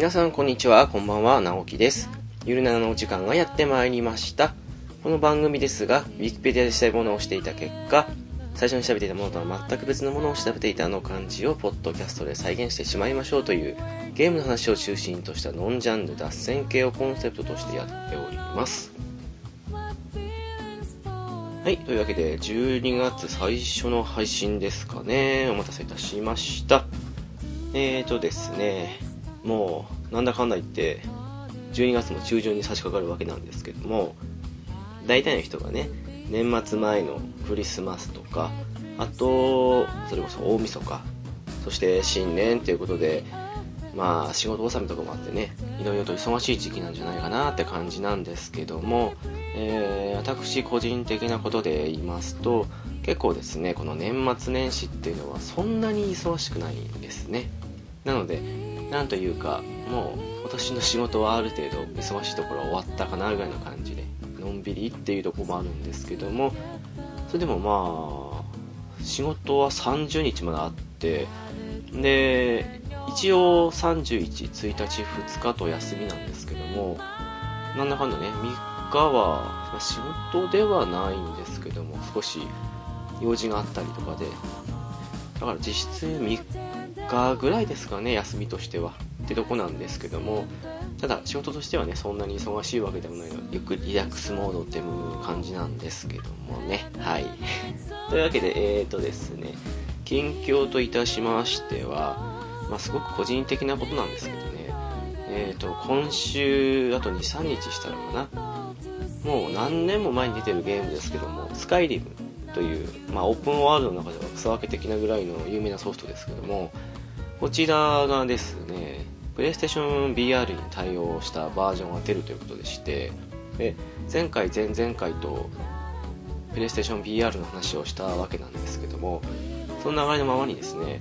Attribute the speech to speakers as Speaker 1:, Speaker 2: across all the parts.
Speaker 1: 皆さんこんにちは、こんばんは、直樹です。ゆるななのお時間がやってまいりました。この番組ですが、ウィキペディアで調べ物をしていた結果、最初に調べていたものとは全く別のものを調べていたあの感じをポッドキャストで再現してしまいましょうというゲームの話を中心としたノンジャンル脱線系をコンセプトとしてやっております。はい、というわけで12月最初の配信ですかね。お待たせいたしました。えーとですね、もうなんだかんだ言って12月の中旬に差し掛かるわけなんですけども、大体の人がね、年末前のクリスマスとか、あと、それこそ大晦日、そして新年ということで、まあ仕事納めとかもあってね、いろいろと忙しい時期なんじゃないかなって感じなんですけども、えー、私個人的なことで言いますと、結構ですね、この年末年始っていうのはそんなに忙しくないんですね。なので、なんというか、もう今年の仕事はある程度忙しいところは終わったかなぐらいの感じで、のんびりっていうとこもあるんですけども、それでもまあ、仕事は30日まであって、で、一応31、1日、2日と休みなんですけども、なんだかんだね、3日は、仕事ではないんですけども、少し用事があったりとかで、だから実質3日ぐらいですかね、休みとしては。ってとこなんですけども、ただ仕事としてはね、そんなに忙しいわけでもないので、ゆっくりリラックスモードっていう感じなんですけどもね。はい。というわけで、えーとですね、近況といたしましては、まあ、すごく個人的なことなんですけどね、えーと、今週、あと2、3日したらかな、もう何年も前に出てるゲームですけども、スカイリムという、まあ、オープンワールドの中では草分け的なぐらいの有名なソフトですけども、こちらがですね、プレイステーション VR に対応したバージョンが出るということでして、で前回、前々回とプレイステーション VR の話をしたわけなんですけども、その流れのままにですね、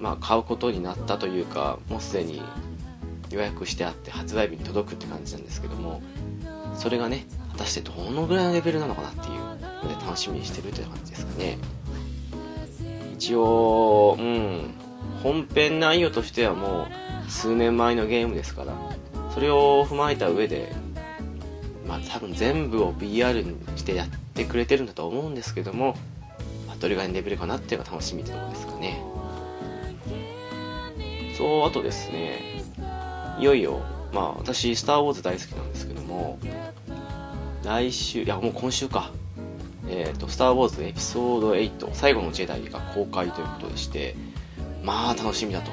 Speaker 1: まあ、買うことになったというか、もうすでに予約してあって発売日に届くって感じなんですけども、それがね、果たしてどのぐらいのレベルなのかなっていうので楽しみにしてるって感じですかね。一応、うん、本編内容としてはもう数年前のゲームですから、それを踏まえた上で、まあ多分全部を VR にしてやってくれてるんだと思うんですけども、まあどれぐらいのレベルかなっていうのが楽しみってとこですかね。そう、あとですね、いよいよ、まあ私、スター・ウォーズ大好きなんですけども、来週、いやもう今週か、えっ、と、スター・ウォーズエピソード8、最後のジェダイが公開ということでして、まあ楽しみだと。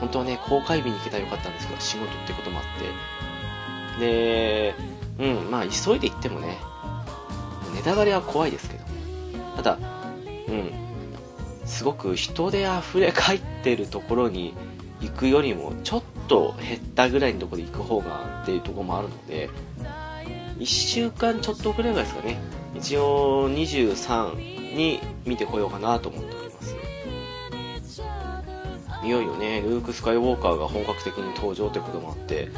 Speaker 1: 本当はね、公開日に行けたらよかったんですけど、仕事ってこともあって。で、うん、まあ急いで行ってもね、ネタバレは怖いですけど、ただ、うん、すごく人で溢れ返ってるところに行くよりも、ちょっと減ったぐらいのところで行く方がっていうところもあるので、1週間ちょっとぐらいですかね、一応23に見てこようかなと思って。いよいよね、ルーク・スカイウォーカーが本格的に登場ということもあって、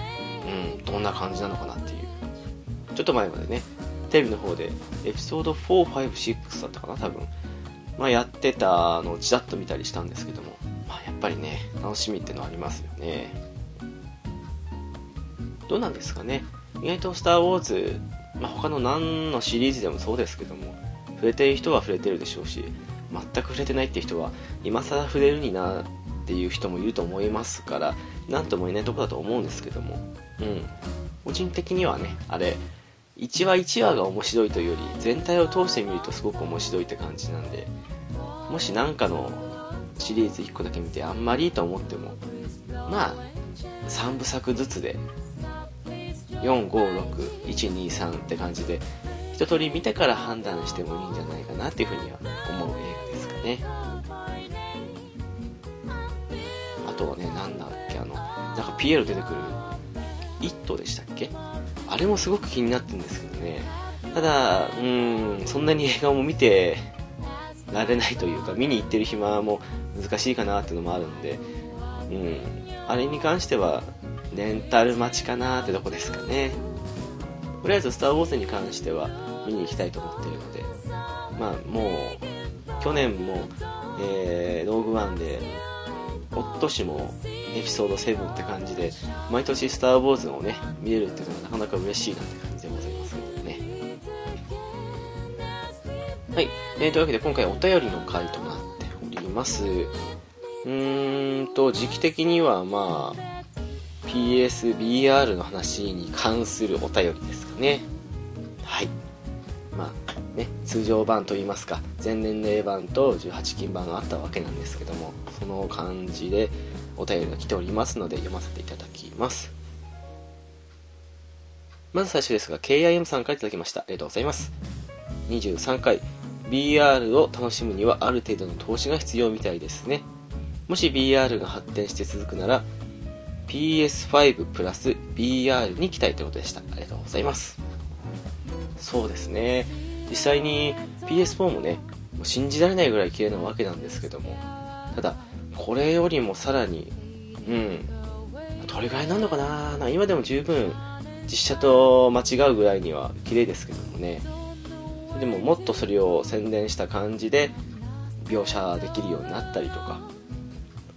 Speaker 1: うん、どんな感じなのかなっていう。ちょっと前までね、テレビの方で、エピソード4、5、6だったかな、多分。まあやってたのをちらっと見たりしたんですけども、まあやっぱりね、楽しみってのはありますよね。どうなんですかね。意外とスター・ウォーズ、まあ他の何のシリーズでもそうですけども、触れてる人は触れてるでしょうし、全く触れてないって人は、今更触れるになっていう人もいると思いますから、なんとも言えないとこだと思うんですけども、うん。個人的にはね、あれ、1話1話が面白いというより、全体を通してみるとすごく面白いって感じなんで、もしなんかのシリーズ1個だけ見てあんまりいいと思っても、まあ、3部作ずつで、4、5、6、1、2、3って感じで、一通り見てから判断してもいいんじゃないかなっていうふうには思う映画ですかね。なんかピエロ出てくる、イットでしたっけ？あれもすごく気になってるんですけどね。ただ、うん、そんなに映画も見てられないというか、見に行ってる暇も難しいかなっていうのもあるんで、うん、あれに関しては、レンタル待ちかなってとこですかね。とりあえず、スター・ウォーズに関しては見に行きたいと思ってるので、まあ、もう、去年も、えー、ローグワンで、おととしもエピソード7って感じで、毎年スター・ウォーズをね、見れるっていうのがなかなか嬉しいなって感じでございますけどね。はい。えー、というわけで今回お便りの回となっております。うーんと、時期的にはまあ、PSBR の話に関するお便りですかね。はい。まあ、ね、通常版といいますか、全年齢版と18金版があったわけなんですけども、その感じでお便りが来ておりますので読ませていただきます。まず最初ですが、KIM さんからいただきました。ありがとうございます。23回、BR を楽しむにはある程度の投資が必要みたいですね。もし BR が発展して続くなら、PS5 プラス BR に期待ということでした。ありがとうございます。そうですね。実際に PS4 もね、もう信じられないぐらい綺麗なわけなんですけども、ただ、これよりもさらに、うん、どれぐらいなのかな？今でも十分実写と間違うぐらいには綺麗ですけどもね。でももっとそれを宣伝した感じで描写できるようになったりとか。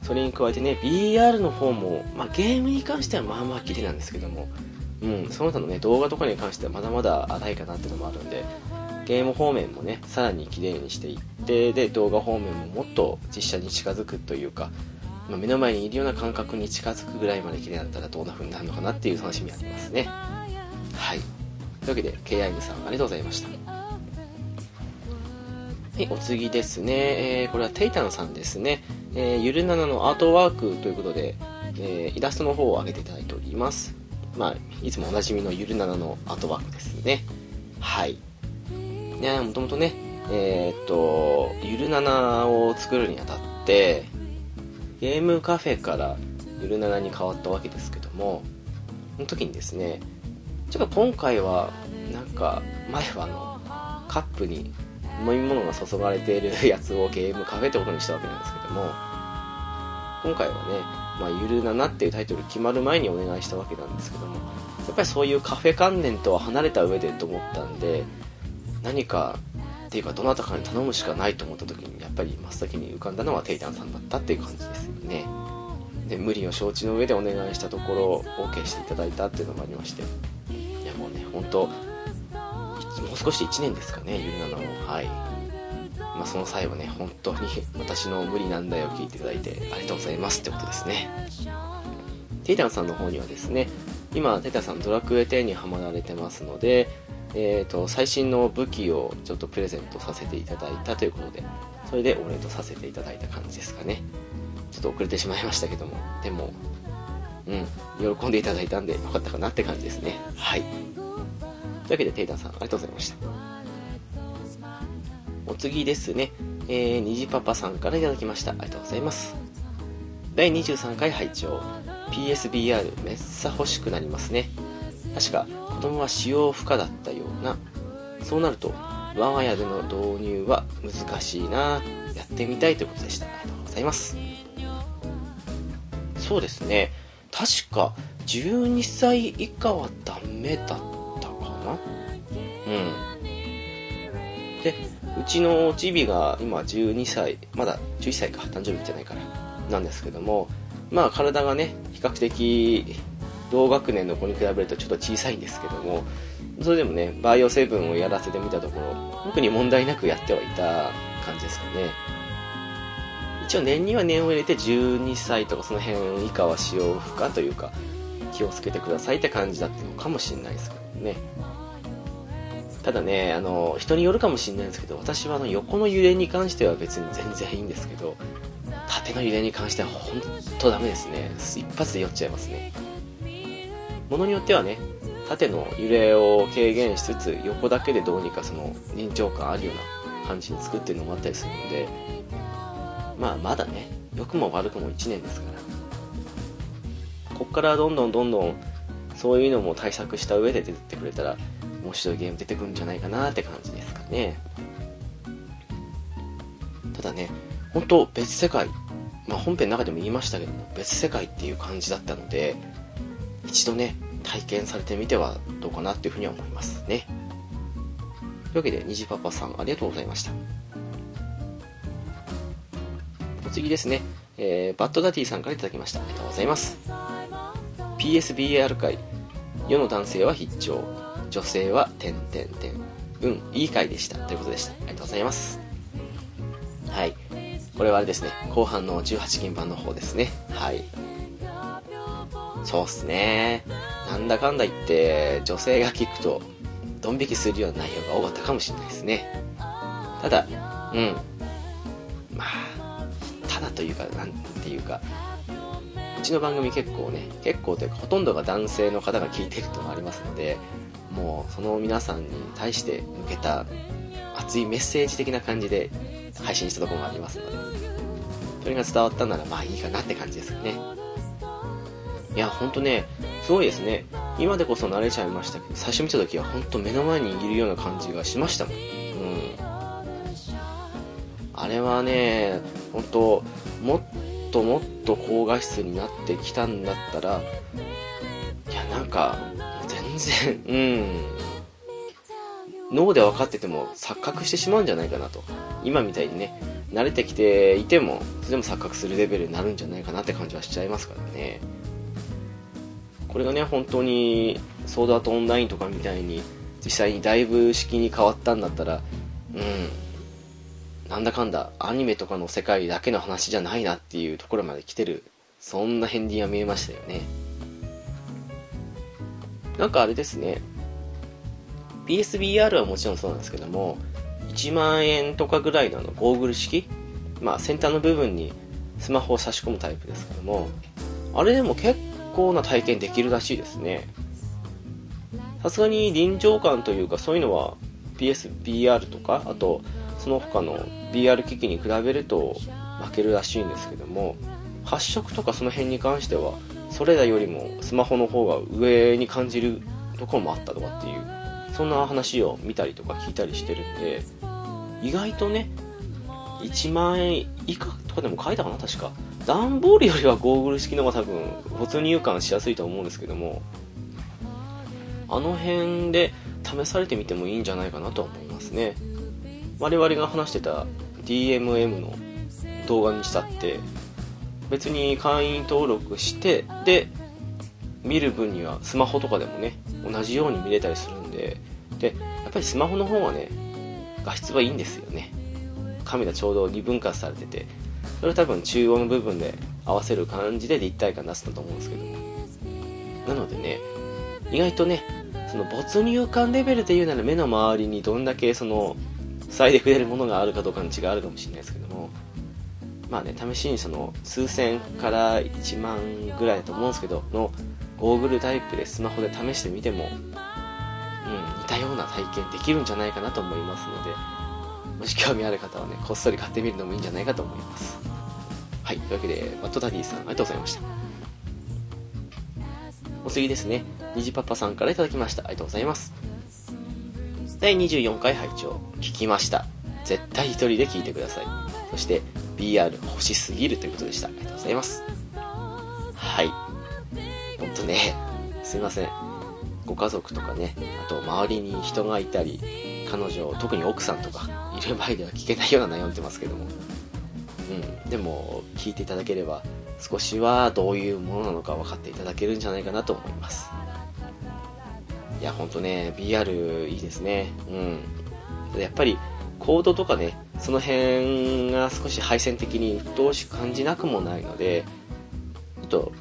Speaker 1: それに加えてね BR の方も、まあ、ゲームに関してはまあまあ綺麗なんですけども、うん、その他のね動画とかに関してはまだまだ荒いかなっていうのもあるんで。ゲーム方面もねさらに綺麗にしていってで動画方面ももっと実写に近づくというか、まあ、目の前にいるような感覚に近づくぐらいまで綺麗だったらどんな風になるのかなっていう楽しみありますねはいというわけで KIM さんありがとうございましたはい、お次ですね、えー、これはテイタンさんですね、えー、ゆるななのアートワークということで、えー、イラストの方を上げていただいております。まあ、いつもおなじみのゆるななのアートワークですね。はい。ね、もともとね、えー、っと、ゆるななを作るにあたって、ゲームカフェからゆるななに変わったわけですけども、その時にですね、ちょっと今回は、なんか、前はあの、カップに飲み物が注がれている やつをゲームカフェってことにしたわけなんですけども今回はね「まあ、ゆるなな」っていうタイトル決まる前にお願いしたわけなんですけどもやっぱりそういうカフェ関連とは離れた上でと思ったんで何かっていうかどなたかに頼むしかないと思った時にやっぱり真っ先に浮かんだのはテイタンさんだったっていう感じですよねで無理を承知の上でお願いしたところ OK していただいたっていうのもありましていやもうね本当もう少し1年ですかね、ゆるなの。はい。まあ、その際はね、本当に 私の無理なんだよ聞いていただいてありがとうございますってことですね。テイタンさんの方にはですね、今、テイタンさんドラクエ10にハマられてますので、えーと、最新の武器をちょっとプレゼントさせていただいたということで、それでお礼とさせていただいた感じですかね。ちょっと遅れてしまいましたけども、でも、うん、喜んでいただいたんでよかったかなって感じですね。はい。というわけで、テイタンさん、ありがとうございました。お次ですね、えー、虹パパさんから頂きました。ありがとうございます。第23回拝聴 PSBR めっさ欲しくなりますね。確か、子供は使用不可だったような。そうなると、我が家での導入は難しいなやってみたいということでした。ありがとうございます。そうですね。確か、12歳以下はダメだったかなうんでうちのチビが今12歳まだ11歳か誕生日じゃないからなんですけどもまあ体がね比較的同学年の子に比べるとちょっと小さいんですけどもそれでもねバイオセブンをやらせてみたところ特に問題なくやってはいた感じですかね一応年には年を入れて12歳とかその辺以下は使用不可というか気をつけてくださいって感じだったのかもしれないですけどねただね、あの、人によるかもしれないんですけど、私はあの横の揺れに関しては別に全然いいんですけど、縦の揺れに関しては本当ダメですね。一発で酔っちゃいますね。ものによってはね、縦の揺れを軽減しつつ、横だけでどうにかその臨場感あるような感じに作ってるのもあったりするので、まあまだね、良くも悪くも1年ですから。こっからどんどんどんどんそういうのも対策した上で出てくれたら面白いゲーム出てくるんじゃないかなって感じですかね。ただね、本当別世界、まあ、本編の中でも言いましたけども、別世界っていう感じだったので、一度ね、体験されてみてはどうかなっていうふうには思いますね。というわけで、虹パパさんありがとうございました。お次ですね、えー、バッドダディさんから頂きました。ありがとうございます。PSBR 回、世の男性は必聴、女性は点点点。うん、いい回でした。ということでした。ありがとうございます。はい。これはあれですね、後半の18金版の方ですね。はい。そうっすね。なんだかんだ言って、女性が聞くと、ドン引きするような内容が多かったかもしれないですね。ただ、うん。まあ、ただというか、なんていうか、うちの番組結構ね、結構というか、ほとんどが男性の方が聞いてるともありますので、もう、その皆さんに対して向けた熱いメッセージ的な感じで配信したところがありますので、それが伝わったならまあいいかなって感じですかね。いや、ほんとね、すごいですね。今でこそ慣れちゃいましたけど、最初見た時はほんと目の前にいるような感じがしましたもん。うん。あれはね、ほんと、もっともっと高画質になってきたんだったら、いや、なんか、全然、うん。脳で分かってても錯覚してしまうんじゃないかなと。今みたいにね、慣れてきていても、それでも錯覚するレベルになるんじゃないかなって感じはしちゃいますからね。これがね、本当に、ソードアートオンラインとかみたいに、実際にだいぶ式に変わったんだったら、うん、なんだかんだ、アニメとかの世界だけの話じゃないなっていうところまで来てる、そんな片鱗は見えましたよね。なんかあれですね、PSVR はもちろんそうなんですけども、1万円とかぐらいのあのゴーグル式、まあ先端の部分にスマホを差し込むタイプですけども、あれでも結構な体験できるらしいですね。さすがに臨場感というかそういうのは PSVR とか、あとその他の VR 機器に比べると負けるらしいんですけども、発色とかその辺に関しては、それらよりもスマホの方が上に感じるところもあったとかっていう、そんな話を見たりとか聞いたりしてるんで、意外とね、1万円以下とかでも書いたかな、確か。段ボールよりはゴーグル式の方が多分没入感しやすいと思うんですけどもあの辺で試されてみてもいいんじゃないかなと思いますね。我々が話してた DMM の動画にしたって別に会員登録してで見る分にはスマホとかでもね同じように見れたりするんででやっぱりスマホの方はね画質はいいんですよね。カメラちょうど2分割されててそれは多分中央の部分で合わせる感じで立体感出すんだと思うんですけど。もなのでね意外とねその没入感レベルで言うなら目の周りにどんだけその塞いでくれるものがあるかどうかの違いあるかもしれないですけども。まあね試しにその数千から1万ぐらいだと思うんですけどのゴーグルタイプでスマホで試してみても、うん、似たような体験できるんじゃないかなと思いますのでもし興味ある方はね、こっそり買ってみるのもいいんじゃないかと思います。はい、というわけで、バッドダディさん、ありがとうございました。お次ですね、虹パパさんから頂きました。ありがとうございます。第24回拝聴聞きました。絶対一人で聞いてください。そして、BR 欲しすぎるということでした。ありがとうございます。はい。ほんとね、すいません。ご家族とかね、あと周りに人がいたり、彼女、特に奥さんとかる場合では聞けないような悩んでますけども。うん。でも、聞いていただければ、少しはどういうものなのか分かっていただけるんじゃないかなと思います。いや、ほんとね、BR いいですね。うん。やっぱり、コードとかね、その辺が少し配線的に鬱陶しく感じなくもないので、ちょっと、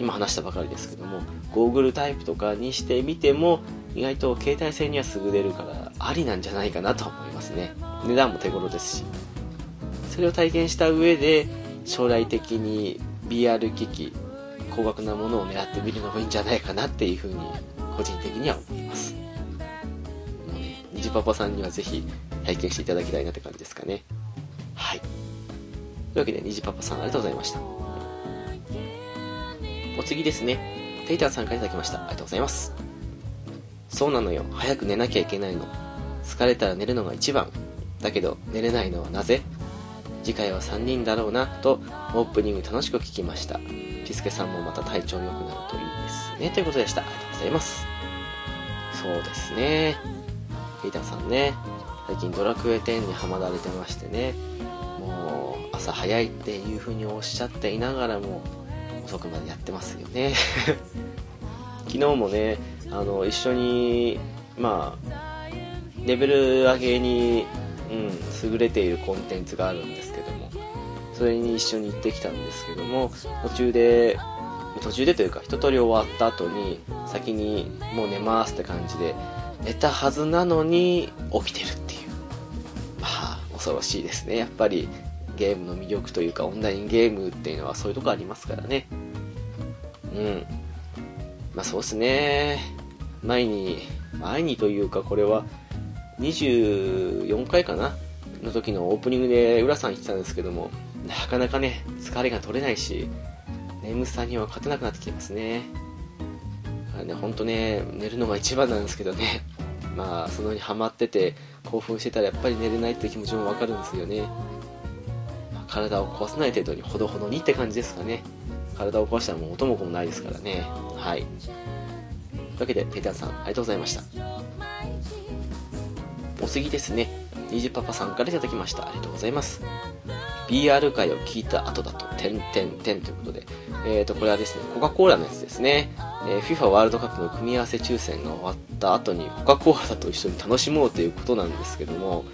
Speaker 1: 今話したばかりですけども、ゴーグルタイプとかにしてみても、意外と携帯性には優れるから、ありなんじゃないかなと思いますね。値段も手頃ですし。それを体験した上で、将来的に BR 機器、高額なものを狙ってみるのもいいんじゃないかなっていうふうに、個人的には思います。もうね、虹パパさんにはぜひ体験していただきたいなって感じですかね。はい。というわけで、虹パパさんありがとうございました。お次ですね。テイターさんから頂きました。ありがとうございます。そうなのよ。早く寝なきゃいけないの。疲れたら寝るのが一番。だけど、寝れないのはなぜ？次回は3人だろうな、と、オープニング楽しく聞きました。ピスケさんもまた体調良くなるといいですね。ということでした。ありがとうございます。そうですね。ペイターさんね、最近ドラクエ10にハマられてましてね、もう、朝朝早いっていう風におっしゃっていながらも遅くまでやってますよね 昨日もねあの一緒にまあレベル上げに、うん、優れているコンテンツがあるんですけどもそれに一緒に行ってきたんですけども途中で途中でというか一通り終わった後に先にもう寝ますって感じで寝たはずなのに起きてるっていう。まあ恐ろしいですね。やっぱりゲームの魅力というかオンラインゲームっていうのはそういうとこありますからね。うん。まあそうっすね。前に前にというかこれは24回かなの時のオープニングで浦さん言ってたんですけどもなかなかね疲れが取れないし眠さには勝てなくなってきてますね。だからね、ほんとね、寝るのが一番なんですけどね、まあ、そのにハマってて、興奮してたらやっぱり寝れないって気持ちもわかるんですよね。まあ、体を壊さない程度にほどほどにって感じですかね。体を壊したらもう音も子もないですからね。はい。というわけで、ペーターさん、ありがとうございました。お次ですね、ニジパパさんから頂きました。ありがとうございます。BR 回を聞いた後だと、点々点ということで、えーと、これはですね、コカ・コーラのやつですね。えー、FIFA ワールドカップの組み合わせ抽選が終わった後に、コカ・コーラと一緒に楽しもうということなんですけども、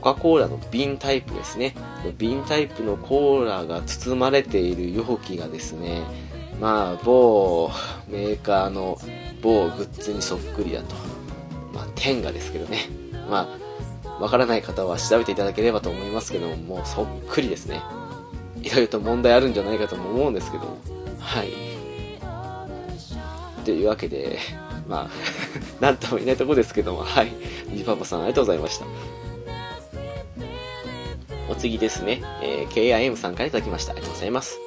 Speaker 1: コカ・コーラの瓶タイプですね。瓶タイプのコーラが包まれている容器がですね、まあ、某メーカーの某グッズにそっくりだと。まあ、天下ですけどね。まあ、わからない方は調べていただければと思いますけども、もうそっくりですね。いろいろと問題あるんじゃないかとも思うんですけども。はい。というわけで、まあ、なんとも言えないとこですけども、はい。ジパパさんありがとうございました。お次ですね、えー、KIM さんから頂きました。ありがとうございます。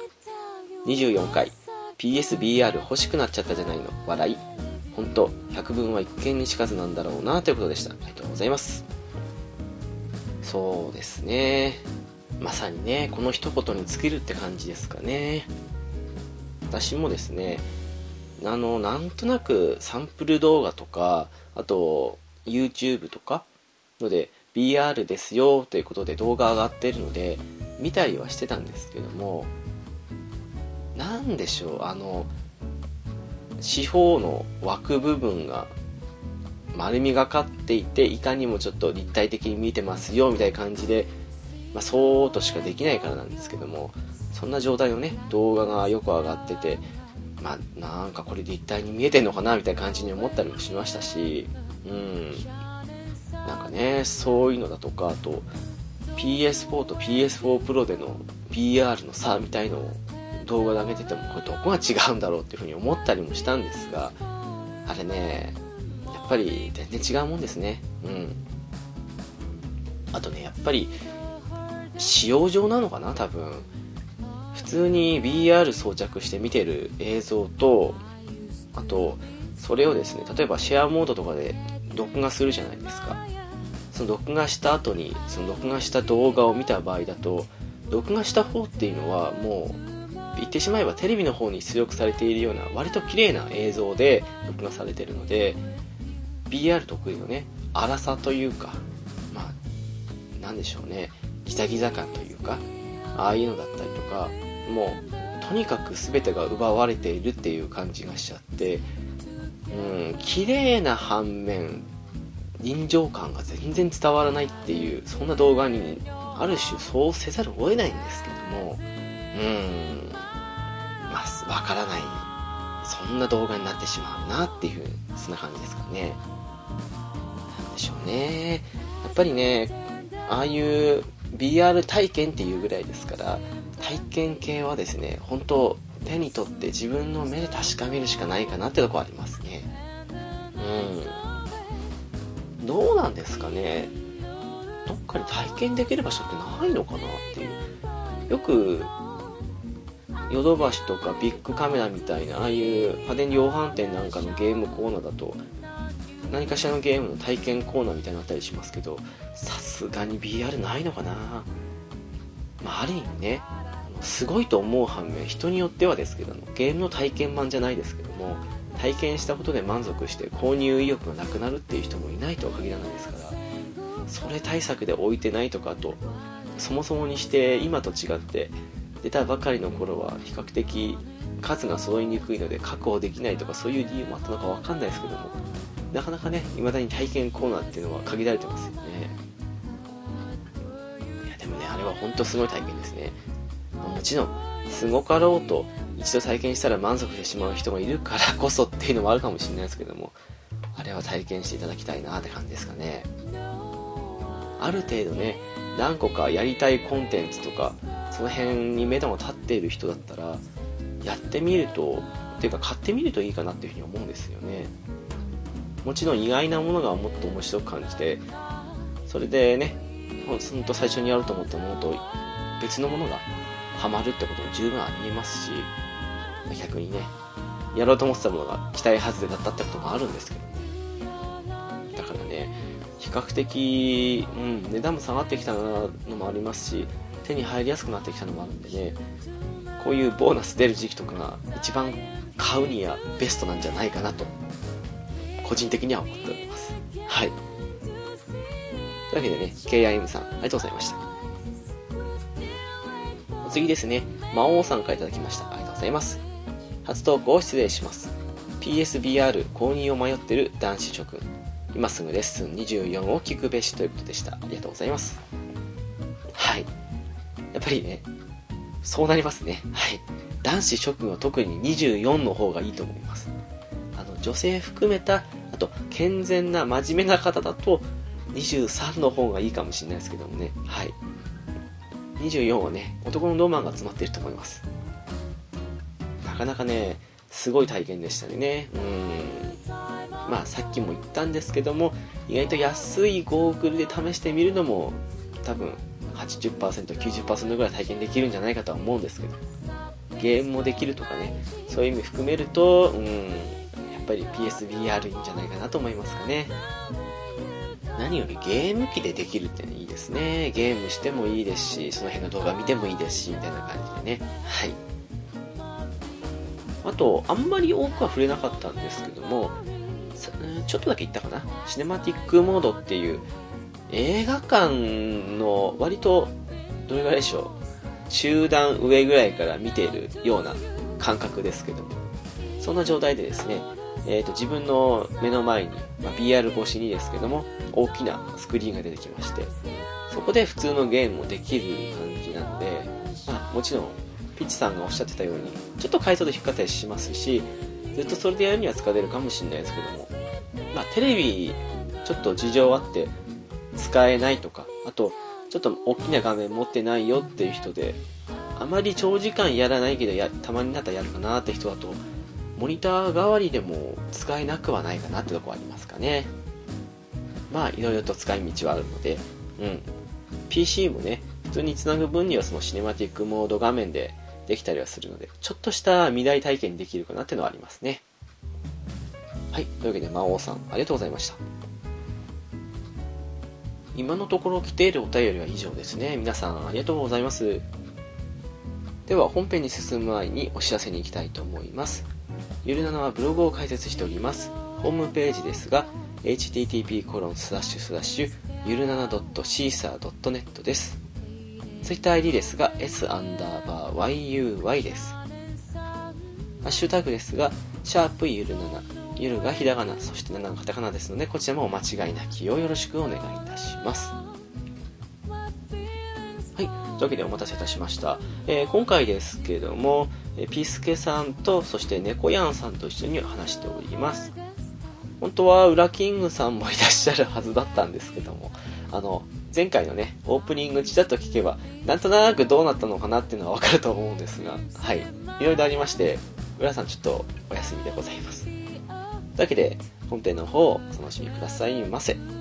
Speaker 1: 24回、PSBR 欲しくなっちゃったじゃないの、笑い。ほんと、百聞は一見にしかずなんだろうなということでした。ありがとうございます。そうですねまさにねこの一言に尽きるって感じですかね私もですねあのなんとなくサンプル動画とかあと YouTube とかので BR ですよということで動画上がってるので見たりはしてたんですけども何でしょうあの四方の枠部分が丸みがかっていていかにもちょっと立体的に見えてますよみたいな感じで、まあ、そうとしかできないからなんですけどもそんな状態のね動画がよく上がっててまあなんかこれ立体に見えてんのかなみたいな感じに思ったりもしましたしうん。なんかねそういうのだとかあと PS4 と PS4 Pro での PR の差みたいのを動画で上げてもこれどこが違うんだろうっていうふうに思ったりもしたんですがあれねやっぱり全然違うもんですね。うん。あとねやっぱり使用上なのかな多分。普通に VR 装着して見てる映像とあとそれをですね例えばシェアモードとかで録画するじゃないですか。その録画した後にその録画した動画を見た場合だと録画した方っていうのはもう言ってしまえばテレビの方に出力されているような割と綺麗な映像で録画されてるので BR 得意のね粗さというかまあなんでしょうねギザギザ感というかああいうのだったりとかもうとにかく全てが奪われているっていう感じがしちゃってうん綺麗な反面臨場感が全然伝わらないっていうそんな動画にある種そうせざるを得ないんですけどもうん。わからないそんな動画になってしまうなっていうそんな感じですかねでしょうね。やっぱりね、ああいう BR 体験っていうぐらいですから、体験系はですね、本当手に取って自分の目で確かめるしかないかなってとこありますね。うん。どうなんですかね。どっかに体験できる場所ってないのかなっていう。よく、ヨドバシとかビッグカメラみたいな、ああいう家電量販店なんかのゲームコーナーだと、何かしらのゲームの体験コーナーみたいなのあったりしますけどさすがに BR ないのかな。まあ、ある意味ねすごいと思う反面人によってはですけどゲームの体験版じゃないですけども体験したことで満足して購入意欲がなくなるっていう人もいないとは限らないですからそれ対策で置いてないとかあとそもそもにして今と違って出たばかりの頃は比較的数が揃いにくいので確保できないとかそういう理由もあったのかわかんないですけどもなかなかね未だに体験コーナーっていうのは限られてますよね。いやでもねあれは本当すごい体験ですね。もちろんすごかろうと一度体験したら満足してしまう人がいるからこそっていうのもあるかもしれないですけどもあれは体験していただきたいなって感じですかね。ある程度ね何個かやりたいコンテンツとかその辺に目処が立っている人だったらやってみるとっていうか買ってみるといいかなっていうふうに思うんですよね。もちろん意外なものがもっと面白く感じてそれでねほんと最初にやろうと思ったものと別のものがハマるってことも十分ありえますし逆にねやろうと思ってたものが期待外れだったってこともあるんですけどだからね比較的、うん、値段も下がってきたのもありますし手に入りやすくなってきたのもあるんでねこういうボーナス出る時期とかが一番買うにはベストなんじゃないかなと個人的には思っております。はい。というわけでね KIM さんありがとうございました。お次ですね。魔王さんから頂きました。ありがとうございます。初投稿を失礼します。PSBR 購入を迷ってる男子諸君。今すぐレッスン24を聞くべしということでした。ありがとうございます。はい。やっぱりねそうなりますね。はい。男子諸君は特に24の方がいいと思います。あの女性含めたあと健全な真面目な方だと23の方がいいかもしれないですけどもね。はい。24はね男のロマンが詰まっていると思います。なかなかね、すごい体験でしたね。うん。まあさっきも言ったんですけども、意外と安いゴーグルで試してみるのも多分80%、90%ぐらい体験できるんじゃないかとは思うんですけど、ゲームもできるとかね、そういう意味含めると、うん、やっぱり PSVR いいんじゃないかなと思いますかね。何よりゲーム機でできるっていいですね。ゲームしてもいいですし、その辺の動画見てもいいですし、みたいな感じでね。はい。あと、あんまり多くは触れなかったんですけども、ちょっとだけ言ったかな。シネマティックモードっていう、映画館の割と、どれぐらいでしょう？中段上ぐらいから見ているような感覚ですけども。そんな状態でですね、えーと、自分の目の前に、まあ、BR 越しにですけども、大きなスクリーンが出てきまして、そこで普通のゲームもできる感じなんで、まあ、もちろんピッチさんがおっしゃってたように、ちょっと解像度低かったりしますし、ずっとそれでやるには使えるかもしれないですけども、まあ、テレビ、ちょっと事情あって使えないとか、あと、ちょっと大きな画面持ってないよっていう人で、あまり長時間やらないけどや、たまになったらやるかなって人だと、モニター代わりでも使えなくはないかなってとこありますかね。まあ、いろいろと使い道はあるので、うん。PC もね、普通につなぐ分にはそのシネマティックモード画面でできたりはするので、ちょっとした未来体験できるかなってのはありますね。はい。というわけで、魔王さん、ありがとうございました。今のところ来ているお便りは以上ですね。皆さん、ありがとうございます。では、本編に進む前にお知らせに行きたいと思います。ゆるなのはブログを開設しております。ホームページですが、http コロンスラッシュスラッシュゆるなな .caesar.net です。TwitterID ですが、s アンダーバー yuy です。ハッシュタグですが、シャープゆる7。ゆるがひらがな、そして7がカタカナですので、こちらもお間違いなきをよろしくお願いいたします。はい。というわけでお待たせいたしました。えー、今回ですけども、えー、ピスケさんと、そして猫やんさんと一緒に話しております。本当は、ウラキングさんもいらっしゃるはずだったんですけども、あの、前回のね、オープニングちらっと聞けば、なんとなくどうなったのかなっていうのはわかると思うんですが、はい。いろいろありまして、浦さんちょっとお休みでございます。というわけで、本編の方をお楽しみくださいませ。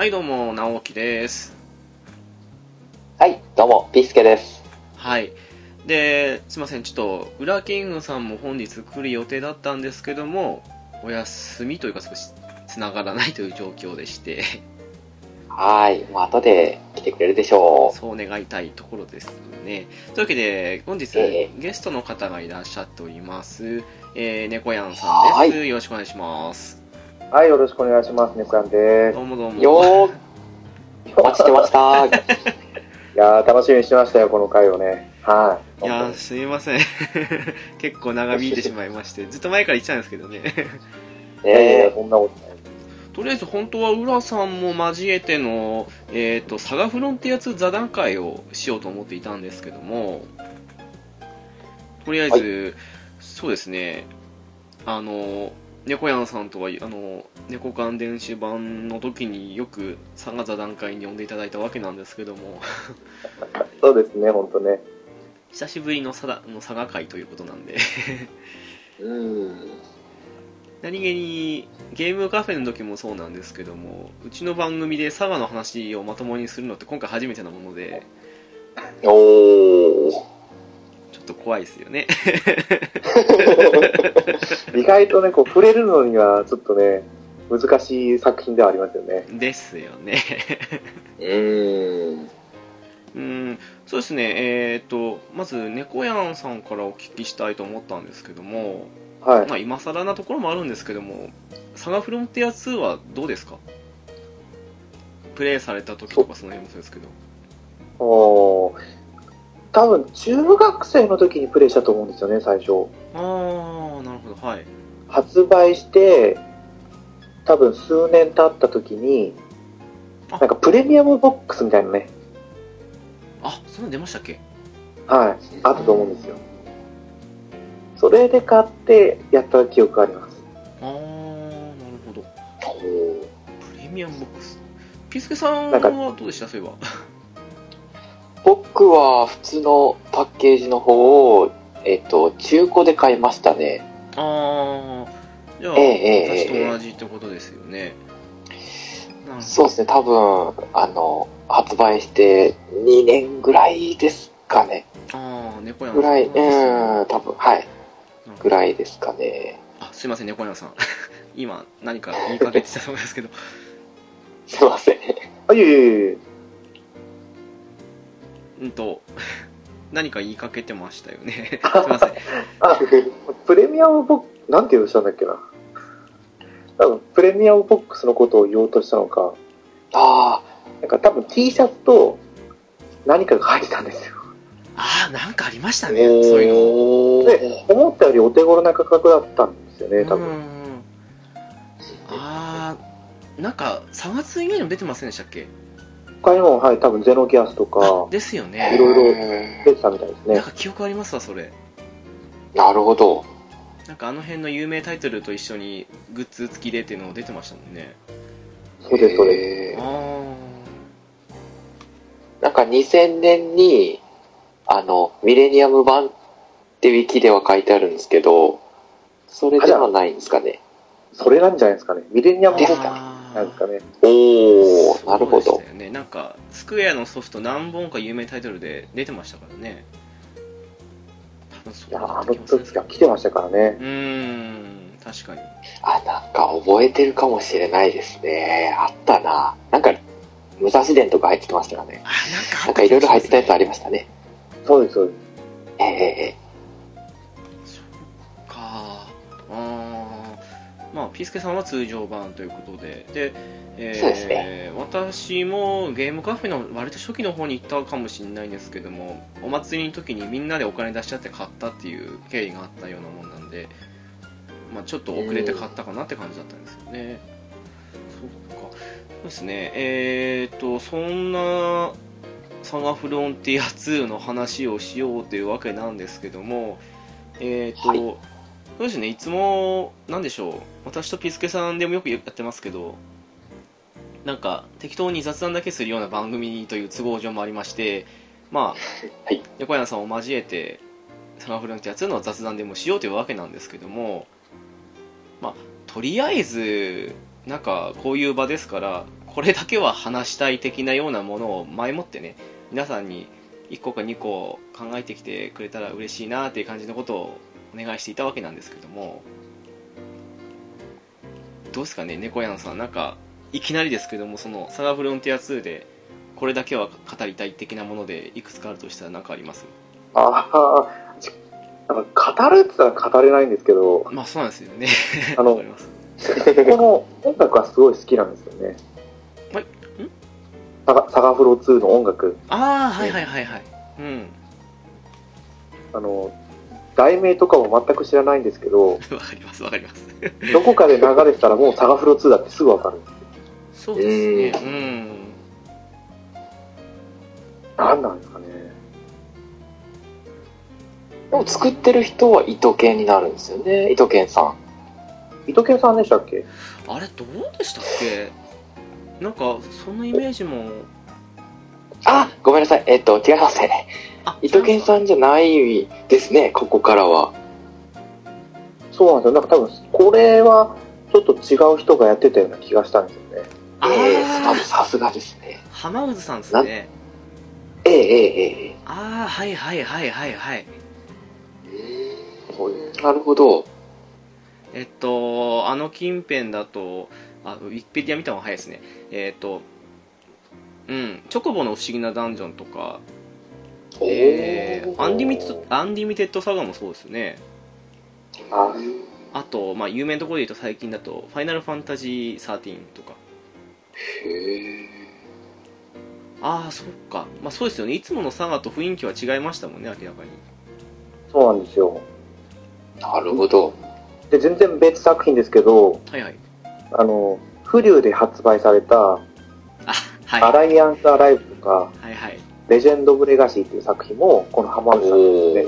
Speaker 1: はい、どうも、直樹です。
Speaker 2: はい、どうも、ピースケです。
Speaker 1: はい。で、すいません、ちょっと、ウラキングさんも本日来る予定だったんですけども、お休みというか少し繋がらないという状況でして、
Speaker 2: はーい、まあ、後で来てくれるでしょ
Speaker 1: そう願いたいところですね。というわけで、本日、
Speaker 2: え
Speaker 1: ゲストの方がいらっしゃっております。えー、猫やんさんです。よろしくお願いします。
Speaker 3: はい、よろしくお願いします。ネクランで
Speaker 1: どうもどうも。
Speaker 2: う。よー、お待ちしてました。
Speaker 3: す。いやー、楽しみにしてましたよ、この回をね。はい。
Speaker 1: いやー、すいません。結構長引いてしまいまして、ずっと前から言ってたんですけどね。
Speaker 3: いやいやいや、
Speaker 2: え
Speaker 3: そんなことない。
Speaker 1: とりあえず本当は浦さんも交えての、えっ、と、サガフロンってやつ座談会をしようと思っていたんですけども、とりあえず、そうですね、あの、猫やんさんとは、あの、猫缶電子版の時によくサガ座談会に呼んでいただいたわけなんですけども、
Speaker 3: そうですね、ほんとね。
Speaker 1: 久しぶりのサダの会ということなんで、
Speaker 2: ー、うん。
Speaker 1: 何気にゲームカフェの時もそうなんですけどもうちの番組でサガの話をまともにするのって今回初めてなもので
Speaker 2: おー。
Speaker 1: ちょっと怖いですよね。
Speaker 3: 意外とね、こう、触れるのには、ちょっとね、難しい作品ではありますよね。
Speaker 1: ですよね。
Speaker 2: うーん。
Speaker 1: うん。そうですね。えっ、とまず猫やんさんからお聞きしたいと思ったんですけども、
Speaker 3: はい。
Speaker 1: まあ、今更なところもあるんですけどもサガフロンティア2はどうですか？プレイされた時とかその辺もそうですけど。
Speaker 3: おー多分、中学生の時にプレイしたと思うんですよね、最初。
Speaker 1: ああなるほどはい。
Speaker 3: 発売して、多分数年経った時に、
Speaker 1: あ。
Speaker 3: なんかプレミアムボックスみたいなね、
Speaker 1: あそんなの出ましたっけ？
Speaker 3: はい、あったと思うんですよ。それで買ってやった記憶があります。
Speaker 1: ああなるほど。プレミアムボックス。ピースケさんはどうでした？そういえば
Speaker 2: 僕は普通のパッケージの方を、えっ、と、中古で買いましたね。
Speaker 1: ああじゃあ、
Speaker 2: ええええ
Speaker 1: 私と同じってことですよね、なるほど
Speaker 2: そうですね、多分、あの、発売して2年ぐらいですかね。
Speaker 1: ああ猫山
Speaker 2: ぐらい、うん、多分、はい。ぐらいですかね。
Speaker 1: あすいません猫山さん 今何か言いかけてたと思いますけど
Speaker 2: すいません。
Speaker 3: あ、いえいえいえ。
Speaker 1: うんと 何か言いかけてましたよね。すいません。
Speaker 3: あ、プレミアムボックス、なんて言うとしたんだっけな。多分、プレミアムボックスのことを言おうとしたのか、
Speaker 2: あ
Speaker 3: なんか多分 T シャツと何かが入ってたんですよ。
Speaker 1: ああなんかありました
Speaker 2: あ、
Speaker 1: ねそういうの。
Speaker 3: で、思ったよりお手頃な価格だったんですよね、多分。
Speaker 1: うんああなんか3月以外にも出てませんでしたっけ？
Speaker 3: 他にも、はい、多分ゼノギアスと
Speaker 1: あ
Speaker 3: か、
Speaker 1: ですよね
Speaker 3: いろいろ
Speaker 2: へ
Speaker 3: 出てたみたいですね。
Speaker 1: なんか記憶ありますわそれ
Speaker 2: ーなるほど。
Speaker 1: なんかあの辺の有名タイトルと一緒にグッズ付きでっていうの出てましたもんね
Speaker 3: そうです、そうです。
Speaker 2: なんか2000年に、あの、ミレニアム版ってウィキでは書いてあるんですけど、それではないんですかね。
Speaker 3: それなんじゃないですかね。ミレニアムボックス
Speaker 1: あ
Speaker 3: なんかね。
Speaker 2: おー、なるほど
Speaker 1: ねなんかスクエアのソフト何本か有名タイトルで出てましたからね多分そう
Speaker 3: いや、
Speaker 1: だ
Speaker 3: あの時は来てましたからね。
Speaker 1: うーん確かに
Speaker 2: あ、なんか覚えてるかもしれないですね。あったな。なんか、武蔵伝とか入ってましたよね。
Speaker 1: あなんか
Speaker 2: なんかいろいろ入ってたやつあ
Speaker 1: り
Speaker 2: りましたね。
Speaker 3: そうです、そうです。
Speaker 2: ええ
Speaker 1: まあピースケさんは通常版ということで。で、えー
Speaker 2: そうですね。
Speaker 1: 私もゲームカフェの割と初期の方に行ったかもしれないんですけどもお祭りの時にみんなでお金出し合って買ったっていう経緯があったようなもんなんで、まあ、ちょっと遅れて買ったかなって感じだったんですよね、そっか。そうですね。えー、とそんなサガフロンティア2の話をしようというわけなんですけどもえー、と、
Speaker 2: はい
Speaker 1: そうですねいつもなんでしょう私とピスケさんでもよくやってますけどなんか適当に雑談だけするような番組という都合上もありましてまあ、
Speaker 2: はい。
Speaker 1: 横山さんを交えてサガフロンティア2の雑談でもしようというわけなんですけどもまあとりあえずなんかこういう場ですからこれだけは話したい的なようなものを前もってね、皆さんに1個か2個考えてきてくれたら嬉しいなっていう感じのことをお願いしていたわけなんですけども、どうですかね、猫やんさん。なんか、いきなりですけども、その、サガフロンティア2で、これだけは語りたい的なもので、いくつかあるとしたら何かあります？
Speaker 3: ああ、ちなんか語るって言ったら語れないんですけど、
Speaker 1: まあ、そうなんですよね。
Speaker 3: あの。この音楽はすごい好きなんですよね。
Speaker 1: はいん？
Speaker 3: サガサガフロ2の音楽。
Speaker 1: ああ、はいはいはいはい。うん。
Speaker 3: あの、題名とかも全く知らないんですけど、
Speaker 1: わかりますわかります。
Speaker 3: どこかで流れてたらもうサガフロ2だってすぐわかる。
Speaker 1: そうですね。うん。
Speaker 3: 何なんですかね。
Speaker 2: でも作ってる人は糸犬になるんですよね、糸犬さん。
Speaker 3: 糸犬さんでしたっけ？
Speaker 1: あれ、どうでしたっけ？なんか、そのイメージも、
Speaker 2: あ、ごめんなさい。えっと、違いますね。
Speaker 1: あ、
Speaker 2: 糸犬さんじゃないですね、ここからは。
Speaker 3: そうなんですよ。なんか多分、これはちょっと違う人がやってたような気がしたんですよね。
Speaker 1: あ
Speaker 2: ええ
Speaker 1: ー
Speaker 2: さすがですね。
Speaker 1: 浜渦さんですね。
Speaker 2: ええええええ
Speaker 1: ああ、はいはいはいはいはい。
Speaker 3: そういう。
Speaker 2: なるほど。
Speaker 1: えっと、あの近辺だと、あ、ウィキペディア見た方が早いですね。えっと、うん、チョコボの不思議なダンジョンとか、えー、アンリミテッド、アンリミテッドサガもそうですよね。
Speaker 3: あ
Speaker 1: あと、まあ、有名なところで言うと最近だと、ファイナルファンタジー13とか。
Speaker 2: へえ。
Speaker 1: ああ、そっか。まあ、そうですよね。いつものサガと雰囲気は違いましたもんね、明らかに。
Speaker 3: そうなんですよ。
Speaker 2: なるほど。
Speaker 3: で、全然別作品ですけど、
Speaker 1: はいはい。
Speaker 3: あの、フリューで発売された、
Speaker 1: あ、はい。
Speaker 3: アライアンスアライブとか、
Speaker 1: はいはい。
Speaker 3: レジェンド・オブ・レガシーっていう作品も、この浜口さん
Speaker 2: お
Speaker 3: で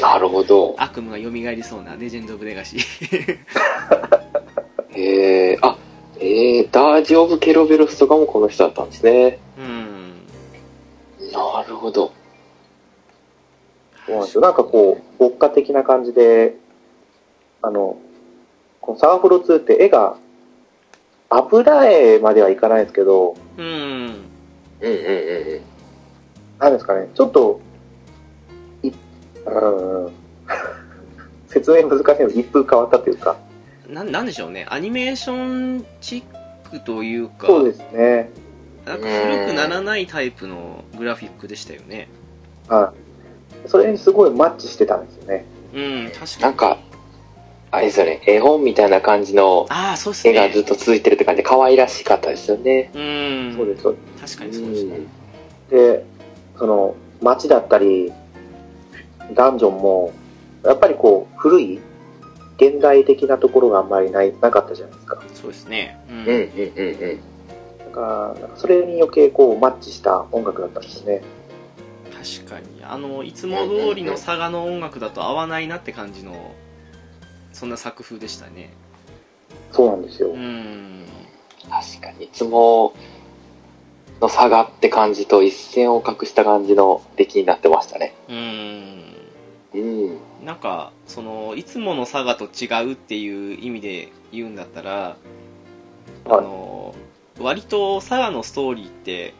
Speaker 2: なるほど。
Speaker 1: 悪夢が蘇りそうなレジェンド・オブ・レガシー。
Speaker 2: へえ。あ、えー、ダージュ・オブ・ケルベロスとかもこの人だったんですね。
Speaker 1: うん。
Speaker 2: なるほど。
Speaker 3: そうなんですよ。なんかこう、牧歌的な感じで、あの、このサガフロ2って絵が、油絵まではいかないですけど、
Speaker 1: うん。
Speaker 2: うんうんうんうん。
Speaker 3: なんですかね、ちょっと、い、うん、説明難しいの一風変わったというか、
Speaker 1: ななんでしょうね。アニメーションチックというか、
Speaker 3: そうですね。
Speaker 1: なんか古くならないタイプのグラフィックでしたよね。
Speaker 3: はい。それにすごいマッチしてたんですよね。
Speaker 1: うん、確かに。
Speaker 2: なんか、あれですよね、絵本みたいな感じの
Speaker 1: ああ、そうっす
Speaker 2: 絵がずっ
Speaker 1: ね。
Speaker 2: と続いてるって感じで可愛らしかったですよね。
Speaker 1: うん。
Speaker 3: そうです、そうです。
Speaker 1: 確かにそうですね。
Speaker 3: で、その、街だったり、ダンジョンも、やっぱりこう、古い、現代的なところがあんまりない、なかったじゃないですか。
Speaker 1: そうですね。うん。
Speaker 2: うんうんうんうん。
Speaker 3: だから、なんかそれに余計こう、マッチした音楽だったんですね。
Speaker 1: 確かに。あの、いつも通りの佐賀の音楽だと合わないなって感じの、そんな作風でしたね。
Speaker 3: そうなんですよ。
Speaker 1: うん。
Speaker 2: 確かに、いつもの差がって感じと一線を画した感じの出来になってましたね。
Speaker 1: うん。
Speaker 2: うん。
Speaker 1: なんか、その、いつもの佐賀と違うっていう意味で言うんだったら、あ
Speaker 3: はい
Speaker 1: の、割と佐賀のストーリーって、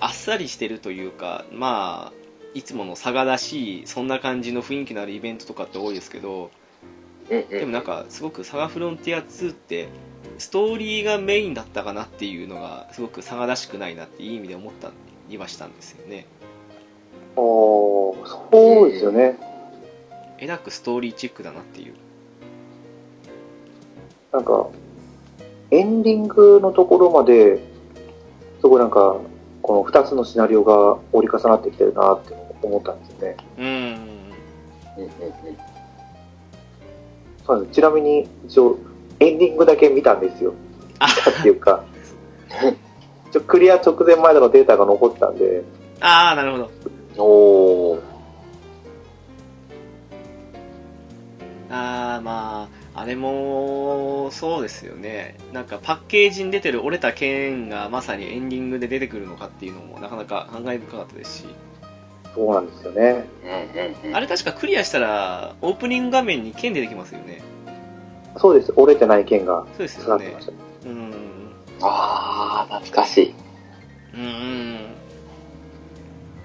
Speaker 1: あっさりしてるというか、まあ、いつもの佐賀らしい、そんな感じの雰囲気のあるイベントとかって多いですけど、
Speaker 2: うんうん。
Speaker 1: でもなんか、すごく佐賀フロンティア2って、ストーリーがメインだったかなっていうのが、すごく佐賀らしくないなっていい意味で思ったりはしたんですよね。
Speaker 3: おーそうですよね。
Speaker 1: えらくストーリーチックだなっていう。
Speaker 3: なんか、エンディングのところまで、すごいなんか、この二つのシナリオが折り重なってきてるなって思ったんですよね。
Speaker 1: うん。
Speaker 2: うんうんうん。
Speaker 3: そうなんちなみに、一応、エンディングだけ見たんですよ。
Speaker 1: あ
Speaker 3: 見たっていうか、一応クリア直前までのデータが残ってたんで、
Speaker 1: あー、なるほど。
Speaker 2: おー。
Speaker 1: あーまああれもそうですよねなんかパッケージに出てる折れた剣がまさにエンディングで出てくるのかっていうのもなかなか感慨深かったですし
Speaker 3: そうなんですよね。
Speaker 2: うんうんうん。
Speaker 1: あれ確かクリアしたらオープニング画面に剣出てきますよね
Speaker 3: そうです。折れてない剣が
Speaker 1: そうですよね。うん
Speaker 2: ああ、懐かしい。
Speaker 1: うーん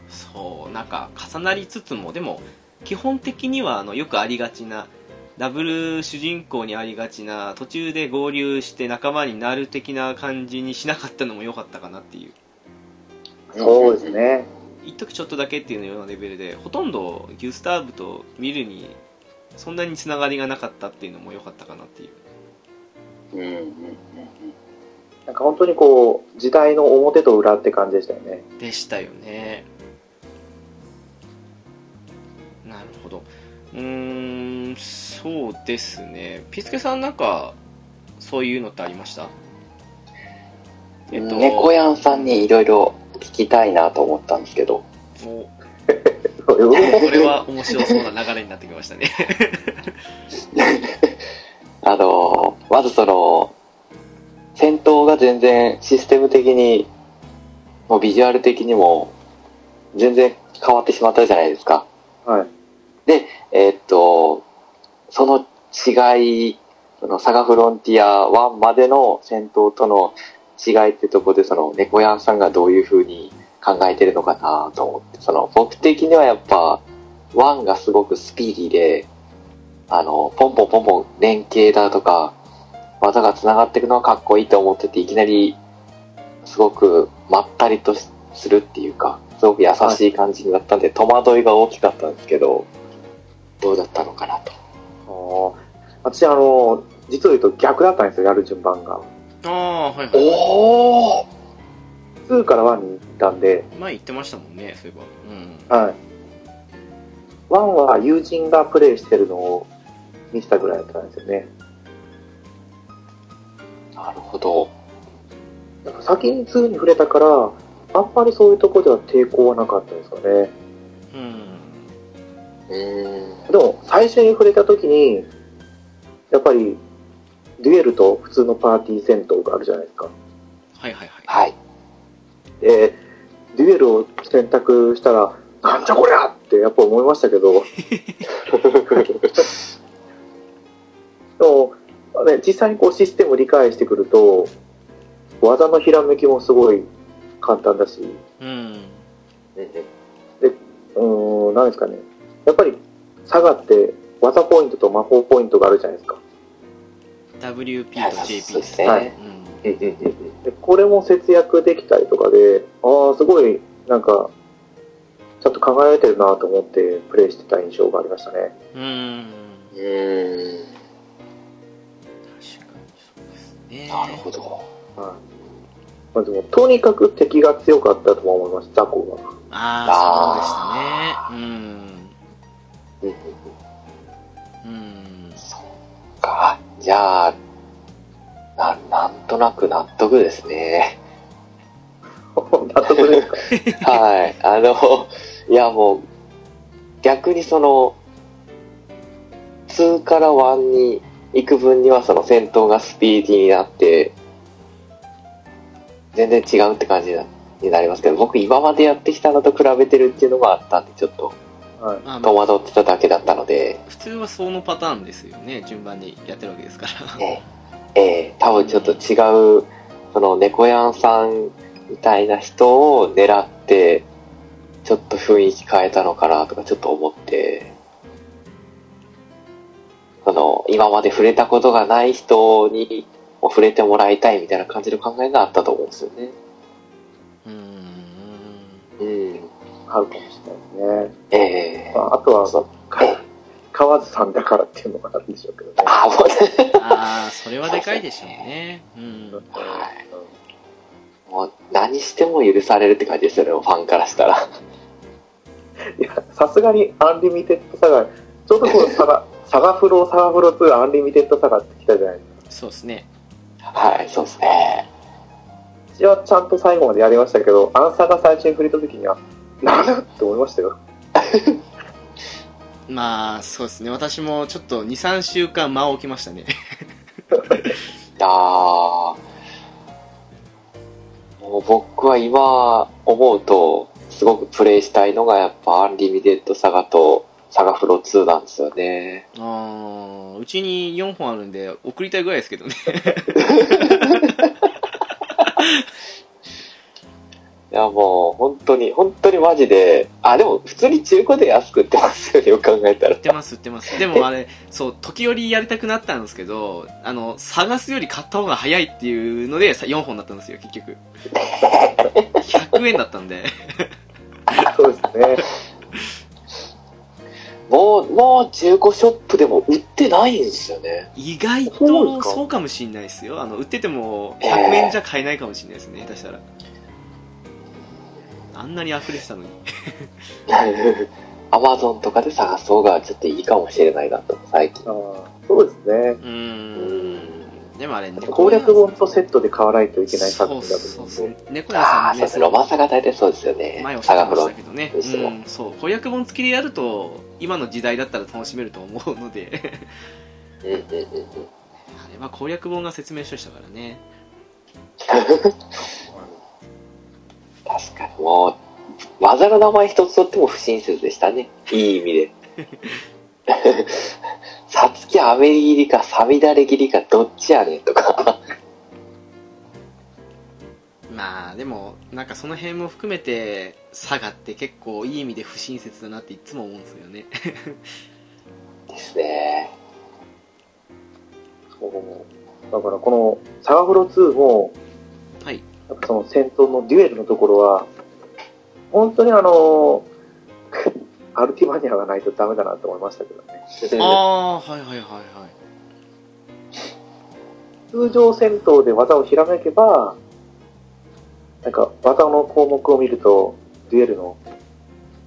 Speaker 1: そうなんか重なりつつもでも基本的にはあのよくありがちなダブル主人公にありがちな途中で合流して仲間になる的な感じにしなかったのも良かったかなっていう
Speaker 3: そうですね。
Speaker 1: 一時ちょっとだけっていうようなレベルでほとんどギュスターブとミルにそんなにつながりがなかったっていうのも良かったかなっていう。
Speaker 2: うんうんうんうん。
Speaker 3: なんか本当にこう、時代の表と裏って感じでしたよね。
Speaker 1: でしたよね。なるほど。うーんそうですね。ピスケさんなんかそういうのってありました？えっと
Speaker 2: 猫やんさんにいろいろ聞きたいなと思ったんですけど。
Speaker 1: おこれは面白そうな流れになってきましたね
Speaker 2: あの、まずその、戦闘が全然システム的に、もうビジュアル的にも、全然変わってしまったじゃないですか。
Speaker 3: はい。
Speaker 2: で、えーっと、その違い、そのサガフロンティア1までの戦闘との違いってとこで、その猫やんさんがどういう風に考えてるのかなと思って、その僕的にはやっぱ、1がすごくスピーディーで、あの、ポンポンポンポン連携だとか、技が繋がっていくのはかっこいいと思ってて、いきなり、すごくまったりとするっていうか、すごく優しい感じになったんで、戸惑いが大きかったんですけど、どうだったのかなと。
Speaker 3: 私、あの、実を言うと逆だったんですよ、やる順番が。
Speaker 1: ああはいはい
Speaker 2: おお
Speaker 3: 2から1に行ったんで、
Speaker 1: 前言ってましたもんねそういえばうん
Speaker 3: はい。1は友人がプレイしてるのを見せたぐらいだったんですよね。
Speaker 2: なるほど。
Speaker 3: なんか先に2に触れたから、あんまりそういうところでは抵抗はなかったですかね。
Speaker 1: うん
Speaker 2: うーん。
Speaker 3: でも、最初に触れた時に、やっぱり、デュエルと普通のパーティー戦闘があるじゃないですか。
Speaker 1: はいはいはい
Speaker 2: はい。
Speaker 3: で、デュエルを選択したら、なんじゃこりゃってやっぱ思いましたけど、でも、ね、実際にこうシステムを理解してくると、技のひらめきもすごい簡単だし、
Speaker 1: うん
Speaker 3: うーん、なんですかね。やっぱり、サガって技ポイントと魔法ポイントがあるじゃないですか。
Speaker 1: WP と JP
Speaker 2: ですね。
Speaker 3: はい
Speaker 1: うん
Speaker 2: うんうんうん
Speaker 3: でこれも節約できたりとかで、ああ、すごい、なんか、ちゃんと考えられてるなと思ってプレイしてた印象がありましたね。
Speaker 1: うん
Speaker 2: うーん。
Speaker 1: 確かにそうですね
Speaker 2: なるほど。
Speaker 3: はい。まあでも、とにかく敵が強かったとは思います、ザコが。
Speaker 1: ああそうでしたね
Speaker 2: うんうんうん
Speaker 1: うんうん
Speaker 2: か。じゃあ、な、なんとなく納得ですね。
Speaker 3: 納得ですか？
Speaker 2: はい。あの、いやもう、逆にその、2から1に行く分にはその戦闘がスピーディーになって、全然違うって感じになになりますけど、僕今までやってきたのと比べてるっていうのがあったんで、ちょっと
Speaker 3: はい。
Speaker 1: まあま
Speaker 2: 戸
Speaker 1: あ
Speaker 2: 惑ってただけだったので、
Speaker 1: 普通はそのパターンですよね。順番にやってるわけですから。
Speaker 2: ええ、ええ、多分ちょっと違う、その猫やんさんみたいな人を狙って、ちょっと雰囲気変えたのかなとかちょっと思って、その、今まで触れたことがない人にも触れてもらいたいみたいな感じの考えがあったと思うんですよね。
Speaker 1: うん
Speaker 2: うん。
Speaker 3: あるかもしれないですね。
Speaker 2: ええ
Speaker 3: まあ、あとは、
Speaker 2: そう
Speaker 3: か川津さんだからっていうのがあるんでしょうけどね。
Speaker 2: あ、もうね。
Speaker 1: ああそれはでかいでしょうねうん
Speaker 2: はい。もう何しても許されるって感じですよね、ファンからしたら。
Speaker 3: いや、さすがにアンリミテッドサガ、ちょうどこう、サガ、サガフロー、サガフロー2アンリミテッドサガって来たじゃないですか。
Speaker 1: そうですね
Speaker 2: はい、そうですね。
Speaker 3: 私はちゃんと最後までやりましたけど、アンサガ最初に触れた時には、なんだって思いましたよ。
Speaker 1: まあそうですね私もちょっと2、3週間間を置きましたね
Speaker 2: あーもう僕は今思うと、すごくプレイしたいのがやっぱアンリミテッドサガとサガフロ2なんですよね。
Speaker 1: ああうちに4本あるんで送りたいぐらいですけど。ね
Speaker 2: いやもう、本当に、本当にマジで、あ、でも普通に中古で安く売ってますよね、よく考えたら。
Speaker 1: 売っ。てます売ってます。でもあれそう時折やりたくなったんですけどあの探すより買った方が早いっていうのでさ4本だったんですよ結局。100円だったんで。
Speaker 3: そうですね。
Speaker 2: もう、もう中古ショップでも売ってないんですよね。
Speaker 1: 意外とそうか。もしんないですよ。あの売ってても100円じゃ買えないかもしれないですね下手したらあんなに溢れてたのに
Speaker 2: アマゾンとかで探す方がちょっといいかもしれないなと、最近。
Speaker 3: そうですね。
Speaker 1: うーんでもあれ猫
Speaker 3: 攻略本とセットで買わないといけない作品だと
Speaker 1: そうそうそう
Speaker 3: 思うんで。
Speaker 1: 猫屋さ
Speaker 2: ああ、
Speaker 1: んもね
Speaker 2: そうですね。ロマンサが大体そうですよね
Speaker 1: 前おっ。しゃってま
Speaker 2: サガフロン。
Speaker 1: したけどね、
Speaker 2: う
Speaker 1: ん、そう攻略本付きでやると今の時代だったら楽しめると思うので
Speaker 2: うんうんうんうん。
Speaker 1: あれは攻略本が説明書でしたからね
Speaker 2: 確かにもう、技の名前一つとっても不親切でしたね。いい意味で。さつきアメリ切りかサミダレ切りかどっちやねんとか。
Speaker 1: まあでもなんかその辺も含めて佐賀って結構いい意味で不親切だなっていつも思うんですよね
Speaker 2: ですね。
Speaker 3: そうだからこのサガフロ2も、
Speaker 1: はい
Speaker 3: なんかその戦闘のデュエルのところは、本当にあの、アルティマニアがないとダメだなと思いましたけどね。
Speaker 1: ああーはいはいはいはい。
Speaker 3: 通常戦闘で技をひらめけば、なんか技の項目を見ると、デュエルの、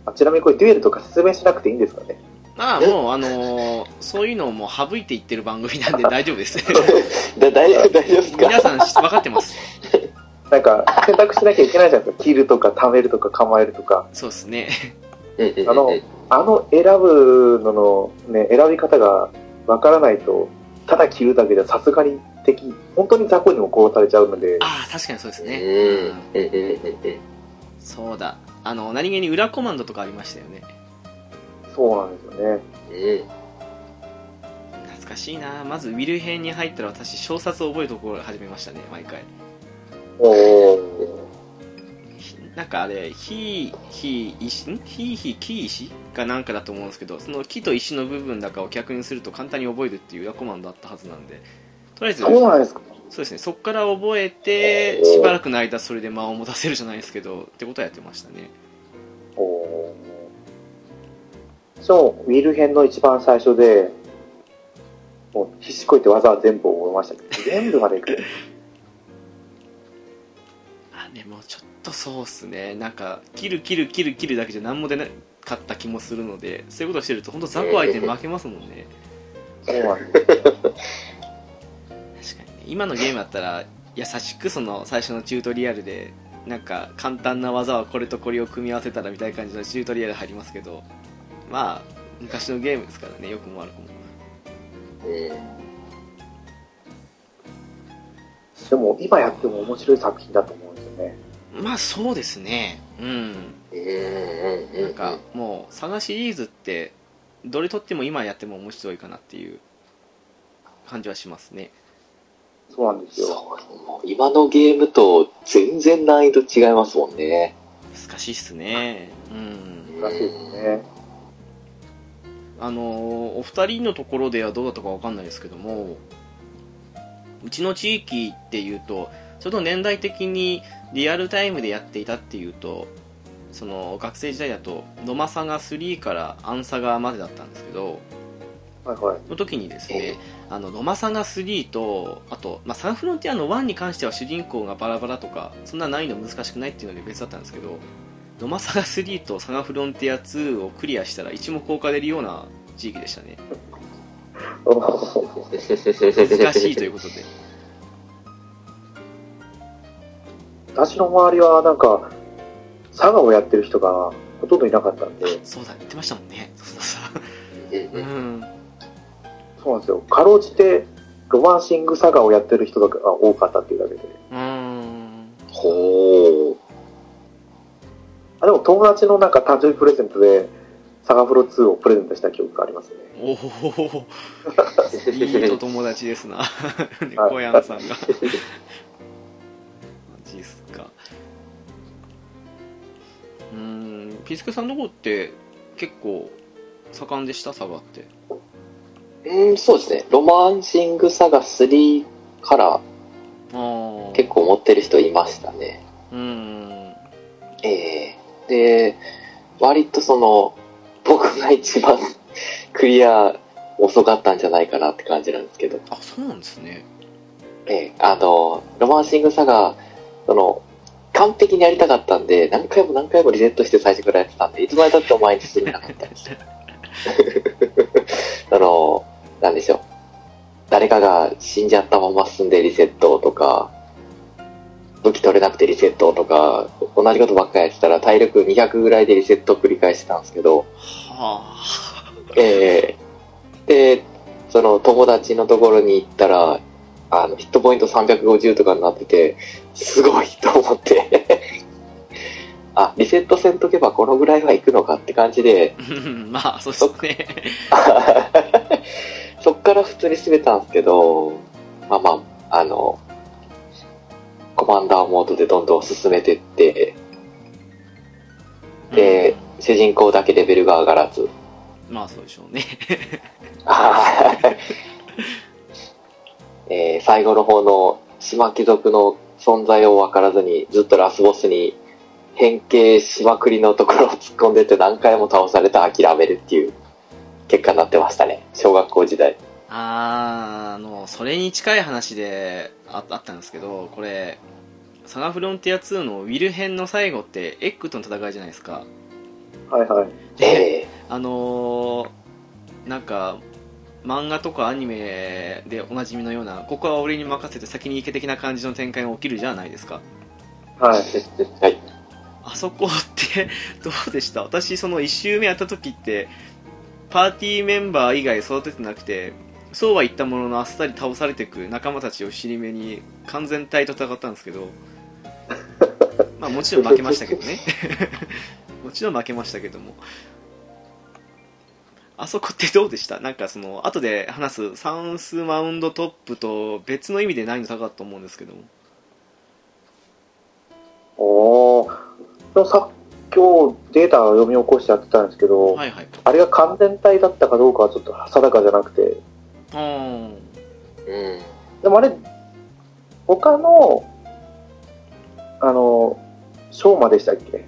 Speaker 3: あちなみにこれデュエルとか説明しなくていいんですかね。
Speaker 1: まあもうあのーそういうのをもう省いていってる番組なんで大丈夫です。
Speaker 2: だ大丈夫、大丈夫ですか？
Speaker 1: 皆さん分かってます
Speaker 3: なんか選択しなきゃいけないじゃないですか。切るとか、貯めるとか、構えるとか。
Speaker 1: そうですね。
Speaker 3: あのあの選ぶののね、選び方がわからないと、ただ切るだけではさすがに敵、本当に雑魚にも殺されちゃうので、
Speaker 1: ああ確かにそうですね、
Speaker 2: うんうんうんうんうん。
Speaker 1: そうだ。あの何気に裏コマンドとかありましたよね。
Speaker 3: そうなんですよね。
Speaker 2: うん。
Speaker 1: 懐かしいな。まずウィル編に入ったら私小冊を覚えるところから始めましたね毎回なんかあれひひ石ん？ひひき石？かなんかだと思うんですけどその木と石の部分だかを逆にすると簡単に覚えるっていう裏コマンドあったはずなんでとりあえず
Speaker 3: そうなんですか。
Speaker 1: そうですね。そっから覚えてしばらくの間それで間を持たせるじゃないですけどってことはやってましたね。
Speaker 3: おー。しかも、ウィル編の一番最初で、もう必死こいて技は全部覚えましたけど、全部までいく。
Speaker 1: あでもちょっとそうっすね。なんか切る切る切る切るだけじゃ何も出なかった気もするのでそういうことしてると本当雑魚相手に負けますもんね。
Speaker 3: そうなんです。
Speaker 1: 確かに。ね今のゲームだったら優しくその最初のチュートリアルでなんか簡単な技はこれとこれを組み合わせたらみたいな感じのチュートリアル入りますけどまあ昔のゲームですからねよくも悪くも。
Speaker 2: うん。
Speaker 3: でも、今やっても面白い作品だと思うね。
Speaker 1: まあそうですねうんなんかもうサガシリーズってどれとっても今やっても面白いかなっていう感じはしますね
Speaker 3: そうなんですよ。
Speaker 2: 今のゲームと全然難易度違いますもんね。
Speaker 1: 難しいっすねうん
Speaker 3: らしいですね。
Speaker 1: あのーお二人のところではどうだったかわかんないですけどもうちの地域っていうとちょっと年代的にリアルタイムでやっていたっていうとその学生時代だとノマサガ3からアンサガまでだったんですけど
Speaker 3: はいはい。
Speaker 1: の時にですねあのノマサガ3とあと、まあ、サンフロンティアの1に関しては主人公がバラバラとかそんな難易度難しくないっていうので別だったんですけどノマサガ3とサガフロンティア2をクリアしたら一目置かれるような地域でしたね 難しいということで
Speaker 3: 私の周りはなんか、佐賀をやってる人がほとんどいなかったんで、
Speaker 1: そうだ言ってましたもんねそうそう
Speaker 2: うん
Speaker 1: そううん
Speaker 3: そうなんですよ。かろうじて、ロマンシング佐賀をやってる人が多かったっていうだけで。
Speaker 1: うーん
Speaker 2: ほう。
Speaker 3: あ、でも友達のなんか誕生日プレゼントで、サガフロ2をプレゼントした記憶がありますね。
Speaker 1: おお いいお友達ですな 猫屋さんがピスケさんの方って結構盛んでした？サガって。
Speaker 2: うん、そうですね。ロマンシングサガ3から結構持ってる人いましたね。
Speaker 1: うーん。
Speaker 2: ええ。で、割とその、僕が一番クリア遅かったんじゃないかなって感じなんですけど。
Speaker 1: あそうなんですね。
Speaker 2: ええ。あの、ロマンシングサガ、その、完璧にやりたかったんで、何回も何回もリセットして最初からやってたんで、いつまでたっても毎日進めなかったんですよ。あの、なんでしょう。誰かが死んじゃったまま進んでリセットとか、武器取れなくてリセットとか、同じことばっかりやってたら体力200ぐらいでリセットを繰り返してたんですけど、
Speaker 1: は
Speaker 2: ええで、その友達のところに行ったら、あの、ヒットポイント350とかになってて、すごいと思って、あ、リセットせんとけばこのぐらいは行くのかって感じで、
Speaker 1: あ まあそうですね。
Speaker 2: そっから普通に進めたんですけど、まあまあ、あの、コマンダーモードでどんどん進めてって、で、主人公だけレベルが上がらず、
Speaker 1: うんまあそうでしょうね
Speaker 2: えー最後の方の島貴族の存在を分からずにずっとラスボスに変形しまくりのところを突っ込んでって何回も倒されて諦めるっていう結果になってましたね。小学校時代。
Speaker 1: あーあのそれに近い話でああったんですけどこれサガフロンティア2のウィル編の最後ってエッグとの戦いじゃないですか
Speaker 3: はいはい。
Speaker 1: で
Speaker 2: え
Speaker 1: あのーなんか漫画とかアニメでおなじみのようなここは俺に任せて先に行け的な感じの展開が起きるじゃないですか
Speaker 3: はい。
Speaker 2: ーはい。
Speaker 1: あそこって どうでした？私その1周目やった時ってパーティーメンバー以外育ててなくてそうは言ったもののあっさり倒されていく仲間たちを尻目に完全体と戦ったんですけどまあもちろん負けましたけどね もちろん負けましたけどもあそこってどうでした？なんかその後で話すサウスマウンドトップと別の意味で難易度高かったと思うんですけども。
Speaker 3: おー。さ今日データを読み起こしてやってたんですけど、
Speaker 1: はいはい。
Speaker 3: あれが完全体だったかどうかはちょっと定かじゃなくて、
Speaker 2: うん。
Speaker 3: でもあれ、他の、あの、ショーマでしたっけ？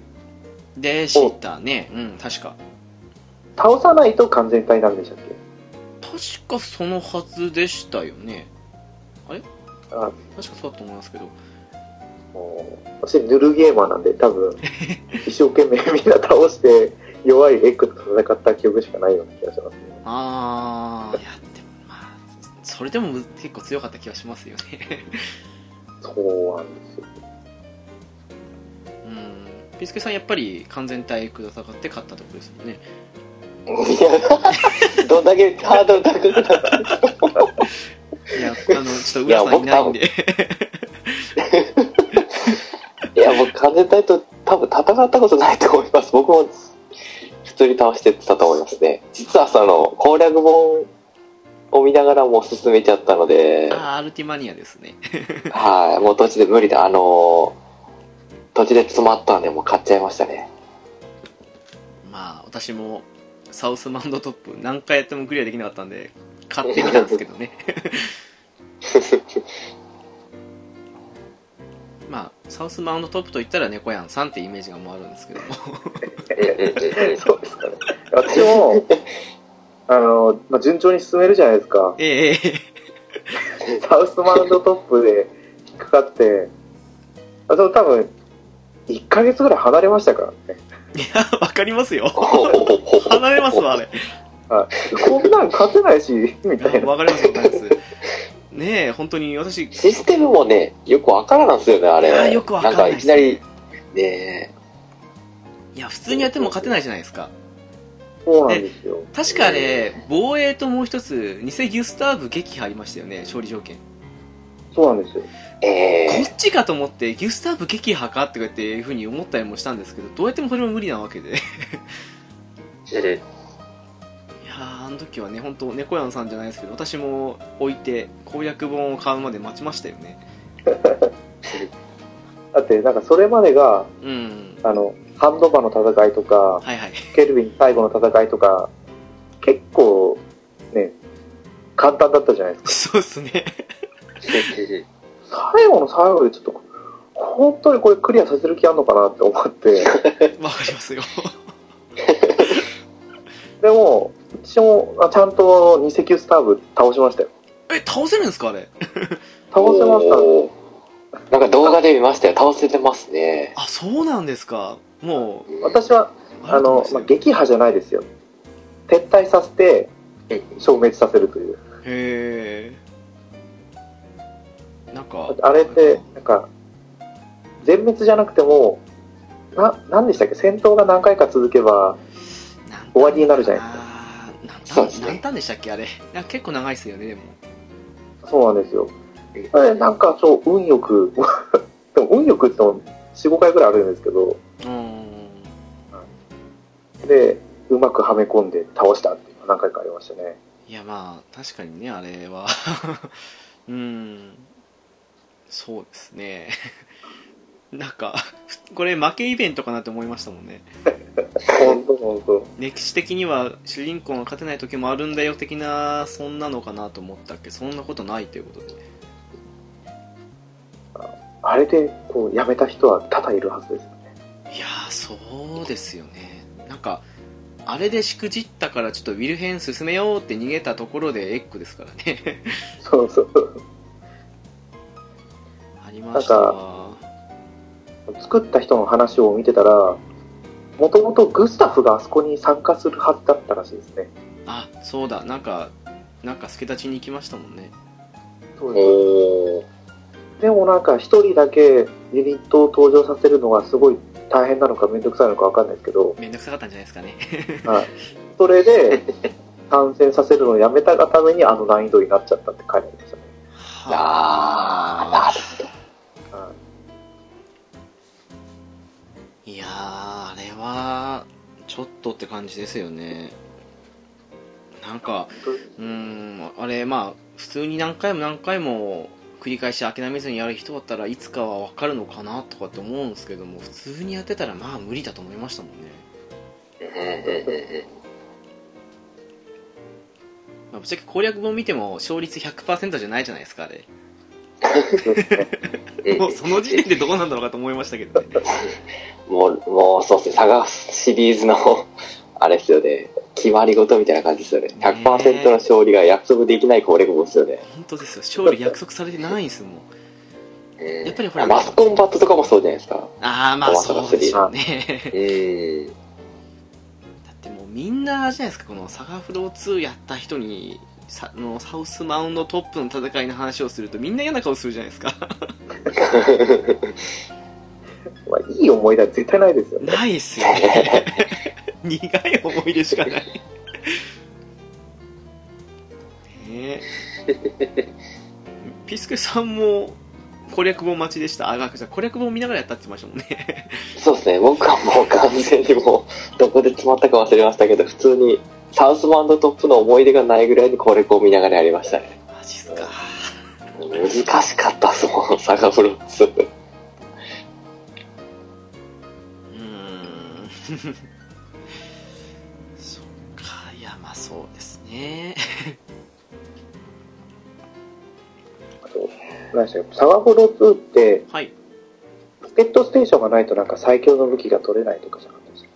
Speaker 1: でしたね。うん確か
Speaker 3: 倒さないと完全体なんでしたっけ？
Speaker 1: 確かそのはずでしたよね。
Speaker 3: あ
Speaker 1: 確かそうだと思いますけど。
Speaker 3: もう私、ヌルゲーマーなんで、多分、一生懸命みんな倒して、弱いエッグと戦った記憶しかないような気がしますね。
Speaker 1: ああいやでもまあそれでも結構強かった気がしますよね。
Speaker 3: そうなんですよ。
Speaker 1: うん。ピスケさんやっぱり完全体育戦って勝ったところですよね。
Speaker 2: いや、どんだけハードル高くなった
Speaker 1: いやあのちょっと浦さんいないんで
Speaker 2: いや、僕完全体と多分戦ったことないと思います。僕も普通に倒してたと思いますね。実はその攻略本を見ながらもう進めちゃったので、
Speaker 1: ああアルティマニアですね
Speaker 2: はい、もう途中で無理だ。あのー、途中で詰まったんでもう買っちゃいましたね。
Speaker 1: まあ私もサウスマウンドトップ何回やってもクリアできなかったんで買ってみたんですけどね まあサウスマウンドトップといったら猫やんさんってイメージがもうあるんですけども
Speaker 3: そうですかね。私も、あの、まあ、順調に進めるじゃないですか。
Speaker 1: ええええ
Speaker 3: サウスマウンドトップで引っかかって、あその多分、1ヶ月ぐらい離れましたからね。
Speaker 1: いやわかりますよ 離れますわあれ
Speaker 3: こんなん勝てないし、みたいな。
Speaker 1: わかりますわかりますねえ本当に私
Speaker 2: システムもね、よくわからんすよね、あれ。
Speaker 1: いやよくわかんない
Speaker 2: んかいきなり、ね
Speaker 1: いや普通にやっても勝てないじゃないですか
Speaker 3: そうなんですよ。
Speaker 1: 確かあれ防衛ともう一つ偽ギュスターブ撃破ありましたよね勝利条件
Speaker 3: そうなんですよ。
Speaker 2: え
Speaker 1: こっちかと思ってギュスターブ撃破かってこうやっていうふうに思ったりもしたんですけどどうやってもそれも無理なわけでいや
Speaker 2: え
Speaker 1: ーあの時はね本当猫やんさんじゃないですけど私も置いて攻略本を買うまで待ちましたよね
Speaker 3: だって、なんかそれまでが、
Speaker 1: うん
Speaker 3: あの、ハンドバーの戦いとか、
Speaker 1: はいはい。
Speaker 3: ケルビン最後の戦いとか、結構、ね、簡単だったじゃないですか。
Speaker 1: そうっすね。
Speaker 3: 最後の最後でちょっと、本当にこれクリアさせる気あんのかなって思って、
Speaker 1: わかりますよ。
Speaker 3: でも、一応、あちゃんと二石スターブ倒しましたよ。
Speaker 1: え、倒せるんですかあれ？
Speaker 3: 倒せました。
Speaker 2: なんか動画で見ましたよ。倒せてますね。
Speaker 1: あ、そうなんですか。も
Speaker 3: 私は、
Speaker 1: う、
Speaker 3: あの、まあ、撃破じゃないですよ。撤退させて、消滅させるという。
Speaker 1: へえ。なんか、
Speaker 3: あれって、なんか、全滅じゃなくても、な、なんでしたっけ？戦闘が何回か続けば、終わりになるじゃないですか
Speaker 2: そうですね
Speaker 1: 何単でしたっけ？あれ。なんか結構長いですよね、でも。
Speaker 3: そうなんですよ。あれ、なんか、そう、運よく、でも運よくっても、4、5回ぐらいあるんですけど、
Speaker 1: うーん。
Speaker 3: で、うまくはめ込んで倒したっていうのが何回かありましたね。
Speaker 1: いや、まあ、確かにね、あれは。うーん。そうですね。なんか、これ負けイベントかなって思いましたもんね。
Speaker 3: 本当本当。
Speaker 1: 歴史的には主人公が勝てない時もあるんだよ的な、そんなのかなと思ったっけそんなことないということで。
Speaker 3: あれで、こう、やめた人は多々いるはずですよね。
Speaker 1: いやー、そうですよね。なんか、あれでしくじったからちょっとウィルヘン進めようって逃げたところでエッグですからね。
Speaker 3: そうそう。
Speaker 1: ありましたわ。
Speaker 3: 作った人の話を見てたら、もともとグスタフがあそこに参加するはずだったらしいですね。
Speaker 1: あ、そうだ、なんか、なんか助太刀に行きましたもんね。
Speaker 3: そうですでもなんか一人だけユニットを登場させるのがすごい大変なのかめんどくさいのかわかんないですけど、
Speaker 1: めんどくさかったんじゃないですかね。
Speaker 3: はい、それで参戦させるのをやめたがためにあの難易度になっちゃったって書いてありましたね。
Speaker 2: あー、なるほど。
Speaker 3: はい
Speaker 1: いやー、あれは、ちょっとって感じですよね。なんか、うーん、あれ、まあ、普通に何回も何回も繰り返し諦めずにやる人だったらいつかは分かるのかなとかって思うんですけども、普通にやってたらまあ無理だと思いましたもんね。まあ、ぶっちゃけ攻略本見ても勝率100%じゃないじゃないですか、あれ。もうその時点でどうなんだろうかと思いましたけどね。
Speaker 2: もう、もうそうですね、サガシリーズの、あれですよね、決まり事みたいな感じですよね。100%の勝利が約束できない攻略本ですよね。
Speaker 1: 本当ですよ。勝利約束されてないんですもん。やっぱりほら
Speaker 2: マスコンバットとかもそうじゃないですか。
Speaker 1: ああ、まあそうでしょうね。
Speaker 2: うん。
Speaker 1: だってもうみんなじゃないですか、このサガフロー2やった人に、さのサウスマウンドトップの戦いの話をするとみんな嫌な顔するじゃないですか。
Speaker 3: まあ、いい思い出は絶対ないですよね。
Speaker 1: ないっすよね。苦い思い出しかない。ねえ。ピスケさんも攻略本待ちでした？あ、学者攻略本見ながらやったって言ってましたもんね。
Speaker 2: そうですね、僕はもう完全にもう、どこで詰まったか忘れましたけど、普通に、サウスマウンドトップの思い出がないぐらいに攻略を見ながらやりましたね。
Speaker 1: マジっすか。
Speaker 2: 難しかったっすもん、サガフローツ。
Speaker 1: うーんそっかいやまあそうですね
Speaker 3: あと、何でしたっけサガフロ2って、
Speaker 1: はい
Speaker 3: ロケットステーションがないとなんか最強の武器が取れないとかじゃなかったでしたっ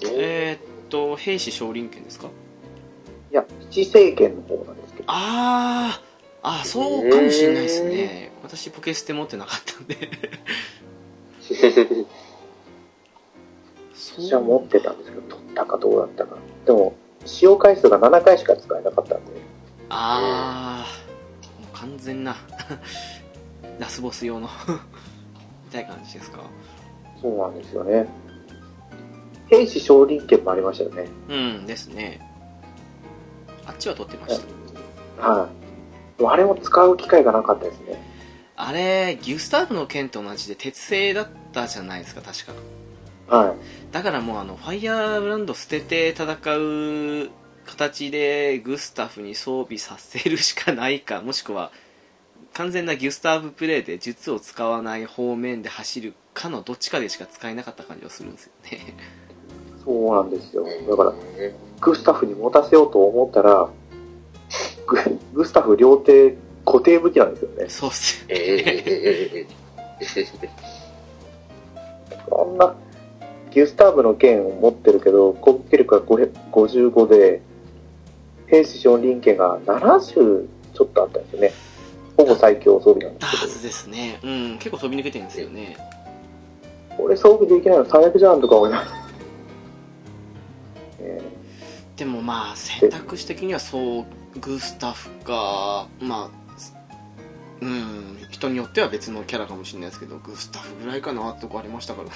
Speaker 3: け？
Speaker 1: えー、っと兵士少林拳ですか？
Speaker 3: いや、七政権の方なんですけど。
Speaker 1: あーあそうかもしれないですね。私ポケステ持ってなかったんで。そ
Speaker 3: 私は持ってたんですけど、取ったかどうだったか。でも、使用回数が7回しか使えなかったんで、
Speaker 1: ああもう完全な ラスボス用の みたいな感じですか？
Speaker 3: そうなんですよね。兵士少林拳もありましたよね。
Speaker 1: うんですねあっちは取ってました
Speaker 3: はい。あれも使う機会がなかったですね。
Speaker 1: あれギュスターブの剣と同じで鉄製だったじゃないですか確か
Speaker 3: はい。
Speaker 1: だからもうあのファイヤーブランド捨てて戦う形でグスタフに装備させるしかないか もしくは完全なギュスターブプレイで術を使わない方面で走るかのどっちかでしか使えなかった感じがするんですよね。
Speaker 3: そうなんですよ。だから、グスタフに持たせようと思ったら、ググスタフ両手固定武器なんですよね。
Speaker 1: そうっすよ
Speaker 2: え
Speaker 1: ね。
Speaker 2: え
Speaker 3: そんな、ギュスターブの剣を持ってるけど、攻撃力が5 55で、兵士昇臨剣が70ちょっとあったんですよね。ほぼ最強装備なんですけ
Speaker 1: だはずですね。うん、結構飛び抜けてるんですよね。
Speaker 3: ど、これ装備できないの最悪じゃんとか思います。え
Speaker 1: でもまあ、選択肢的にはそう、グスタフか、まあ、うん、人によっては別のキャラかもしれないですけど、グスタフぐらいかなってとこありましたからね。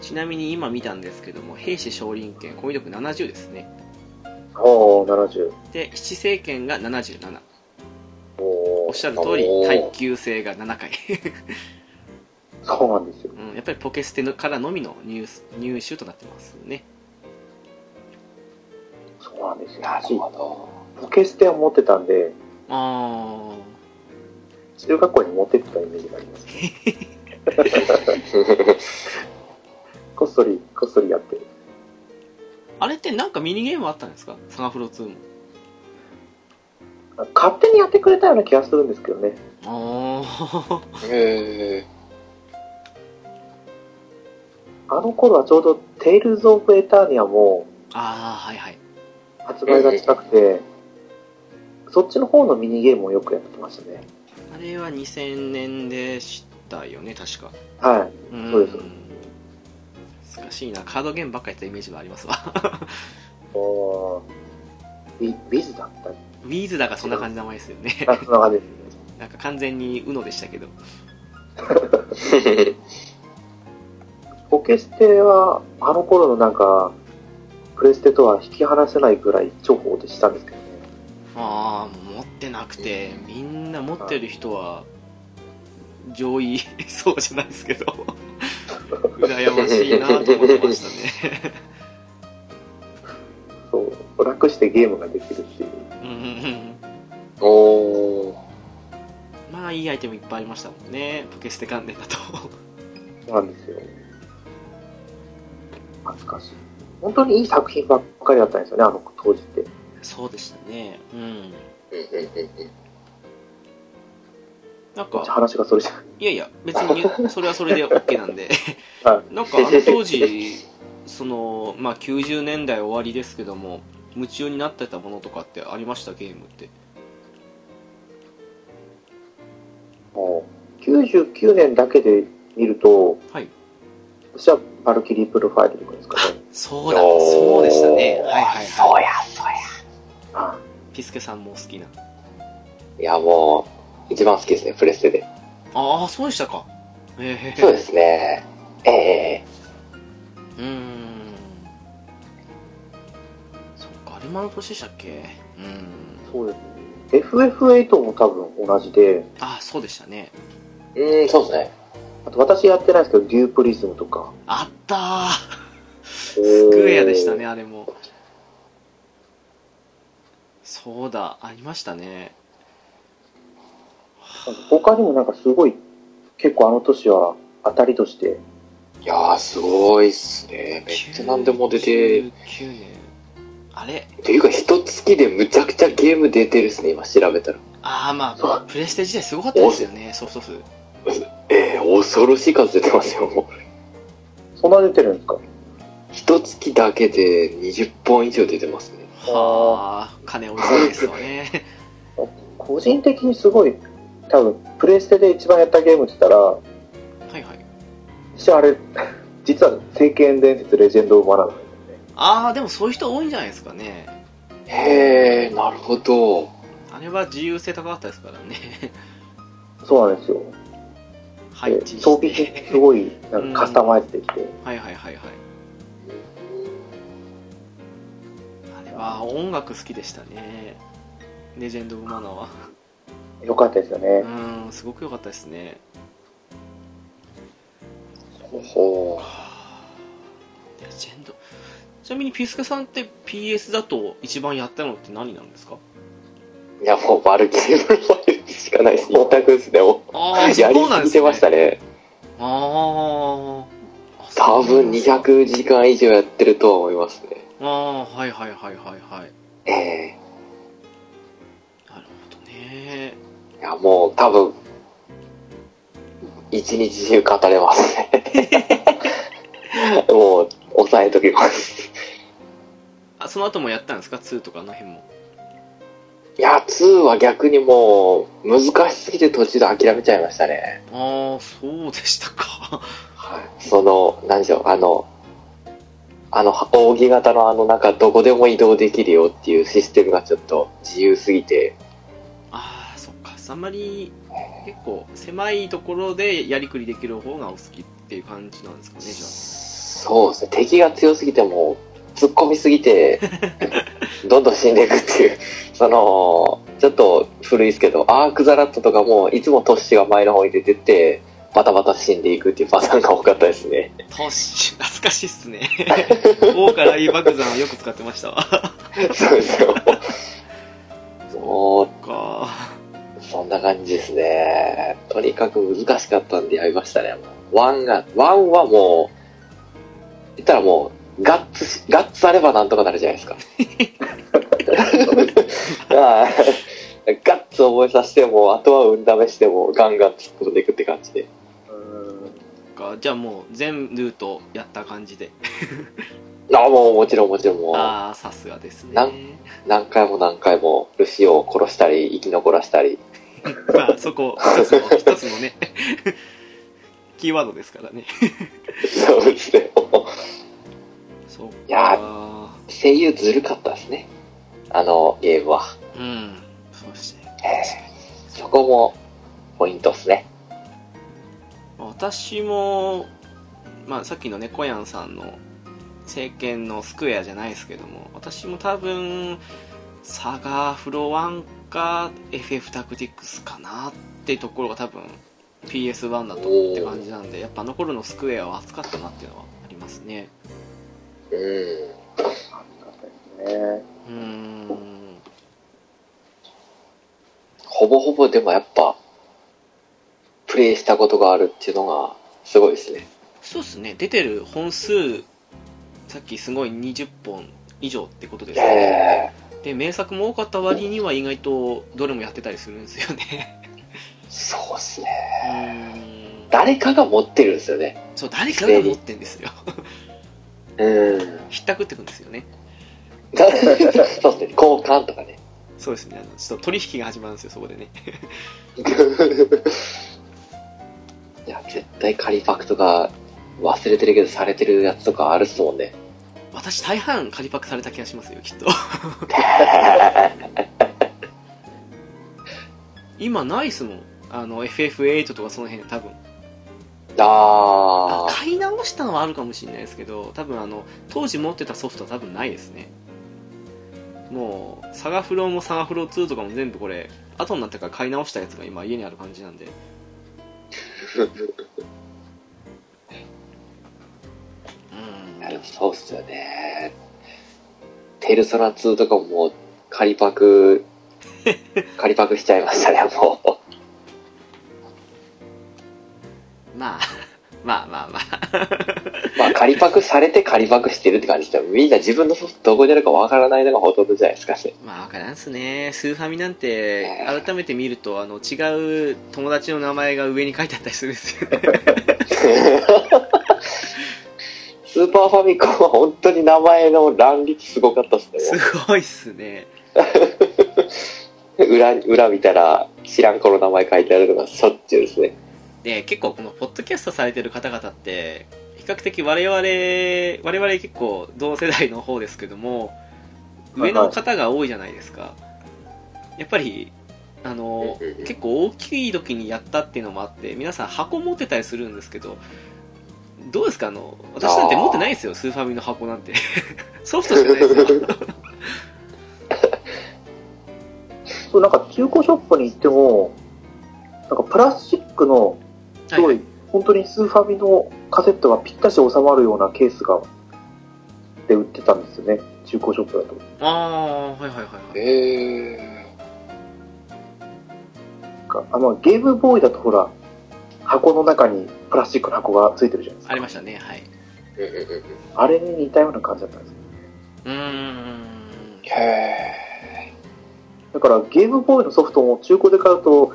Speaker 1: ちなみに今見たんですけども、兵士昇臨剣、攻撃力70ですね。
Speaker 3: ー、おー、70。
Speaker 1: で、七星剣が77。
Speaker 3: お
Speaker 1: おっしゃる通り耐久性が7回。
Speaker 3: そうなんですよ。
Speaker 1: っぱりポケステのからのみの入入手となってますね。
Speaker 3: そうなんですよ。
Speaker 2: なるほど。
Speaker 3: ポケステを持ってた。んで、
Speaker 1: ああ
Speaker 3: 中学校に持ってった。イメージがあります、ね。こっそり、こっそりやってる。
Speaker 1: あれってなんかミニゲームあった。んですかサガフロ2も。
Speaker 3: 勝手にやってくれた。ような気がするんですけどね。
Speaker 1: ああへ。
Speaker 2: え
Speaker 3: あの頃はちょうど、テイルズ・オブ・エターニアも
Speaker 1: ああ、はいはい。
Speaker 3: 発売が近くて、そっちの方のミニゲームをよくやってましたね。
Speaker 1: あれは2000年でしたよね、確か。
Speaker 3: はい。
Speaker 1: ん
Speaker 3: そうです
Speaker 1: 難しいな。カードゲームばっかやったイメージがありますわ。
Speaker 3: おービビズだった
Speaker 1: ウィーズだかそんな感じの名前ですよね。
Speaker 3: あ、そんな感じですね。
Speaker 1: なんか完全に UNO でしたけど。
Speaker 2: え
Speaker 3: ポケステは、あの頃のなんか、プレステとは引き離せないぐらい重宝でしたんですけどね。
Speaker 1: ああ、持ってなくて、みんな持ってる人は、上位 そうじゃないですけど、羨ましいなと思ってましたね。
Speaker 3: そう、楽してゲームができるっていう。
Speaker 1: うんうんうん
Speaker 2: おー。
Speaker 1: まあ、いいアイテムいっぱいありましたもんね、ポケステ関連だと。
Speaker 3: そうなんですよ。懐かしい。本当にいい作品ばっかりだったんですよね、あの当時って。
Speaker 1: そうでしたね。うん。
Speaker 2: うんうんうんうん
Speaker 1: なんか、
Speaker 3: 話がそれじゃん。
Speaker 1: いやいや、別にそれはそれで OK なんで。
Speaker 3: は
Speaker 1: なんかあの当時、その、まあ90年代終わりですけども、夢中になってたものとかってありました？ゲームって。
Speaker 3: もう、99年だけで見ると、
Speaker 1: はい。
Speaker 3: 私はバルキリープロファイルとかですかね。
Speaker 1: そうだ、そうでしたね。はいはいはい。
Speaker 2: や、そうや。
Speaker 3: あ
Speaker 1: ピスケさんも好きな。
Speaker 2: いや、もう、一番好きですね、プレステで。
Speaker 1: ああ、そうでしたか。ええ
Speaker 2: そうですね。ええ
Speaker 1: うーん。そっか、あれもあの年でしたっけ？うん。
Speaker 3: そうですね。FF8 も多分同じで、
Speaker 1: あ、そうでしたね。
Speaker 2: うん、そうですね。
Speaker 3: あと私やってないですけど、デュープリズムとか。
Speaker 1: あったー
Speaker 3: ス
Speaker 1: スクエアでしたね、。あれも。そうだ、ありましたね。
Speaker 3: 他にもなんかすごい、結構あの年は当たりとして、
Speaker 2: いやー、すごいっすね。めっちゃ何でも出て、
Speaker 1: 9年。あれ？
Speaker 2: っていうか、一月でむちゃくちゃゲーム出てるっすね、今調べたら。
Speaker 1: ああ、ま
Speaker 3: そ
Speaker 1: あ、プレステ時代すごかったですよね、ソフト数。
Speaker 2: ええ恐ろしい数出てますよ、もう。
Speaker 3: そんな出てるんですか？
Speaker 2: 一月だけで20本以上出てますね。
Speaker 1: はあ、金おじさんですよね。
Speaker 3: 個人的にすごい、多分、プレステで一番やったゲームって言ったら、
Speaker 1: はいはい。
Speaker 3: 私あれ、実は聖剣伝説レジェンド・オブ・マナーなんですよね。
Speaker 1: ああ、でもそういう人多いんじゃないですかね。
Speaker 2: へえ、なるほど。
Speaker 1: あれは自由性高かったですからね。
Speaker 3: そうなんですよ。
Speaker 1: 配置して。
Speaker 3: で装備品すごい、なんかカスタマイズできて、
Speaker 1: はいはいはいはい。あれは音楽好きでしたね。レジェンド・オブ・マナーは。
Speaker 3: よかったですよね。
Speaker 1: うん、すごく良かったですね。
Speaker 2: ほほ
Speaker 1: レジェンド。ちなみにピスケさんって PS だと一番やったのって何なんですか？
Speaker 2: いや、もうバルキリープロファイルしかないです。一択ですね。も
Speaker 1: ああ、
Speaker 2: うやりすぎてましたね。
Speaker 1: ああ。
Speaker 2: 多分200時間以上やってるとは思いますね。
Speaker 1: ああ、はいはいはいはいはい。
Speaker 2: ええ
Speaker 1: なるほどね。
Speaker 2: いや、もう多分、一日中語れますね。もう、抑えときます。
Speaker 1: あ、その後もやったんですか ?2 とかあの辺も。
Speaker 2: いや、2は逆にもう、難しすぎて途中で諦めちゃいましたね。
Speaker 1: ああ、そうでしたか。
Speaker 2: はい。その、何でしょう、あの、あの、扇形のあの、なんか、どこでも移動できるよっていうシステムがちょっと自由すぎて、
Speaker 1: ああ、そっか。あんまり、結構、狭いところでやりくりできる方がお好きっていう感じなんですかね、じ
Speaker 2: そうですね、敵が強すぎてもう、突っ込みすぎて、どんどん死んでいくっていう、その、ちょっと古いですけど、アークザラットとかも、いつもトッシュが前の方に出てって、バタバタ死んでいくっていうパターンが多かったですね。
Speaker 1: トッシュ、懐かしいっすね。大からいい爆弾をよく使ってましたわ。
Speaker 2: そうですよ。も
Speaker 1: か。
Speaker 2: う、そんな感じですね。とにかく難しかったんでやりましたね。ワンが、ワンはもう、言ったらもう、ガッツし、ガッツあればなんとかなるじゃないですか。ああガッツ覚えさせても、あとは運試しても、ガンガン突っ込んでいくって感じで。
Speaker 1: かじゃあもう全ルートやった感じで。
Speaker 2: あ あ、もうもちろんもちろんもう、
Speaker 1: ああ、さすがですね。
Speaker 2: 何回も何回も、ルシオを殺したり、生き残らしたり。
Speaker 1: まあ、そこ、一つの、一つのね、キーワードですからね。
Speaker 2: そうですね。いや声優ずるかったですね。あのゲームは。
Speaker 1: うん。そうですね。
Speaker 2: そこも、ポイントですね。
Speaker 1: 私も、まあ、さっきのね、コヤンさんの、政権のスクエアじゃないですけども、私も多分、サガフロ1か FF タクティクスかなってところが多分 PS1 だとって感じなんで、やっぱあの頃のスクエアは熱かったなっていうのはありますね。
Speaker 2: うん。
Speaker 3: ね。
Speaker 1: うん。
Speaker 2: ほぼほぼでもやっぱ、プレイしたことがあるっていうのが、すごいですね。
Speaker 1: そうですね、出てる本数、さっきすごい20本以上ってことですね。
Speaker 2: え
Speaker 1: で、名作も多かった割には意外とどれもやってたりするん。ですよね。
Speaker 2: そうですね。誰かが持ってるん。ですよね。
Speaker 1: そう、誰かが持ってん。ですよ。
Speaker 2: うん。
Speaker 1: ひったくってくんですよね。
Speaker 2: そうですね。交換とかね。
Speaker 1: そうですね。あのちょっと取引が始まるんですよ、そこでね。
Speaker 2: いや、絶対仮パクとか忘れてるけどされてるやつとかあるっすもんね。
Speaker 1: 私大半仮パクされた気がしますよ、きっと。今ないっすもん。あの、FF8 とかその辺多分。
Speaker 2: あー。
Speaker 1: 買い直したのはあるかもしれないですけど、多分あの、当時持ってたソフトは多分ないですね。もう、サガフロもサガフロ2とかも全部これ、後になってから買い直したやつが今家にある感じなんで。うん。
Speaker 2: でもそうっすよね。ペルソナ2とかももう仮パク、仮パクしちゃいましたね、もう。
Speaker 1: まあ、まあまあまあ。
Speaker 2: まあ仮パクされて仮パクしてるって感じで、みんな自分のソフトどこにあるかわからないのがほとんどじゃないですかね。
Speaker 1: まあ、わからんっすね。スーファミなんて、改めて見ると、あの、違う友達の名前が上に書いてあったりするんですよね。
Speaker 2: スーパーファミコンは本当に名前の乱立すごかったっすね。
Speaker 1: すごいっすね。
Speaker 2: 裏、裏見たら知らん子の名前書いてあるのがしょっちゅうですね。
Speaker 1: で、結構この、ポッドキャストされてる方々って、比較的我々、我々結構同世代の方ですけども、上の方が多いじゃないですか。やっぱり、あの結構大きい時にやったっていうのもあって、皆さん箱持ってたりするんですけど、どうですか？あの、私なんて持ってないですよ、スーファミの箱なんて。ソフトしかないですよ。
Speaker 3: そう、なんか中古ショップに行っても、なんかプラスチックの、すごい、本当にスーファミのカセットがぴったし収まるようなケースが、で売ってたんですよね。中古ショップだと。
Speaker 1: ああ、はいはいはいはい。
Speaker 2: へ
Speaker 3: か。あ、まあ、ゲームボーイだとほら、箱の中にプラスチックの箱がついてるじゃないですか。
Speaker 1: ありましたね、はい。
Speaker 3: あれに似たような感じだったんですよ。
Speaker 1: うーん。
Speaker 2: へ
Speaker 3: だからゲームボーイのソフトも中古で買うと、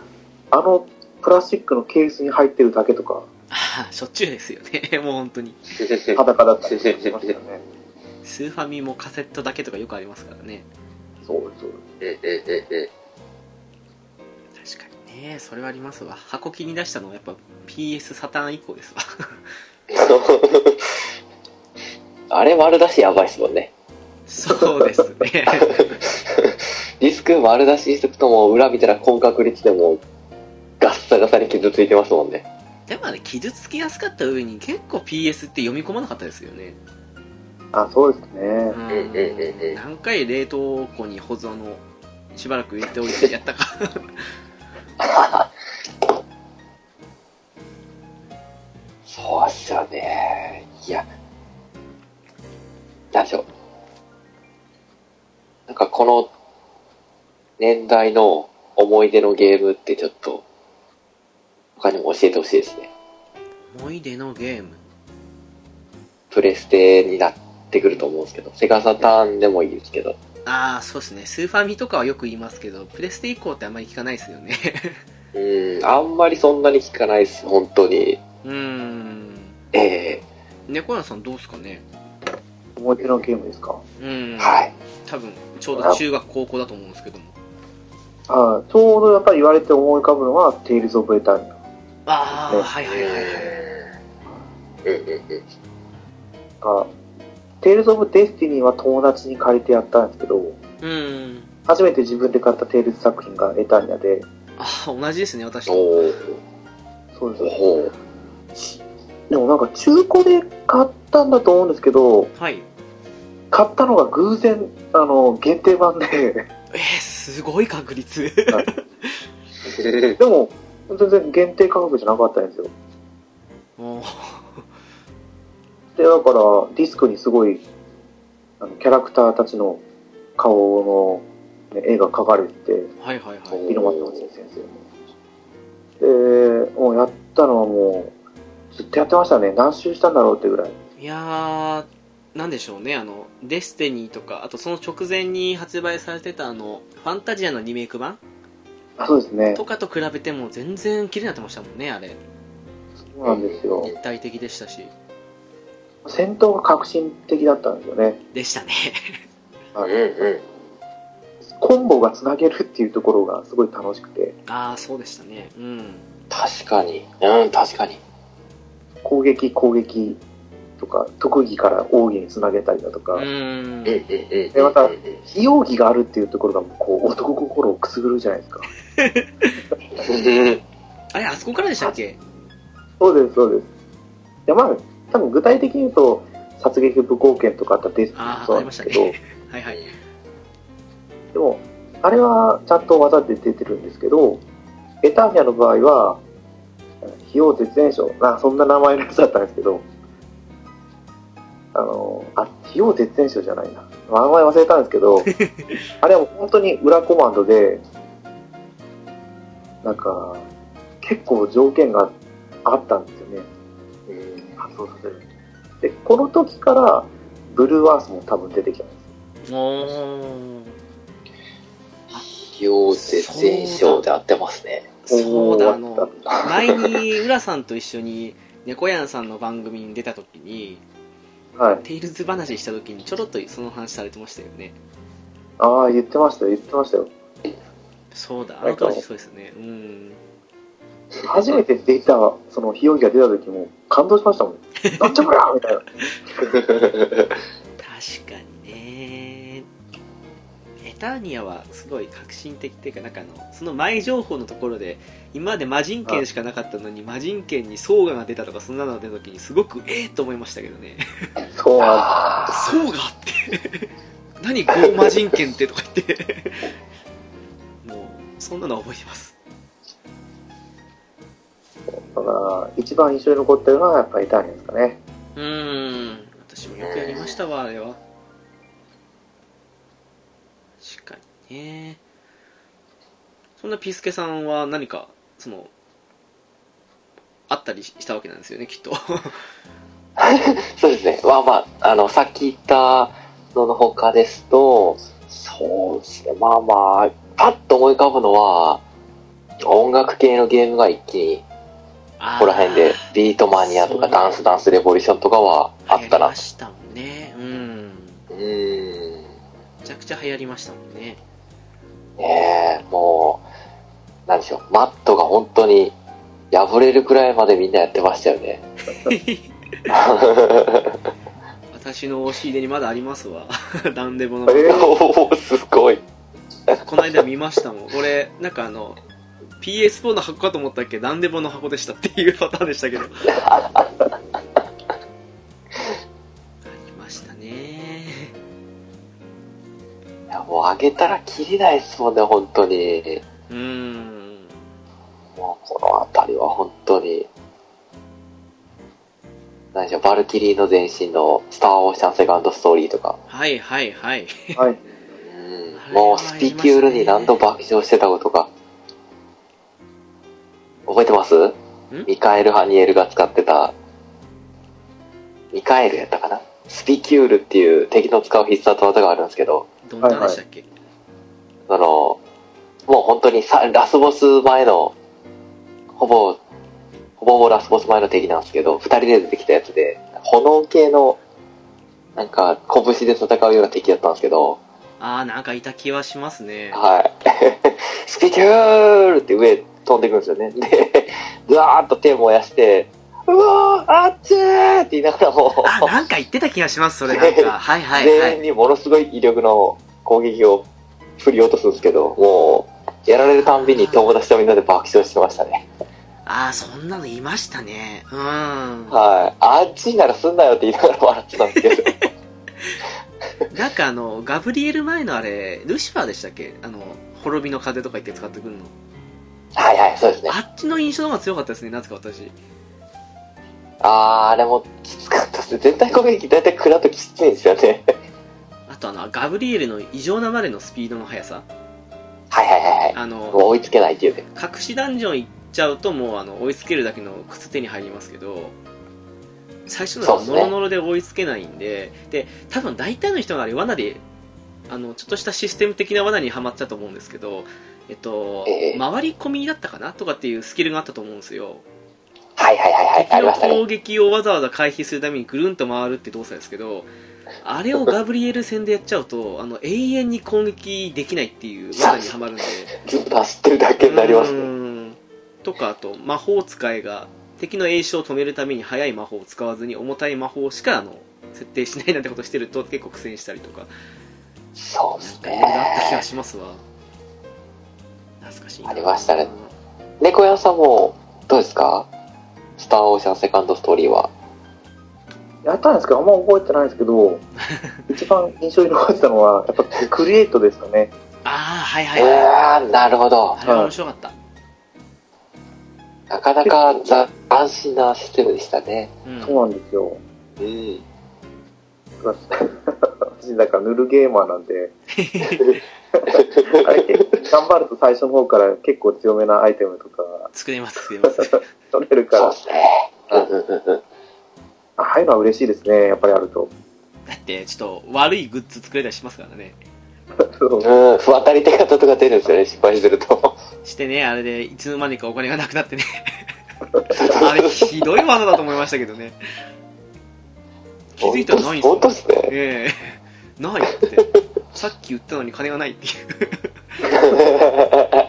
Speaker 3: あのプラスチックのケースに入ってるだけとか、
Speaker 1: ああ、しょっちゅうですよね、もう本当に。
Speaker 2: ー
Speaker 3: 裸だったりしましたよね。
Speaker 1: スーファミもカセットだけとかよくありますからね。
Speaker 3: そうです、そうです。
Speaker 2: うんうんうんうん
Speaker 1: 確かにね、それはありますわ。箱切り出したのはやっぱ PS サターン以降ですわ。
Speaker 2: あれ丸出しやばいっすもんね。
Speaker 1: そうですね。
Speaker 2: ディスク丸出ししとくともう裏見たら高確率でもうガッサガサに傷ついてますもんね。
Speaker 1: でもあれ、傷つきやすかった上に結構 PS って読み込まなかったですよね。
Speaker 3: あ、そうですね。
Speaker 1: うん
Speaker 2: うんうんうん
Speaker 1: 何回冷凍庫に保存のしばらく入れておいてやったか。
Speaker 2: そうっすよね。いや、なんでしょう。なんかこの年代の思い出のゲームってちょっと他にも教えてほしいですね。
Speaker 1: 思い出のゲーム。
Speaker 2: プレステになってくると思うんですけど、セガサターンでもいいですけど。
Speaker 1: ああ、そうですね。スーファミとかはよく言いますけど、プレステ以降ってあんまり聞かないですよね。
Speaker 2: うん、あんまりそんなに聞かないです、本当に。
Speaker 1: うーん。
Speaker 2: え
Speaker 1: 猫屋さんどうですかね？
Speaker 3: 思い出のゲームですか？
Speaker 1: うん。
Speaker 2: えはい。
Speaker 1: 多分、ちょうど中学高校だと思うんですけども。
Speaker 3: あちょうどやっぱり言われて思い浮かぶのは、テイルズ・オブ・エターニア。
Speaker 1: ああ、
Speaker 3: ね
Speaker 1: はいはいはいはい。
Speaker 2: うんうんうん。
Speaker 3: がテイルズ・オブ・デスティニーは友達に借りてやったんですけど、
Speaker 1: うん。
Speaker 3: 初めて自分で買ったテイルズ作品がエターニアで、
Speaker 1: ああ、同じですね、私と。
Speaker 3: そうです。
Speaker 2: おー
Speaker 3: でもなんか中古で買ったんだと思うんですけど、
Speaker 1: はい。
Speaker 3: 買ったのが偶然、あの、限定版で、
Speaker 1: えー、すごい確率。
Speaker 3: でも、全然限定価格じゃなかったんですよ。で、だから、ディスクにすごい、あのキャラクターたちの顔の、ね、絵が描かれてて、
Speaker 1: はいはいはい。
Speaker 3: 猪俣町先生の。で、もうやったのはもう、ずっとやってましたね。何周したんだろうってぐらい。
Speaker 1: いやー、なんでしょうね、あの、デスティニーとか、あとその直前に発売されてたあの、ファンタジアのリメイク版
Speaker 3: あ、そうですね。
Speaker 1: とかと比べても全然綺麗になってましたもんね、あれ。
Speaker 3: そうなんですよ。
Speaker 1: 立体的でしたし。
Speaker 3: 戦闘が革新的だったんですよね。
Speaker 1: でしたね。
Speaker 2: うんうん。
Speaker 3: コンボがつなげるっていうところがすごい楽しくて、
Speaker 1: ああ、そうでしたね。うん。
Speaker 2: 確かに。うん、確かに。
Speaker 3: 攻撃、攻撃とか、特技から奥義につなげたりだとか。でまた非容疑があるっていうところが、こう、男心をくすぐるじゃないですか。
Speaker 1: あれ、あそこからでしたっけ？
Speaker 3: そうです、そうです。で、まあ、多分具体的に言うと、殺撃無貢献とかあったデス
Speaker 1: ああ、
Speaker 3: そう
Speaker 1: ありました
Speaker 3: なんですけど、
Speaker 1: ね。はいはい。
Speaker 3: でも、あれはちゃんと技で出てるんですけど、エターニアの場合は、費用絶縁症、なそんな名前のやつだったんですけど、あの、あ、費用絶縁症じゃないな。名前忘れたんですけど、あれはもう本当に裏コマンドで、なんか、結構条件があったんですよね。発動させる。で、この時から、ブルーワースも多分出てきたんです。
Speaker 1: おー。
Speaker 2: 費用絶縁症で合ってますね。
Speaker 1: そうだ、あ
Speaker 3: お
Speaker 1: の
Speaker 3: ー、
Speaker 1: 前に浦さんと一緒に猫やんさんの番組に出た時に、
Speaker 3: はい。
Speaker 1: テイルズ話した時にちょろっとその話されてましたよね。
Speaker 3: ああ、言ってましたよ、言ってましたよ。
Speaker 1: そうだ、あの当時そうですね。うん。
Speaker 3: 初めて出た、その、費用が出た時も感動しましたもん。なんじゃこりゃみたいな。
Speaker 1: 確かにね。ターニアはすごい革新的っていうか、なんかあの、その前情報のところで、今まで魔人剣しかなかったのに、魔人剣にソーガが出たとか、そんなのが出た時に、すごくええと思いましたけどね。
Speaker 3: そうなん
Speaker 2: あ
Speaker 1: ソーガって、何ゴー魔人剣ってとか言って。もう、そんなの覚えてます。
Speaker 3: だから、一番印象に残ってるのはやっぱりターニアですかね。
Speaker 1: うん、私もよくやりましたわ、あれは。確かにね。そんなピースケさんは何かそのあったりしたわけなんですよねきっと
Speaker 2: そうですね。まあまあ、あの、さっき言ったのの他ですと、そうですね。まあまあ、パッと思い浮かぶのは、音楽系のゲームが一気に、ここら辺で、ビートマニアとかダンスダンスレボリューションとかはあったな
Speaker 1: ましたもんねうん
Speaker 2: うーん。
Speaker 1: めちゃくちゃ流行りましたもんね。
Speaker 2: ねえ、もう、なんでしょう、マットが本当に破れるくらいまでみんなやってましたよね。
Speaker 1: 私の押し入れにまだありますわ。ダンデボの。
Speaker 3: えー
Speaker 2: すごい。
Speaker 1: この間見ましたもん。俺なんかあの PS4 の箱かと思ったっけダンデボの箱でしたっていうパターンでしたけど
Speaker 2: もう上げたら切りないですもんね、本当に。
Speaker 1: うーん。
Speaker 2: もうこの辺りは本当に、何でしょう、バルキリーの前身のスターオーシャンセカンドストーリーとか、
Speaker 1: はいはいはい。
Speaker 3: はい。
Speaker 2: うん。もうスピキュールに何度爆笑してたことか。覚えてます？ミカエル・ハニエルが使ってた、ミカエルやったかな？スピキュールっていう敵の使う必殺技があるんですけど、
Speaker 1: どんなでしたっけ、
Speaker 2: その、もう本当にさラスボス前の、ほぼ、ほぼほぼラスボス前の敵なんですけど、二人で出てきたやつで、炎系の、なんか、拳で戦うような敵だったんですけど、
Speaker 1: ああなんかいた気はしますね
Speaker 2: はい。スピキュールって上飛んでくるんですよね。で、ずわーっと手燃やして、うわーあっちーって言いながらも、
Speaker 1: あなんか言ってた気がしますそれ。なんか。はいはいは
Speaker 2: 全員
Speaker 1: い
Speaker 2: にものすごい威力の攻撃を振り落とすんですけど、もう、やられるたんびに友達とみんなで爆笑してましたね。
Speaker 1: ああそんなのいましたね。うん。
Speaker 2: はい。あっちならすんなよって言いながら笑ってたんですけど。
Speaker 1: なんかあのガブリエル前のあれルシファーでしたっけ？あの滅びの風とか言って使ってくるの。
Speaker 2: はいはい、そうですね。
Speaker 1: あっちの印象の方が強かったですねなぜか私
Speaker 2: あー、あれもきつかったですね。全体攻撃大体食らうときついんですよね。
Speaker 1: あとあのガブリエルの異常なまでのスピードの速さ
Speaker 2: はいはいはいはい。
Speaker 1: あの
Speaker 2: もう追いつけないっていうね。
Speaker 1: 隠しダンジョン行っちゃうともうあの追いつけるだけの靴手に入りますけど最初のノロノロで追いつけないんでで多分大体の人があれ罠であのちょっとしたシステム的な罠にはまったと思うんですけどえっと、
Speaker 2: ええ
Speaker 1: 回り込みだったかなとかっていうスキルがあったと思うんですよ
Speaker 2: はいはいはいはい。あ
Speaker 1: 敵の
Speaker 2: りましたね
Speaker 1: 攻。撃をわざわざ回避するためにぐるんと回るって動作ですけどあれをガブリエル戦でやっちゃうとあの永遠に攻撃できないっていう罠にはまるんで
Speaker 2: ずっと走ってるだけになります
Speaker 1: う
Speaker 2: ね。
Speaker 1: とかあと魔法使いが敵の栄唱を止めるために速い魔法を使わずに重たい魔法しかあの設定しないなんてことしてると結構苦戦したりとか
Speaker 2: そうです
Speaker 1: なんかいろいろあった気が
Speaker 2: ね。
Speaker 1: しますわ懐かしいな
Speaker 2: ありましたね猫屋さんも、どうですか？スターオーシャンセカンドストーリーは。
Speaker 3: やったんですけど、あんま覚えてないですけど、一番印象に残ってたのは、やっぱクリエイトですかね。
Speaker 1: ああはいはいはい
Speaker 2: えー、なるほど。
Speaker 1: あれは面白かった、
Speaker 2: なかなか斬新なシステムでしたね。
Speaker 1: うん
Speaker 3: そうなんですよ。
Speaker 2: うん。
Speaker 3: 私、だから塗るゲーマーなんで、あれ、頑張ると最初の方から結構強めなアイテムとか
Speaker 1: 作れます作れます
Speaker 3: 取れるから
Speaker 2: そうで、すね。うんうんうんうん。
Speaker 3: ああいうのは嬉しいですね、やっぱりあると。
Speaker 1: だってちょっと悪いグッズ作れたりしますからね
Speaker 3: そう
Speaker 2: うん、不当たり手形とか出るんですよね、失敗すると。
Speaker 1: してねあれでいつの間にかお金がなくなってねあれひどい技だと思いましたけどね気づいたらないんですよ
Speaker 2: 本当っすね。
Speaker 1: ええないってさっき言ったのに金がないっていうあ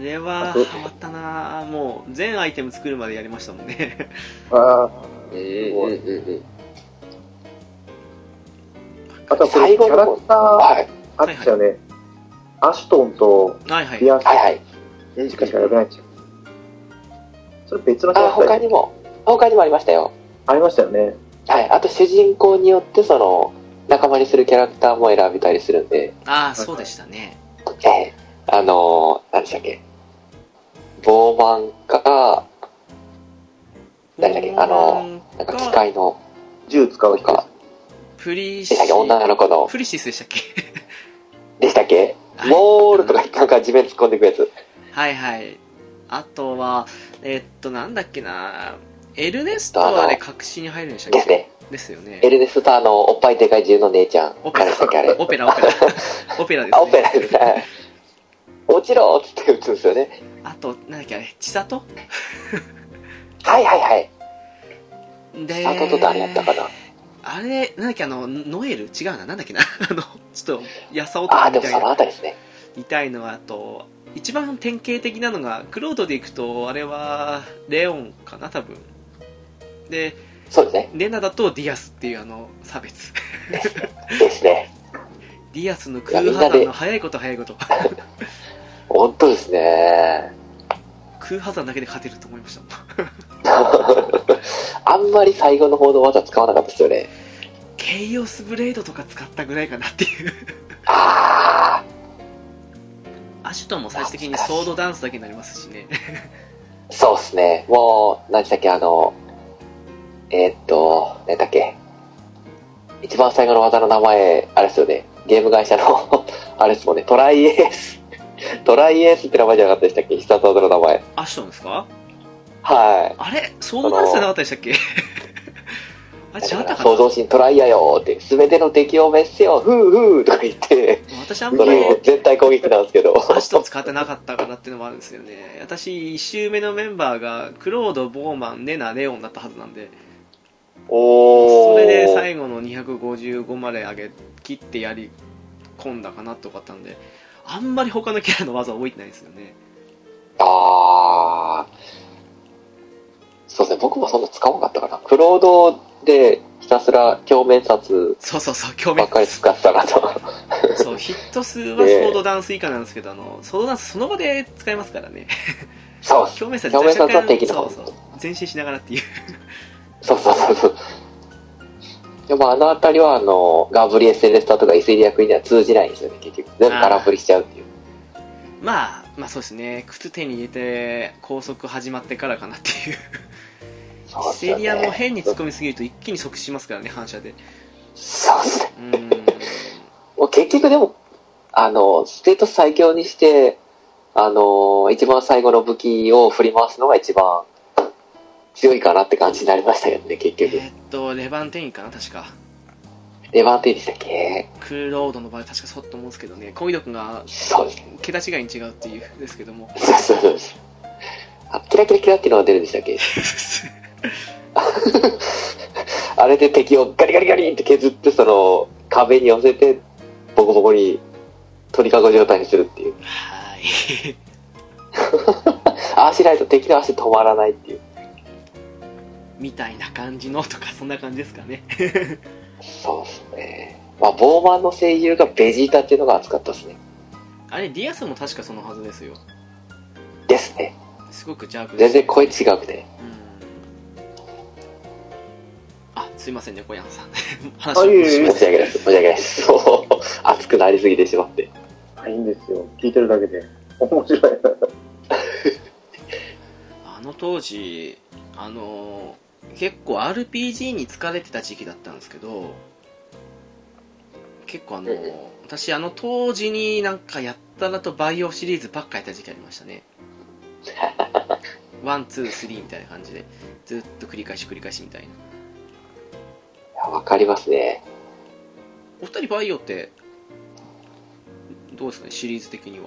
Speaker 1: れはハマったなぁもう全アイテム作るまでやりましたもんね
Speaker 3: ああ
Speaker 2: うんうんうんうん。
Speaker 3: あとはこれ、キャラクター
Speaker 2: はい。
Speaker 3: あっちゃね、アシュトンと
Speaker 1: はいはい
Speaker 3: ビアス
Speaker 2: はいはい。
Speaker 3: しかしかやれないんですよ。それ別のキャ
Speaker 2: あ、
Speaker 3: ラクター
Speaker 2: 他にも、他にもありましたよ。
Speaker 3: ありましたよね。
Speaker 2: はい。あと主人公によって、その、仲間にするキャラクターも選べたりするんで、
Speaker 1: ああそうでしたね
Speaker 2: ええあのー、何でしたっけ？ボーマンか、誰だっけあのなんか機械の、
Speaker 3: 銃使う人です。
Speaker 1: プリシ
Speaker 2: でしたっけ女の子の、
Speaker 1: プリシスでしたっけ？
Speaker 2: でしたっけ？
Speaker 1: はい
Speaker 2: モールとかなんか地面突っ込んでいくやつ。
Speaker 1: はいはい。あとは、えっと、なんだっけな、エルネストはあれ、隠しに入るんでしたっけ？
Speaker 2: ですね。
Speaker 1: ですよね
Speaker 2: エ。ルネスタのおっぱいでかい銃の姉ちゃん。
Speaker 1: オペラ
Speaker 2: 誰でしたっけあれ。
Speaker 1: オペラ、オペラ。オペラです
Speaker 2: あ、オペ
Speaker 1: ね。
Speaker 2: ラですね。落ちろっつって撃つんですよね。
Speaker 1: あと、なんだっけあれ、千里？
Speaker 2: はいはいはい。
Speaker 1: で、
Speaker 2: あとと誰やったかな。
Speaker 1: あれ、なんだっけあの、ノエル？違うな、なんだっけな。あの、ちょっと、やさ男
Speaker 2: あ、でもその
Speaker 1: みたいな。
Speaker 2: あたりですね。
Speaker 1: みたいのは、あと、一番典型的なのが、クロードでいくと、あれは、レオンかな、多分。で、
Speaker 2: そうですね。
Speaker 1: レナだとディアスっていうあの、差別。
Speaker 2: ですね。
Speaker 1: ディアスの空破山の早いこと早いこと。
Speaker 2: 本当ですね。
Speaker 1: 空破山だけで勝てると思いました。
Speaker 2: あんまり最後の方の技使わなかったですよね。
Speaker 1: ケイオスブレードとか使ったぐらいかなっていう。
Speaker 2: あ
Speaker 1: アシュトンも最終的にソードダンスだけになりますしね。
Speaker 2: ー、そうですね。もう、何でしたっけ、あの、えーっと、何だっけ。一番最後の技の名前、あれですよね。ゲーム会社の、あれですもんね。トライエース。トライエースって名前じゃなかったでしたっけ？必殺技の名前。
Speaker 1: アシュトンですか？
Speaker 2: はい。
Speaker 1: あれ？ソードダンスじゃなかったでしたっけ？あれ違ったか
Speaker 2: 創
Speaker 1: な
Speaker 2: 造神トライヤよって、すべての敵を滅せよ、ふうふうとか言って、
Speaker 1: 私あんまり
Speaker 2: それ全体攻撃なんですけど。
Speaker 1: アシュトン使ってなかったからっていうのもあるんですよね。私、1周目のメンバーが、クロード、ボーマン、ネナ、レオンだったはずなんで、
Speaker 2: おー。
Speaker 1: それで最後の255まで上げ切ってやり込んだかなとかあったんで、あんまり他のキャラの技覚えてないですよね。
Speaker 2: あー。そうですね、僕もそんな使わなかったかな。クロードでひたすら鏡面殺
Speaker 1: そうそうそう、
Speaker 2: ばっかり使ってたなと。
Speaker 1: そう、ヒット数はソードダンス以下なんですけど、あの、ソードダンスその場で使えますからね。
Speaker 2: そう
Speaker 1: 表 面差
Speaker 2: 表面差は
Speaker 1: そうそう。前進しながらっていう。
Speaker 2: そうそうそうそう。でもあのあたりは、あの、ガブリエ・セレスタとかイセリアクイーンには通じないんですよね、結局。全部空振りしちゃうっていう。
Speaker 1: まあ、まあそうですね。靴手に入れて、高速始まってからかなっていう。
Speaker 2: そうですよね
Speaker 1: セリアも変に突っ込みすぎると一気に即死しますからね、反射で。
Speaker 2: そうですね。もう結局でも、あの、ステータス最強にして、あの、一番最後の武器を振り回すのが一番強いかなって感じになりましたけどね、結局。
Speaker 1: えーっと、レバンテインかな、確か。
Speaker 2: レバンテイでしたっけ？
Speaker 1: クーロードの場合、確かそうだと思うんですけどね、攻撃力が
Speaker 2: そうです。
Speaker 1: 桁違いに違うっていうですけども。
Speaker 2: そうそうそうです。あ、キラキラキラっていうのが出るんでしたっけ？あれで敵をガリガリガリって削って、その、壁に寄せて、ボコボコに鳥かご状態にするっていう。
Speaker 1: はい。
Speaker 2: ああしないと敵の足止まらないっていう。
Speaker 1: みたいな感じのとか、そんな感じですかね。
Speaker 2: そうですね。まあ、ボーマンの声優がベジータっていうのが熱かったですね。
Speaker 1: あれ、ディアスも確かそのはずですよ。
Speaker 2: ですね。
Speaker 1: すごく邪悪
Speaker 2: 全然声違くて。
Speaker 1: うん。あ、すいませんね、小山さん。
Speaker 3: あ
Speaker 1: 話を。
Speaker 2: 申し訳ないです。申し訳ないです。そう。熱くなりすぎてしまって。
Speaker 3: あいいんですよ。聞いてるだけで。面白い。
Speaker 1: あの当時、あの、結構 RPG に疲れてた時期だったんですけど、結構あの、
Speaker 2: うんうん
Speaker 1: 私あの当時になんかやったらとバイオシリーズばっかやった時期ありましたね。ワン、ツー、スリーみたいな感じで、ずっと繰り返し繰り返しみたいな。
Speaker 2: わかりますね。
Speaker 1: お二人バイオって、どうですかね、シリーズ的には。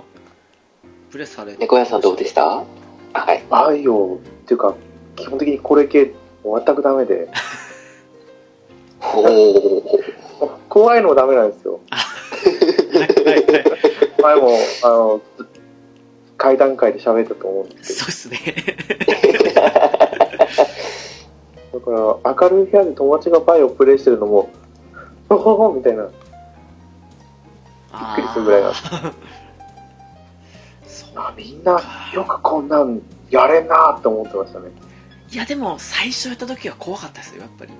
Speaker 1: プレスされて
Speaker 2: 猫屋さんどうでした？あはい。
Speaker 3: バイオっていうか、基本的にこれ系全くダメで。怖いのもダメなんですよ。前も、あの、階段階で喋ったと思うんですけ
Speaker 1: そうっすね。
Speaker 3: ど、だから明るい部屋で友達がバイオプレイしてるのも、ほほほみたいな、
Speaker 1: びっ
Speaker 3: くりするぐらいなんですみんなよくこんなんやれんなって思ってましたね。
Speaker 1: いやでも最初やった時は怖かったですよやっぱり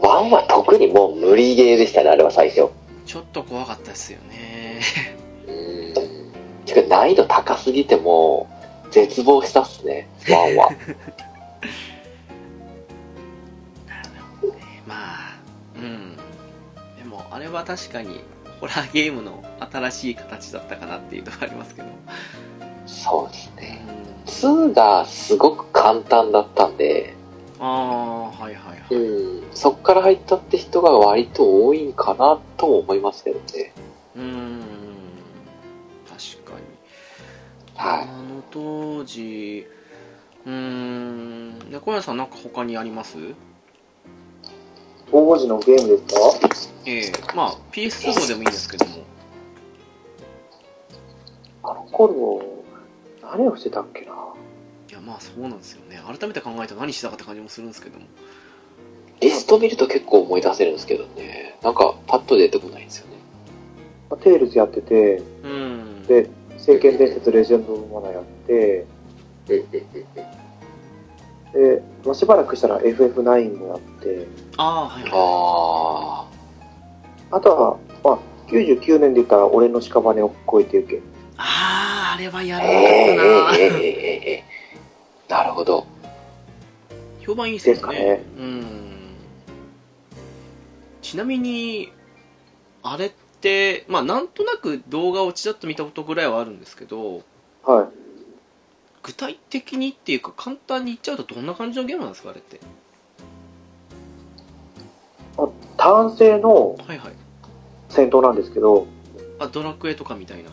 Speaker 2: ワンは特にもう無理ゲーでしたね、あれは最初。
Speaker 1: ちょっと怖かったですよね
Speaker 2: うん。てか難易度高すぎてもう、絶望したっすね、ワンは。
Speaker 1: まあうんでもあれは確かにホラーゲームの新しい形だったかなっていうのはありますけど
Speaker 2: そうです
Speaker 1: う
Speaker 2: ね。
Speaker 1: ん
Speaker 2: 2がすごく簡単だったんで、
Speaker 1: ああ、はいはいはい。
Speaker 2: うん、そっから入ったって人が割と多いんかなとも思いますけどね。
Speaker 1: うーん、確かに。
Speaker 2: はい
Speaker 1: あの当時、うーん、猫屋さんなんか他にあります？
Speaker 3: 当時のゲームですか？
Speaker 1: ええまあ PS2 でもいいんですけども。
Speaker 3: あの頃、何をしてたっけない
Speaker 1: やまあそうなんですよね。改めて考えたら何してたかって感じもするんですけども。
Speaker 2: リスト見ると結構思い出せるんですけどね。なんかパッと出てこないんですよね。
Speaker 3: まあテイルズやってて、
Speaker 1: うん。
Speaker 3: で、聖剣伝説レジェンド・オブ・マナーやって、で、まあ、しばらくしたら FF9 もやって、
Speaker 1: ああ、はいは
Speaker 2: あ
Speaker 3: あとは、まあ、99年で言ったら俺の屍を越えてゆけ。
Speaker 1: ああ、あれはや
Speaker 2: あ。
Speaker 1: らなかったな。
Speaker 2: えええええええなるほど。
Speaker 1: 評判いいですね。
Speaker 3: ね
Speaker 1: うん。ちなみに、あれって、まあなんとなく動画をちらっと見たことぐらいはあるんですけど、
Speaker 3: はい。
Speaker 1: 具体的にっていうか簡単に言っちゃうとどんな感じのゲームなんですかあれって。
Speaker 3: あ単性の
Speaker 1: はいはい。
Speaker 3: 戦闘なんですけど、
Speaker 1: あ、ドラクエとかみたいな。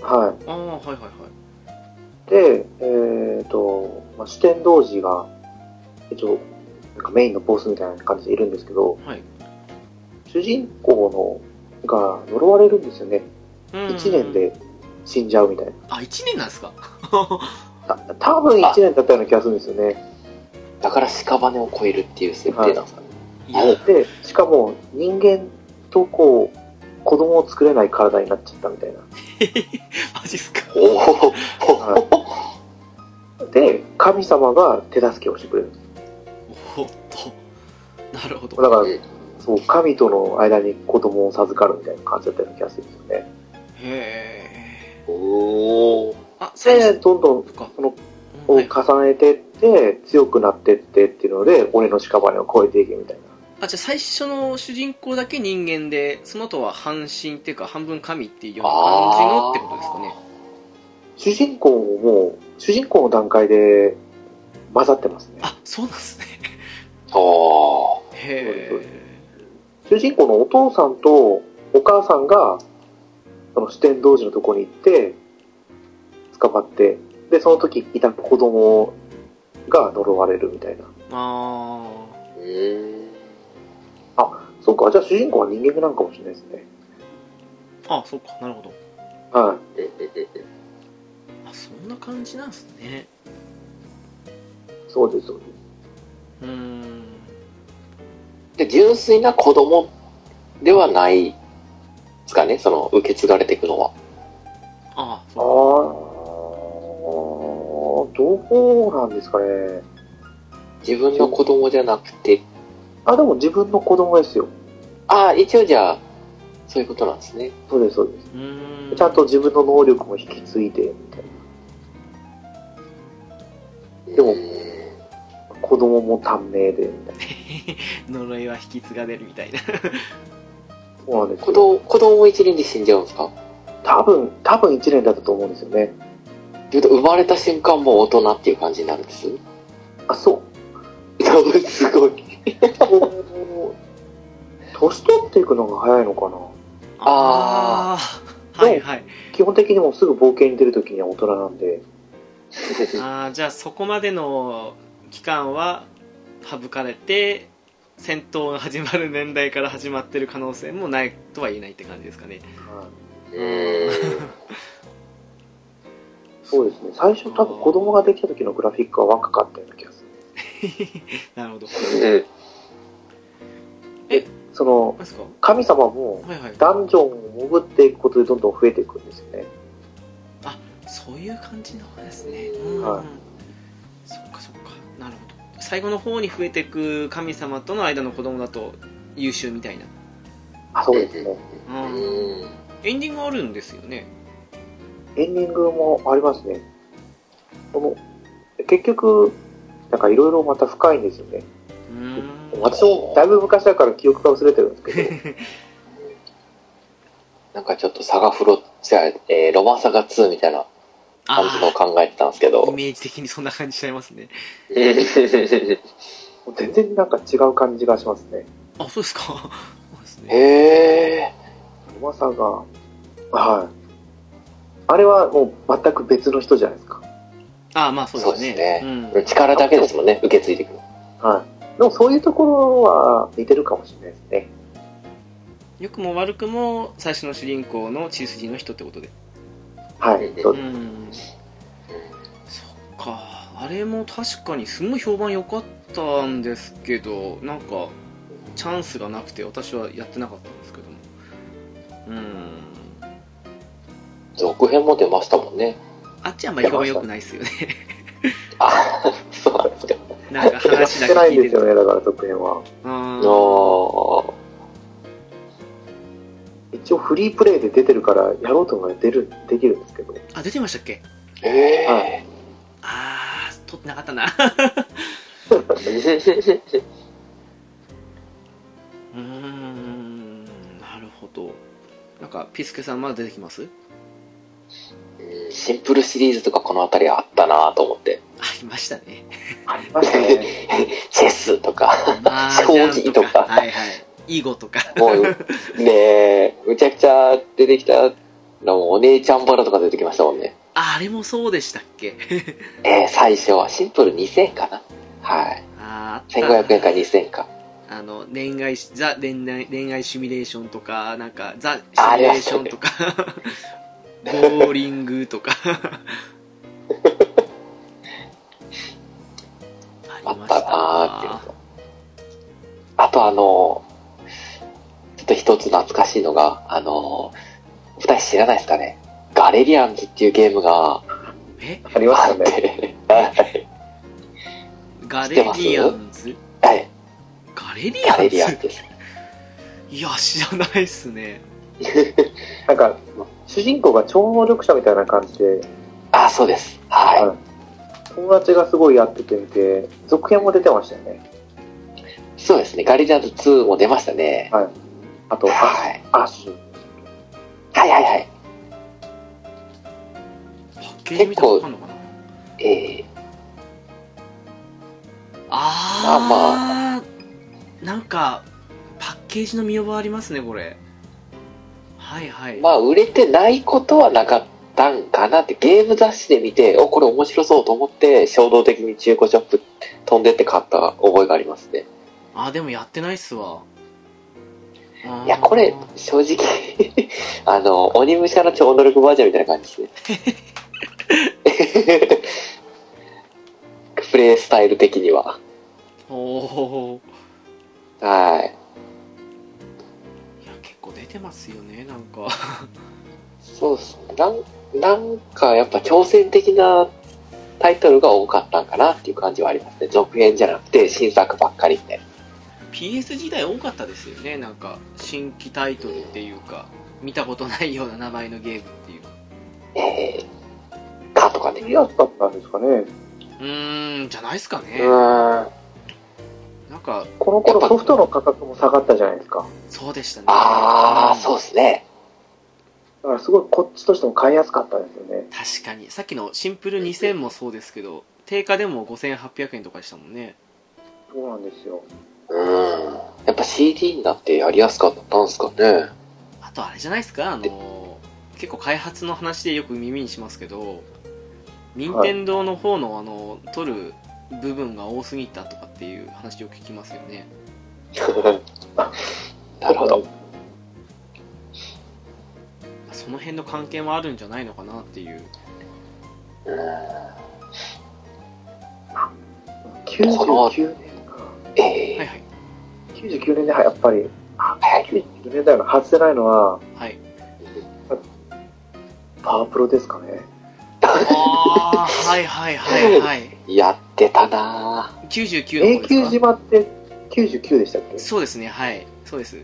Speaker 3: は
Speaker 1: ああ、はいはいはい。
Speaker 3: い。で、えっ、と、まあ、四天童子が、一応、なんかメインのボスみたいな感じでいるんですけど、
Speaker 1: はい。
Speaker 3: 主人公のが呪われるんですよね。
Speaker 1: うん
Speaker 3: 1年。で死んじゃうみたいな。
Speaker 1: あ、1年なんですか？
Speaker 3: た多分1年だったような気がするんですよね。
Speaker 2: だから屍を超えるっていう設定なんですか？ね。
Speaker 1: いや、
Speaker 3: で、しかも人間とこう、子供を作れない体になっちゃったみたいな。
Speaker 1: マジっすか？
Speaker 2: おお、
Speaker 3: で、神様が手助けをしてくれる。
Speaker 1: おっと。なるほど。
Speaker 3: だから
Speaker 2: うん、
Speaker 3: そう、神との間に子供を授かるみたいな感じだったような気がするんですよね。
Speaker 1: へえ。
Speaker 2: おお。
Speaker 1: あ、最
Speaker 3: で、
Speaker 1: 初
Speaker 3: どんどん
Speaker 1: か。
Speaker 3: そのを
Speaker 1: はい
Speaker 3: 重ねてって、強くなってってっていうので、俺の屍を超えていけみたいな。
Speaker 1: あ、じゃあ最初の主人公だけ人間で、その後は半身っていうか半分神っていうような感じのってことですかね。
Speaker 3: 主人公ももう、主人公の段階で混ざってますね。
Speaker 1: あ、そうなんですね。
Speaker 2: おー
Speaker 1: へえ。
Speaker 3: 主人公のお父さんとお母さんが、その四天童子のとこに行って、捕まって、で、その時いた子供が呪われるみたいな。
Speaker 1: あ
Speaker 2: うーん。
Speaker 3: そうか、じゃあ主人公は人間なんかもしれないですね。
Speaker 1: ー。あ、そうか、なるほど。
Speaker 3: は
Speaker 1: あ、そんな感じなんですね。
Speaker 3: い。そうです、そうです。
Speaker 1: うーん。
Speaker 2: で、純粋な子供ではないですかね、その、受け継がれていくのは。
Speaker 1: あ、
Speaker 3: あ
Speaker 1: そ
Speaker 3: ー、どうなんですかね。
Speaker 2: 自分の子供じゃなくて、
Speaker 3: あ、でも自分の子供ですよ。
Speaker 2: ああ、一応じゃあ、そういうことなんですね。
Speaker 3: そうです、そうです。ちゃんと自分の能力も引き継いで、みたいでも。子供も短命で、みたいな。
Speaker 1: 呪いは引き継がれるみたいな。
Speaker 3: そうなんですよ。
Speaker 2: 子供、子供も一輪で死んじゃうんですか？
Speaker 3: 多分、多分1年だったと思うんですよね。
Speaker 2: というと、生まれた瞬間もう大人っていう感じになるんです？
Speaker 3: あ、そう。
Speaker 2: すごい。
Speaker 3: 年取っていくのが早いのかな？
Speaker 1: ああ。はいはい。
Speaker 3: 基本的にもうすぐ冒険に出るときには大人なんで。
Speaker 1: ああ、じゃあそこまでの期間は省かれて、戦闘が始まる年代から始まってる可能性もないとは言えないって感じですかね。
Speaker 2: うーん。
Speaker 3: そうですね。最初多分子供ができた時のグラフィックは若かったような気がする。
Speaker 1: なるほど。
Speaker 2: うん
Speaker 3: その神様も。ダンジョンを潜っていくことでどんどん増えていくんですよね。
Speaker 1: そういう感じなんですね。うん。
Speaker 3: はい
Speaker 1: そっかそっか。なるほど。最後の方に増えていく神様との間の子供だと優秀みたいな。
Speaker 3: あ、そうですね。
Speaker 1: うん。
Speaker 2: うん
Speaker 1: エンディングあるんですよね。
Speaker 3: エンディングもありますね。この、結局、なんかいろいろまた深いんですよね。
Speaker 1: うーん。
Speaker 3: 私もだいぶ昔だから記憶が薄れてるんですけど、
Speaker 2: なんかちょっとサガフロ、じゃあ、えーロマンサガ2みたいな感じのを考えてたんですけど
Speaker 1: イ。メージ的にそんな感じしちゃいますね。
Speaker 3: 全然なんか違う感じがしますね。
Speaker 1: あ、そうですか。そうですね。
Speaker 2: へえ。
Speaker 3: うまさが、はい。あれはもう全く別の人じゃないですか。
Speaker 1: あまあそうですね。
Speaker 2: そうです
Speaker 1: うん。
Speaker 2: 力だけですもんね、受け継いでいくの。
Speaker 3: はい。でもそういうところは似てるかもしれないですね。
Speaker 1: 良くも悪くも最初の主人公の血筋の人ってことで。
Speaker 3: はい。そううです。
Speaker 1: ん。そっか。あれも確かにすごい評判良かったんですけど、なんか、チャンスがなくて私はやってなかったんですけども。うん。
Speaker 2: 続編も出ましたもんね。
Speaker 1: あっちはあんまり評判良くないですよね。
Speaker 2: あ、そうなんですか。
Speaker 1: なんか
Speaker 3: や
Speaker 1: 話だけ
Speaker 3: ってないん
Speaker 1: 聞いてる
Speaker 3: ですよね、だから続編は。
Speaker 1: あ
Speaker 2: あ
Speaker 1: ー
Speaker 2: ー
Speaker 3: 一応フリープレイで出てるから、やろうと思えば出る、できるんですけど。
Speaker 1: あ、出てましたっけ？
Speaker 2: ええ
Speaker 3: はい
Speaker 1: あー、撮ってなかったな。うーん、なるほど。なんか、ピスケさんまだ出てきます？
Speaker 2: うんシンプルシリーズとかこの辺りあったなと思って。
Speaker 1: ありましたね。
Speaker 3: ありましたね。
Speaker 2: チェスとか、
Speaker 1: まあ、
Speaker 2: 将棋とか
Speaker 1: はいはい。囲碁とか。
Speaker 2: もう、ねえ、むちゃくちゃ出てきたのもお姉ちゃんバラとか出てきましたもんね。
Speaker 1: ああれもそうでしたっけ？
Speaker 2: えー、最初はシンプル2000円かなはい。
Speaker 1: あーあった
Speaker 2: 1500円か2000円か。
Speaker 1: あの、恋愛し、ザ恋愛、恋愛シミュレーションとか、なんか、ザシ
Speaker 2: あ
Speaker 1: ミュレーションとか、ボーリングとか。
Speaker 2: あったなーっていう。あとあの、ちょっと一つ懐かしいのが、あの、二人知らないですかね。ガレリアンズっていうゲームが
Speaker 1: え？
Speaker 3: ありまし
Speaker 2: あっ
Speaker 3: たね。
Speaker 2: て、はい。
Speaker 1: ガレリアンズ？
Speaker 2: はい。
Speaker 1: ガレリアンズ？
Speaker 2: ガレリアンズです。
Speaker 1: いや、知らないっすね。
Speaker 3: なんか、主人公が超能力者みたいな感じで、
Speaker 2: あ、そうです。は
Speaker 3: 友達がすごいやっててみて、続編も出てましたよね。
Speaker 2: い。そうですね。ガレリアンズ2も出ましたね。
Speaker 3: あと、
Speaker 2: はい。
Speaker 3: アッシュ。
Speaker 2: はいはいはい。
Speaker 1: パッケージ見たらわかんのかな？
Speaker 2: え
Speaker 1: あー、なんか、パッケージの見覚えありますね、これ。はいはい。
Speaker 2: ー、まあ、売れてないことはなかったんかなって、ゲーム雑誌で見て、お、これ面白そうと思って、衝動的に中古ショップ飛んでって買った覚えがありますね。
Speaker 1: あ、でもやってないっすわ。
Speaker 2: いや、これ、正直、あの、鬼武者の超能力バージョンみたいな感じですね。プレイスタイル的には。
Speaker 1: おお
Speaker 2: はい。
Speaker 1: てますよね、なんか。
Speaker 2: そうですね。なん、なんかやっぱ挑戦的なタイトルが多かったんかなっていう感じはありますね。続編じゃなくて新作ばっかりみたいな。
Speaker 1: PS 時代多かったですよね、なんか、新規タイトルっていうか、見たことないような名前のゲームっていう。
Speaker 2: えー、かとかね。
Speaker 3: やったったんですかね。
Speaker 1: うーん、じゃないっすかね。
Speaker 2: うん。
Speaker 1: なんか、
Speaker 3: この頃ソフトの価格も下がったじゃないですか。
Speaker 1: そうでしたね。
Speaker 2: あー、そう
Speaker 1: う
Speaker 2: ですね。
Speaker 3: だからすごいこっちとしても買いやすかったですよね。
Speaker 1: 確かに。さっきのシンプル2000もそうですけど、定価でも5800円とかでしたもんね。
Speaker 3: そうなんですよ。
Speaker 2: うん。やっぱ CD になってやりやすかったんですかね。
Speaker 1: あとあれじゃないですか、あの、結構開発の話でよく耳にしますけど、任天堂の方のあの、取る部分が多すぎたとかっていう話よく聞きますよね。
Speaker 2: なるほど。
Speaker 1: その辺の関係もあるんじゃないのかなっていう。
Speaker 3: 99年か。
Speaker 2: えー、
Speaker 1: はいはい。
Speaker 3: 99年でやっぱり、あ
Speaker 2: はい
Speaker 3: 99年だよな。外せないのは、
Speaker 1: はい。
Speaker 3: パワープロですかね。
Speaker 1: あー、はいはいはいはい。
Speaker 2: やってたな
Speaker 1: 99の
Speaker 3: 永久
Speaker 1: 方ですか？
Speaker 3: 島って99でしたっけ？
Speaker 1: そうですね、はい。そうです。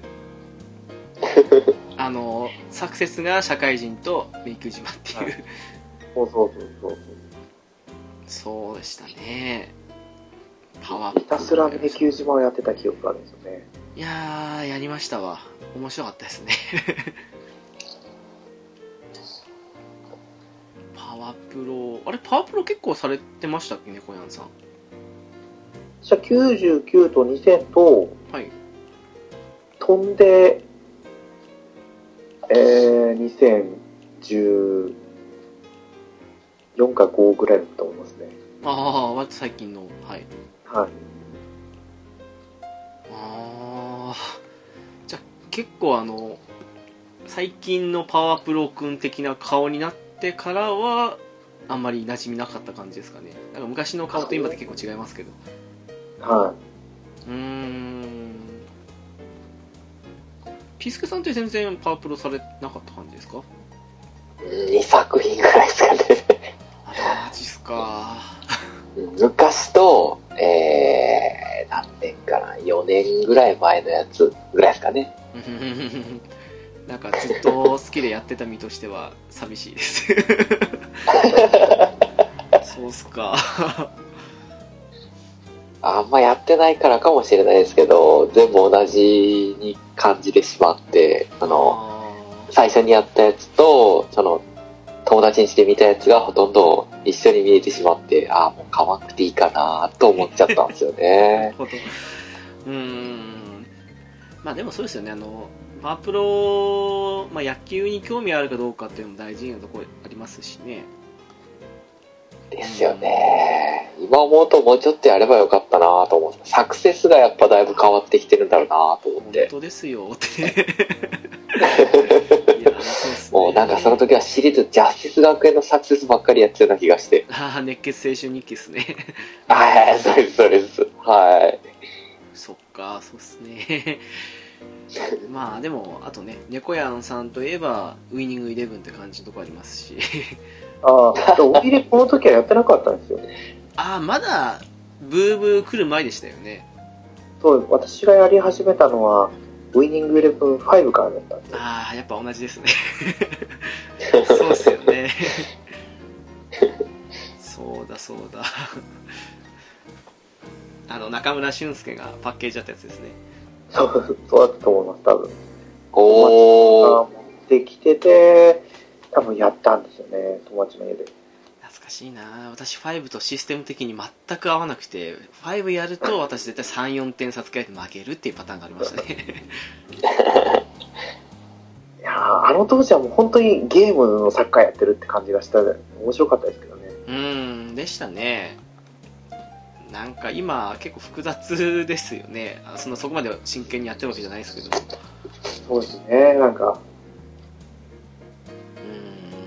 Speaker 1: あの、サクセスが社会人と迷宮島っていう、
Speaker 3: はいそうそうそうそう。
Speaker 1: そうでしたね。パワー
Speaker 3: ひたすら永久島をやってた記憶があるんですよね。
Speaker 1: いやー、やりましたわ。面白かったですね。パワプロ。あれパワープロ結構されてましたっけね小山さん。
Speaker 3: じゃあ99と2000と、
Speaker 1: はい。
Speaker 3: 飛んで、えー、2014か5ぐらいだと思いますね。
Speaker 1: ああ割と最近の。はい。
Speaker 3: はい。
Speaker 1: ああじゃあ結構あの最近のパワープロ君的な顔になってからはあんまり馴染みなかった感じですかねなんか昔の顔と今って結構違いますけど
Speaker 3: はい。
Speaker 1: うーんピスケさんって全然パワープロされなかった感じですか
Speaker 2: ？2作品ぐらいですかね。
Speaker 1: あらマジっすか
Speaker 2: 昔と、えー、何年かな、4年ぐらい前のやつぐらいですかね。
Speaker 1: なんかずっと好きでやってた身としては寂しいです。そうっすか。
Speaker 2: あんまやってないからかもしれないですけど、全部同じに感じてしまって、あの、
Speaker 1: あ
Speaker 2: 最初にやったやつと、その、友達ん家で見たやつがほとんど一緒に見えてしまって、ああ、もう買わなくていいかなと思っちゃったんですよね。
Speaker 1: うーん。まあでもそうですよねあのパワープロ、まあ、野球に興味あるかどうかっていうのも大事なところありますしね
Speaker 2: ですよね。今思うともうちょっとやればよかったなと思って、サクセスがやっぱだいぶ変わってきてるんだろうなと思っ
Speaker 1: 本
Speaker 2: て。
Speaker 1: 当ですよって
Speaker 2: もうなんかその時は私立ジャスティス学園のサクセスばっかりやってたような気がして。
Speaker 1: ああ熱血青春日記ですね
Speaker 2: はいはい、そうです、そうです。はい。
Speaker 1: そっかそうっすね まあでもあとね猫やんさんといえばウイニングイレブンって感じのとこありますし。
Speaker 3: ああ、お入れこの時はやってなかったんですよ。
Speaker 1: ああまだブーブー来る前でしたよね。
Speaker 3: そう、私がやり始めたのは、ウイニングイレブン5からだったんで。
Speaker 1: ああやっぱ同じですね。そうっすよね。そうだそうだ。あの中村俊輔がパッケージだったやつですね
Speaker 3: そう、そうだったと思います、多分。
Speaker 2: おー。
Speaker 3: 持ってきてて、多分やったんですよね、友達の家で。
Speaker 1: 懐かしいな私5とシステム的に全く合わなくて5やると私絶対34点差つけられて負けるっていうパターンがありましたね
Speaker 3: いやーあの当時はもう本当にゲームのサッカーやってるって感じがした面白かったですけどね。
Speaker 1: うーんでしたねなんか今結構複雑ですよね。あそのそこまで真剣にやってるわけじゃないですけど。
Speaker 3: そうですね、なんか、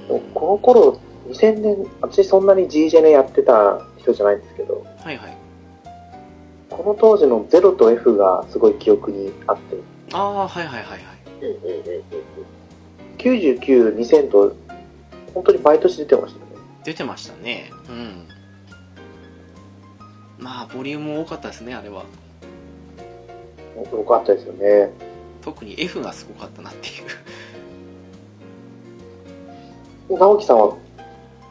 Speaker 1: うーん。
Speaker 3: この頃、2000年、私そんなに G ジェネやってた人じゃないんですけど、
Speaker 1: はいはい。
Speaker 3: この当時の0と F がすごい記憶にあって、
Speaker 1: ああはいはいはいはい。
Speaker 3: 99、2000と、本当に毎年出てましたよね。
Speaker 1: 出てましたね。うんまあボリューム多かったですねあれは。
Speaker 3: よかったですよね。
Speaker 1: 特に F がすごかったなっていう。
Speaker 3: 直樹さんは、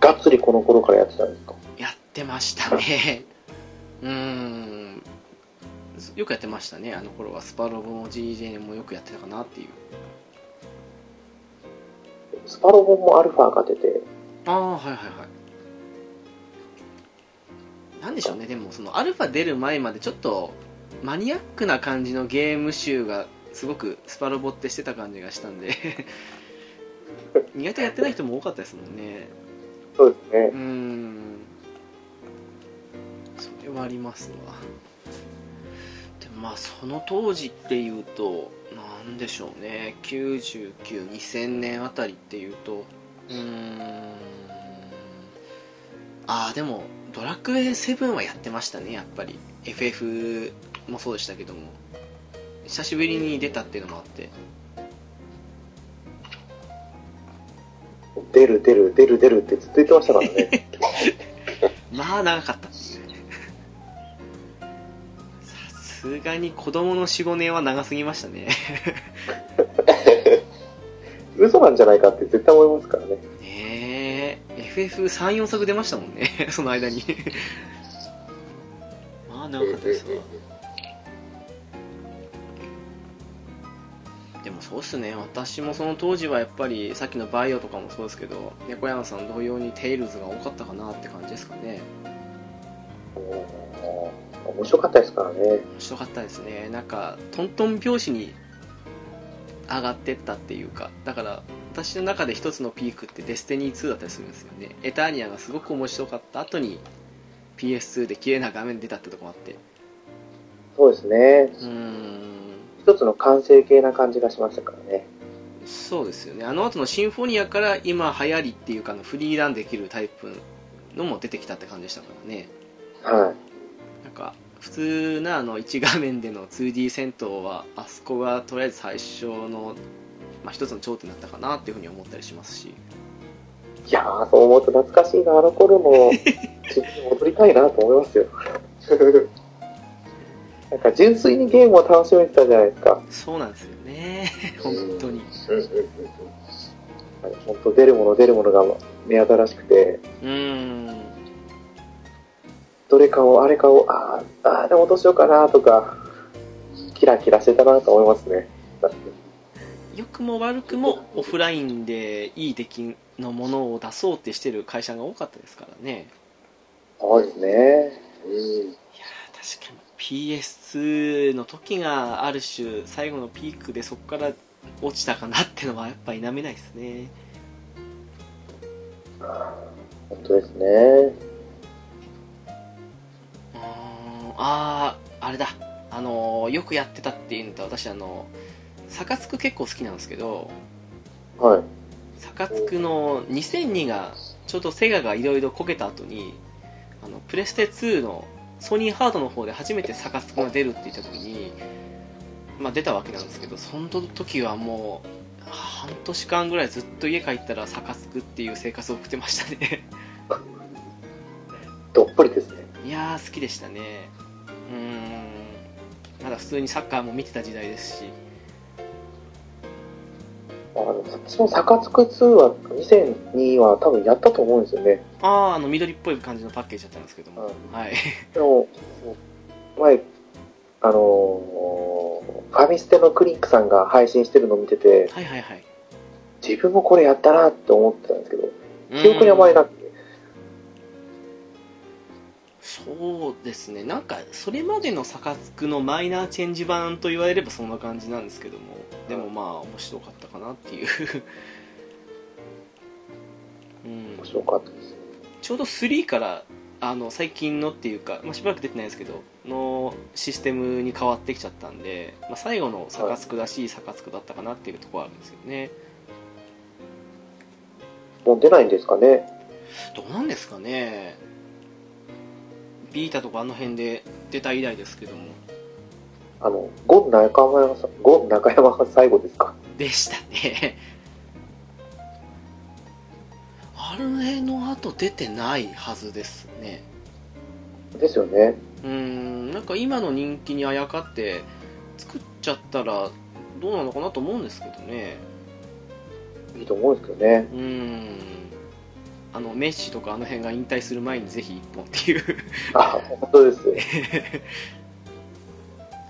Speaker 3: がっつりこの頃からやってたんですか？
Speaker 1: やってましたね。うーん。よくやってましたねあの頃は。スパロボも GJ もよくやってたかなっていう。
Speaker 3: スパロボもアルファが出て、
Speaker 1: ああはいはいはいなんでしょうね。でもそのアルファ出る前までちょっとマニアックな感じのゲーム集がすごくスパロボってしてた感じがしたんで。意外とやってない人も多かったですもんね。
Speaker 3: そうですね。
Speaker 1: う。ーん。それはありますわ。でもまあその当時っていうとなんでしょうね。992000年あたりっていうとうーん。ああでもドラクエ7はやってましたねやっぱり。FF もそうでしたけども。久しぶりに出たっていうのもあって。
Speaker 3: 出る出る出る出るってずっと言ってましたからね。
Speaker 1: まあ長かった。さすがに子供の45年は長すぎましたね。
Speaker 3: 嘘なんじゃないかって絶対思いますからね。
Speaker 1: ねえ FF34 作出ましたもんね。その間に。まあ長かったですわ。でもそうっすね。私もその当時はやっぱりさっきのバイオとかもそうですけど猫山さん同様にテイルズが多かったかなって感じですかね。
Speaker 3: うん面白かったですからね。
Speaker 1: 面白かったですね。なんかトントン拍子に上がってったっていうか。だから私の中で一つのピークってデスティニー2だったりするんですよねエターニアがすごく面白かった後に PS2 で綺麗な画面出たってとこもあって
Speaker 3: そうですね。
Speaker 1: うーん
Speaker 3: 一つの完成形な感じがしましたからね。
Speaker 1: そうですよねあの後のシンフォニアから今流行りっていうかあのフリーランできるタイプのも出てきたって感じでしたからね
Speaker 3: はい。
Speaker 1: なんか普通なあの1画面での 2D 戦闘はあそこがとりあえず最初の、まあ、一つの頂点だったかなっていうふうに思ったりしますし。
Speaker 3: いやー、そう思うと懐かしいな、あの頃の自分に戻りたいなと思いますよ。なんか純粋にゲームを楽しめてたじゃないですか。
Speaker 1: そうなんですよね。本当に。
Speaker 3: 本当出るもの出るものが目新しくて、
Speaker 1: うーん。
Speaker 3: どれかを、あれかを、あーあー、でもどうしようかなとか、キラキラしてたなと思いますね。
Speaker 1: 良くも悪くもオフラインでいい出来のものを出そうってしてる会社が多かったですからね。
Speaker 3: そうですね。
Speaker 1: いやー確かに。PS2 の時がある種最後のピークでそこから落ちたかなってのはやっぱ否めないですね。
Speaker 3: 本当ですね。
Speaker 1: うーん。あーあれだ。あのーよくやってたっていうのと私あのサカツク結構好きなんですけど
Speaker 3: はい。
Speaker 1: サカツクの2002がちょうどセガがいろいろこけた後にあのプレステ2のソニーハードの方で初めてサカツクが出るって言った時に、まあ、出たわけなんですけどその時はもう半年間ぐらいずっと家帰ったらサカツクっていう生活を送ってましたね
Speaker 3: どっぷりですね。
Speaker 1: いやー好きでしたねうーんまだ普通にサッカーも見てた時代ですし
Speaker 3: あの、私もサカツク2は2002は多分やったと思うんですよね。
Speaker 1: あああの緑っぽい感じのパッケージだったんですけども、
Speaker 3: うん。
Speaker 1: はい。
Speaker 3: でも、前、あのーファミステのクリックさんが配信してるのを見てて、
Speaker 1: はいはいはい。
Speaker 3: 自分もこれやったなって思ってたんですけど、記憶にあまりなくて。
Speaker 1: そうですね。なんかそれまでのサカツクのマイナーチェンジ版と言われればそんな感じなんですけども。でもまあ面白かったかなっていう うん
Speaker 3: 面白かったです。
Speaker 1: ちょうど3からあの最近のっていうか、まあ、しばらく出てないですけどのシステムに変わってきちゃったんで、まあ、最後のサカツクらしいサカツクだったかなっていうところはあるんですよね
Speaker 3: もう出ないんですかね。
Speaker 1: どうなんですかねビータとかあの辺で出た以来ですけども
Speaker 3: あの、ゴン中山さん、ゴン中山が最後ですか？
Speaker 1: でしたねあれの後出てないはずですね
Speaker 3: ですよね。
Speaker 1: うーんなんか今の人気にあやかって作っちゃったらどうなのかなと思うんですけどね
Speaker 3: いいと思うんですけどね。
Speaker 1: うーんあのメッシとかあの辺が引退する前にぜひ一本っていう
Speaker 3: あ、本当です。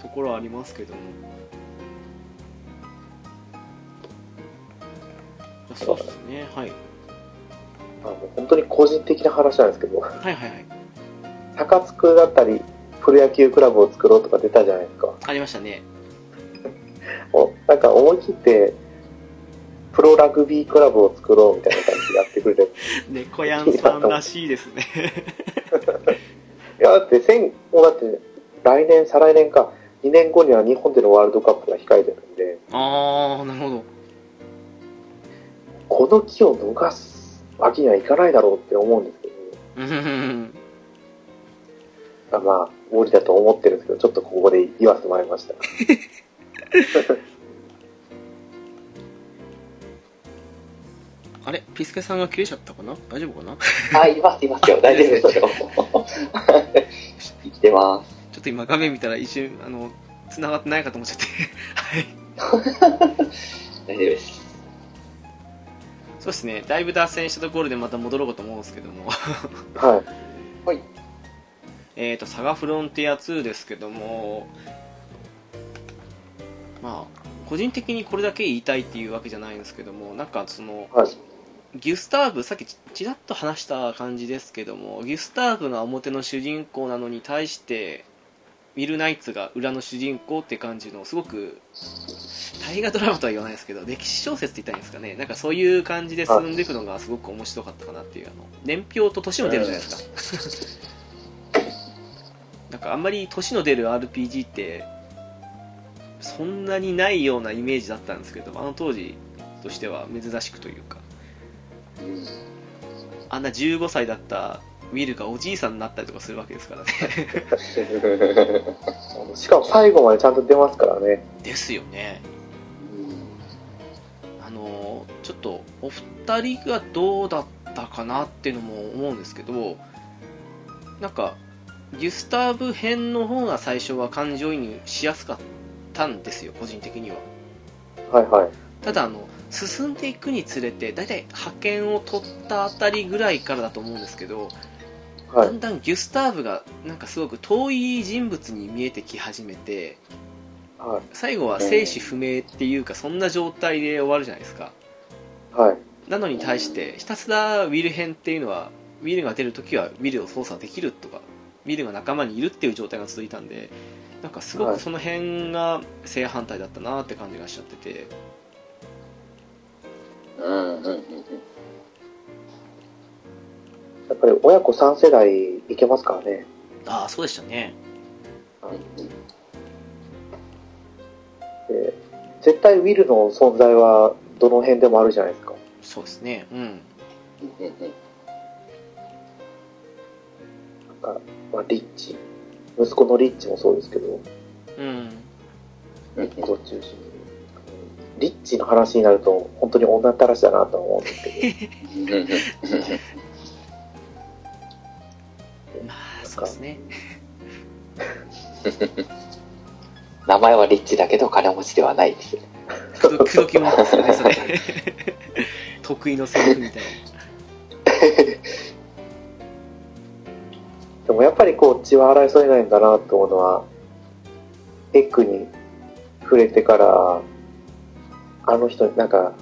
Speaker 1: ところはありますけどもそうですねはい。
Speaker 3: あの本当に個人的な話なんですけど、
Speaker 1: はいはいはい。
Speaker 3: 高津区だったり、プロ野球クラブを作ろうとか出たじゃないですか。
Speaker 1: ありましたね。
Speaker 3: おなんか思い切って、プロラグビークラブを作ろうみたいな感じでやってくれて。
Speaker 1: 猫やんさんらしいですね。
Speaker 3: いや、だって、千、もうだって、来年、再来年か、2年後には日本でのワールドカップが控えてるんで、
Speaker 1: ああなるほど
Speaker 3: この機を逃すわけにはいかないだろうって思うんですけど、
Speaker 1: うん
Speaker 3: まあ、無理だと思ってるんですけど、ちょっとここで言わせてもらいました。
Speaker 1: あれ？ピスケさんが切れちゃったかな？大丈夫かな？
Speaker 2: あ、います、いますよ。大丈夫ですよ。生きてます。
Speaker 1: ちょっと今画面見たら一瞬あの繋がってないかと思っちゃってはい
Speaker 2: 大丈夫です。
Speaker 1: そうですね。だいぶ脱線したところでまた戻ろうかと思うんですけども。
Speaker 3: はい。
Speaker 1: えっとサガフロンティア2ですけども。まあ個人的にこれだけ言いたいっていうわけじゃないんですけども。なんかその
Speaker 3: はい。
Speaker 1: ギュスターブさっきちちらっと話した感じですけども。ギュスターブが表の主人公なのに対してウィル・ナイツが裏の主人公って感じのすごく大河ドラマとは言わないですけど歴史小説って言ったらいいんですかね。なんかそういう感じで進んでいくのがすごく面白かったかなっていうあの年表と年も出るじゃないですか。なんかあんまり年の出る RPG ってそんなにないようなイメージだったんですけどあの当時としては珍しくというか。
Speaker 2: うん。
Speaker 1: あんな15歳だったウィルがおじいさんになったりとかするわけですからね
Speaker 3: しかも最後までちゃんと出ますからね。
Speaker 1: ですよねあのちょっとお二人がどうだったかなっていうのも思うんですけどなんかギュスターブ編の方が最初は感情移入しやすかったんですよ個人的には
Speaker 3: はいはい。
Speaker 1: ただあの進んでいくにつれて大体派遣を取ったあたりぐらいからだと思うんですけど
Speaker 3: はい。
Speaker 1: だんだんギュスターブがなんかすごく遠い人物に見えてき始めて
Speaker 3: はい。
Speaker 1: 最後は生死不明っていうかそんな状態で終わるじゃないですか。
Speaker 3: はい。
Speaker 1: なのに対してひたすらウィル編っていうのはウィルが出るときはウィルを操作できるとかウィルが仲間にいるっていう状態が続いたんでなんかすご
Speaker 3: はい。
Speaker 1: くその辺が正反対だったなって感じがしちゃってて。
Speaker 2: うんうんうん
Speaker 3: やっぱり親子3世代いけますからね。
Speaker 1: ああそうでしたね
Speaker 3: で絶対ウィルの存在はどの辺でもあるじゃないですか。
Speaker 1: そうですねうん
Speaker 2: うんうん
Speaker 3: なんか、まあ、リッチ。息子のリッチもそうですけど、
Speaker 1: うん
Speaker 2: うん
Speaker 3: を中心に。リッチの話になると、本当に女ったらしだなとは思うんですけど、
Speaker 2: うん
Speaker 1: まあそうですね
Speaker 2: 名前はリッチだけど金持ちではないです。
Speaker 1: くどくどきもんですよねそれ得意のセリフみたい
Speaker 3: でもやっぱりこう血は洗いそうにないんだなと思うのは、エッグに触れてから、あの人なんか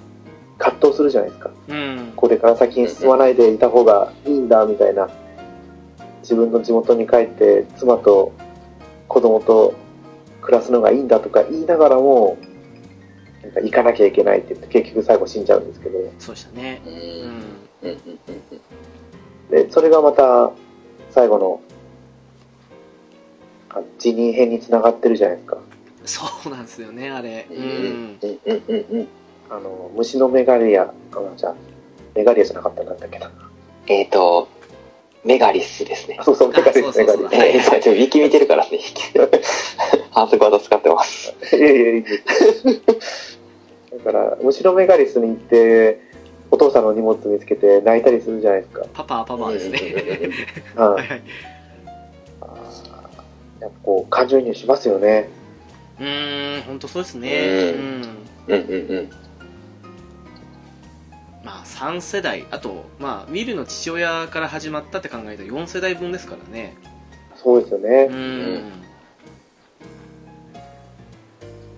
Speaker 3: 葛藤するじゃないですか。
Speaker 1: なうん
Speaker 3: これから先に進まないでいた方がいいんだみたいな。自分の地元に帰って妻と子供と暮らすのがいいんだとか言いながらも、なんか行かなきゃいけないって言って結局最後死んじゃうんですけど、
Speaker 1: そうでしたね。
Speaker 2: うん。
Speaker 1: うん
Speaker 2: うんうん
Speaker 3: で、それがまた最後のあ辞任編につながってるじゃないですか。
Speaker 1: そうなんですよねあれ。う
Speaker 2: うん。んうん。うんうん
Speaker 3: あの、虫のメガリア、あの、じゃあ。メガリアじゃなかったんだっけな。
Speaker 2: えっと、メガリスですね
Speaker 3: あ、。そうそう、メガリア、
Speaker 1: そうそうそう
Speaker 3: メガリア。
Speaker 2: えー、そうウィキ見てるからね。反則技使ってます。
Speaker 3: いやいやいやだから、虫のメガリスに行って、お父さんの荷物見つけて泣いたりするじゃないですか。
Speaker 1: パパパパですね
Speaker 3: はい。
Speaker 1: はいはい
Speaker 3: やっぱこう、感情移入しますよね。
Speaker 1: うーん本当そうですね
Speaker 2: う
Speaker 1: うん
Speaker 2: うんうんうん。
Speaker 1: まあ3世代。あとまあウィルの父親から始まったって考えたら4世代分ですからね。
Speaker 3: そうですよね。
Speaker 1: う。ん。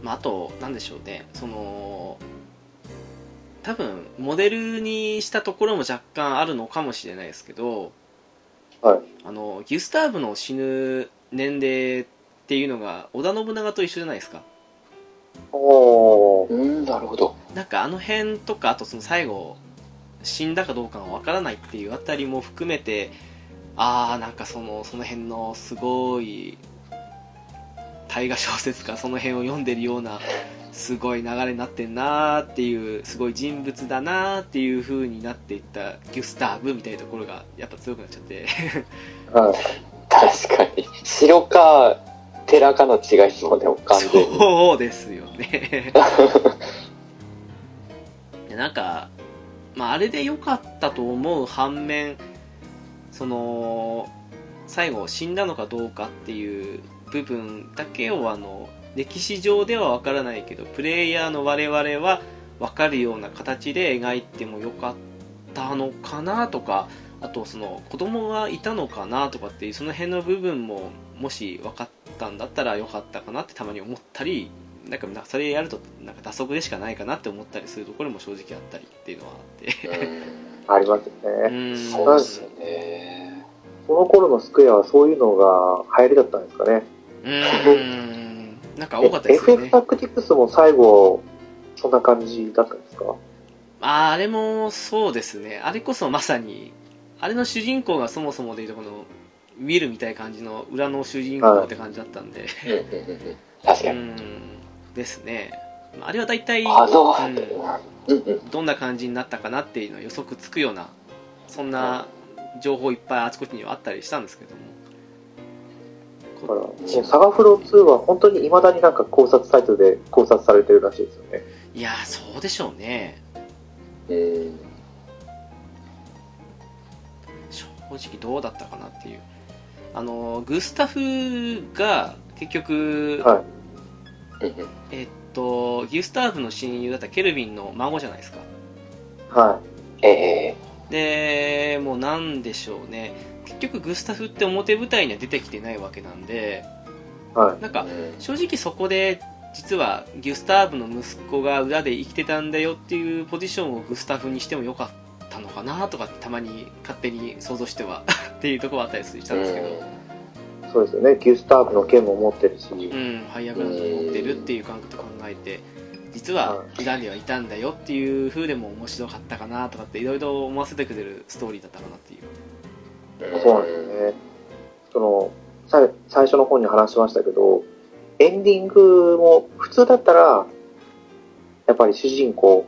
Speaker 1: まああとなんでしょうね。その多分モデルにしたところも若干あるのかもしれないですけど
Speaker 3: はい。
Speaker 1: あのギュスターブの死ぬ年齢っていうのが織田信長と一緒じゃないですか
Speaker 3: おー。
Speaker 2: うん、なるほど。
Speaker 1: なんかあの辺とかあとその最後死んだかどうかがわからないっていうあたりも含めてああなんかそのその辺のすごい大河小説かその辺を読んでるようなすごい流れになってんなーっていうすごい人物だなーっていう風になっていったギュスターブみたいなところがやっぱ強くなっちゃって
Speaker 3: はい。
Speaker 2: 確かに。城か、寺かの違いですもんね、完全に。
Speaker 1: そうですよね でなんか、まあ、あれで良かったと思う反面その最後死んだのかどうかっていう部分だけをあの歴史上では分からないけどプレイヤーの我々は分かるような形で描いてもよかったのかなとかあとその子供がいたのかなとかっていうその辺の部分ももし分かったんだったらよかったかなってたまに思ったりなんかなそれやるとなんか打足でしかないかなって思ったりするところも正直あったりっていうのはあって。
Speaker 3: ありますよ
Speaker 1: う
Speaker 3: ね。
Speaker 1: ん。
Speaker 2: そうですよね。
Speaker 3: その頃のスクエアはそういうのが流行りだったんですかね。
Speaker 1: うん。なんか多かったですよ
Speaker 3: FF
Speaker 1: ね。
Speaker 3: タクティクスも最後、そんな感じだったんですか？
Speaker 1: ああれもそうですね。あれこそまさにあれの主人公がそもそもでいうとこのウィルみたいな感じの裏の主人公って感じだったんで、
Speaker 2: 確かに。
Speaker 1: うん。ですね。あれは大体、う。ん。どんな感じになったかなっていうのを予測つくようなそんな情報いっぱいあちこちにはあったりしたんですけども。
Speaker 3: だから、もうサガフロ2は本当に未だになんか考察サイトで考察されてるらしいですよね。
Speaker 1: いやーそうでしょうね。
Speaker 2: うん
Speaker 1: 正直どうだったかなっていうあのグスタフが結局、
Speaker 3: は
Speaker 2: うんうん
Speaker 1: えっとギュスターフの親友だったケルビンの孫じゃないですか。
Speaker 3: は
Speaker 2: ええ。
Speaker 1: でもうなんでしょうね。結局グスタフって表舞台には出てきてないわけなんで
Speaker 3: い。はい。
Speaker 1: なんか
Speaker 2: うん。
Speaker 1: 正直そこで実はギュスターブの息子が裏で生きてたんだよっていうポジションをグスタフにしてもよかったのかなとかたまに勝手に想像しては っていうところはあったりしたんですけど、
Speaker 3: そうですよね。ギュスターブの剣も持ってるし。
Speaker 1: うん、ファイアブランドを持ってるっていう感覚と考えて実は裏にはいたんだよっていう風でも面白かったかなとかっていろいろ思わせてくれるストーリーだったかなっていう
Speaker 3: そうなんですよね。その、さ最初の方に話しましたけど、エンディングも普通だったら、やっぱり主人公、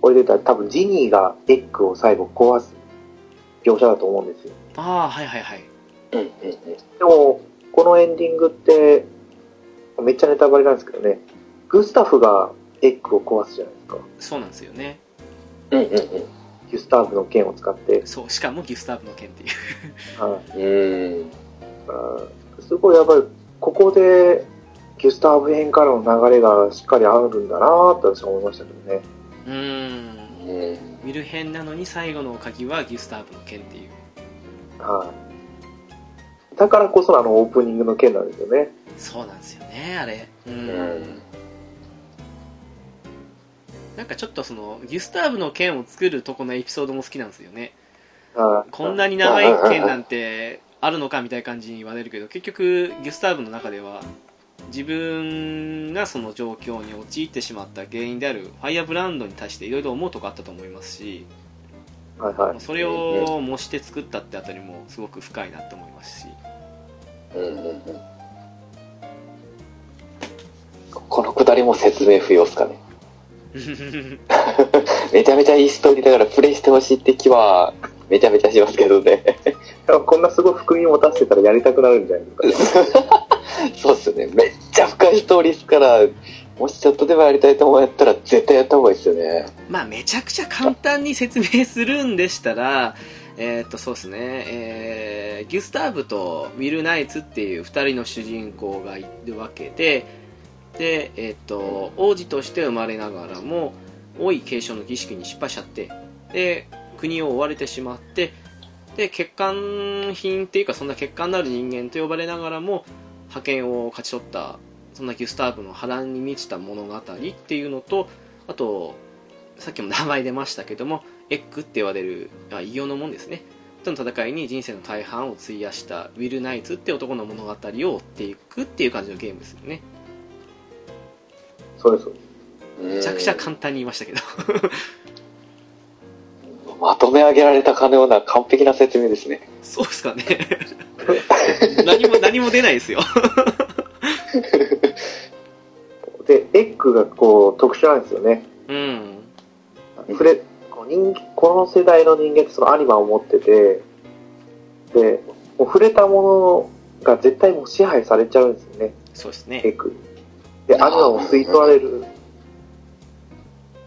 Speaker 3: これで言ったら多分ジニーがエッグを最後壊す描写だと思うんですよ。
Speaker 1: ああはいはいはい
Speaker 2: うんうんうん
Speaker 3: でも、このエンディングって、めっちゃネタバレなんですけどね、グスタフがエッグを壊すじゃないですか。
Speaker 1: そうなんですよね
Speaker 2: うんうん
Speaker 3: ギュスターブの剣を使って。
Speaker 1: そうしかもギュスターブの剣っていう
Speaker 3: はい
Speaker 2: うん
Speaker 3: すごいやっぱり、ここで、ギュスターブ編からの流れがしっかりあるんだなーって私は思いましたけどね。
Speaker 1: うーん。
Speaker 2: うん。
Speaker 1: 見る編なのに最後の鍵はギュスターブの剣っていう。
Speaker 3: はい。だからこそあのオープニングの剣なんですよね。
Speaker 1: そうなんですよねあれ。うん、
Speaker 2: うん。
Speaker 1: なんかちょっとそのギュスターブの剣を作るとこのエピソードも好きなんですよね。
Speaker 3: はい。
Speaker 1: こんなに長い剣なんてあるのかみたいな感じに言われるけど結局ギュスターブの中では自分がその状況に陥ってしまった原因であるファイアブランドに対していろいろ思うとこあったと思いますし
Speaker 3: はいはい。
Speaker 1: それを模して作ったってあたりもすごく深いなと思いますし
Speaker 2: うんうんうんこのくだりも説明不要っすかね。めちゃめちゃいいストーリーだからプレイしてほしいって気はめちゃめちゃしますけどね。
Speaker 3: でもこんなすごい含み持たせてたらやりたくなるんじゃないですか。
Speaker 2: そうっすよね。めっちゃ深いストーリーっすから、もしちょっとでもやりたいと思うんやったら絶対やった方がいいっすよね。
Speaker 1: まあめちゃくちゃ簡単に説明するんでしたらえーっとそうですね、えーギュスターブとウィル・ナイツっていう2人の主人公がいるわけでで、えーっと王子として生まれながらも王位継承の儀式に失敗しちゃってで国を追われてしまってで欠陥品っていうかそんな欠陥のある人間と呼ばれながらも覇権を勝ち取ったそんなギュスターブの波乱に満ちた物語っていうのとあとさっきも名前出ましたけどもエッグって言われるあ異形のもんですね。との戦いに人生の大半を費やしたウィル・ナイツって男の物語を追っていくっていう感じのゲームですよね。
Speaker 3: そうです。
Speaker 2: め
Speaker 1: めちゃくちゃ簡単に言いましたけど
Speaker 2: まとめ上げられたかのような完璧な説明ですね。
Speaker 1: そうですかね 何も何も出ないですよ
Speaker 3: で、エッグがこう特殊なんですよね。
Speaker 1: うん
Speaker 3: 触れこう人この世代の人間ってそのアニマを持ってて、で、もう触れたものが絶対もう支配されちゃうんですよね。
Speaker 1: そうですね
Speaker 3: エッグ。で、アニマも吸い取られる。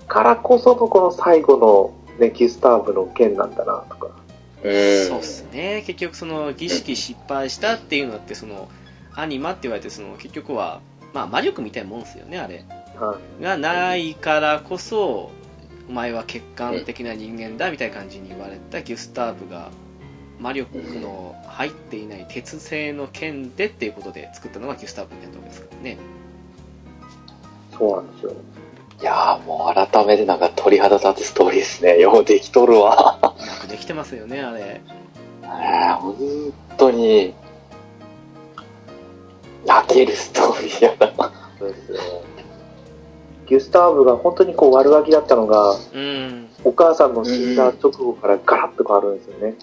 Speaker 3: からこそのこの最後のね、ギュスターブの剣なんだなとか。
Speaker 2: うん
Speaker 1: そうっすね結局その儀式失敗したっていうのってそのアニマって言われてその結局はまあ魔力みたいなもんですよねあれ
Speaker 3: はい。
Speaker 1: がないからこそお前は欠陥的な人間だみたいな感じに言われたギュスターブが魔力の入っていない鉄製の剣でっていうことで作ったのがギュスターブってとこですからね
Speaker 3: そうなんですよ。
Speaker 2: いやーもう改めてなんか鳥肌立つストーリーですね。ようできとるわ。
Speaker 1: よくできてますよね、あれ。
Speaker 2: えー本当に、泣けるストーリーやな。
Speaker 3: そうですよ。ギュスターブが本当にこう悪ガキだったのが、
Speaker 1: うん。
Speaker 3: お母さんの死んだ直後からガラッと変わるんですよね。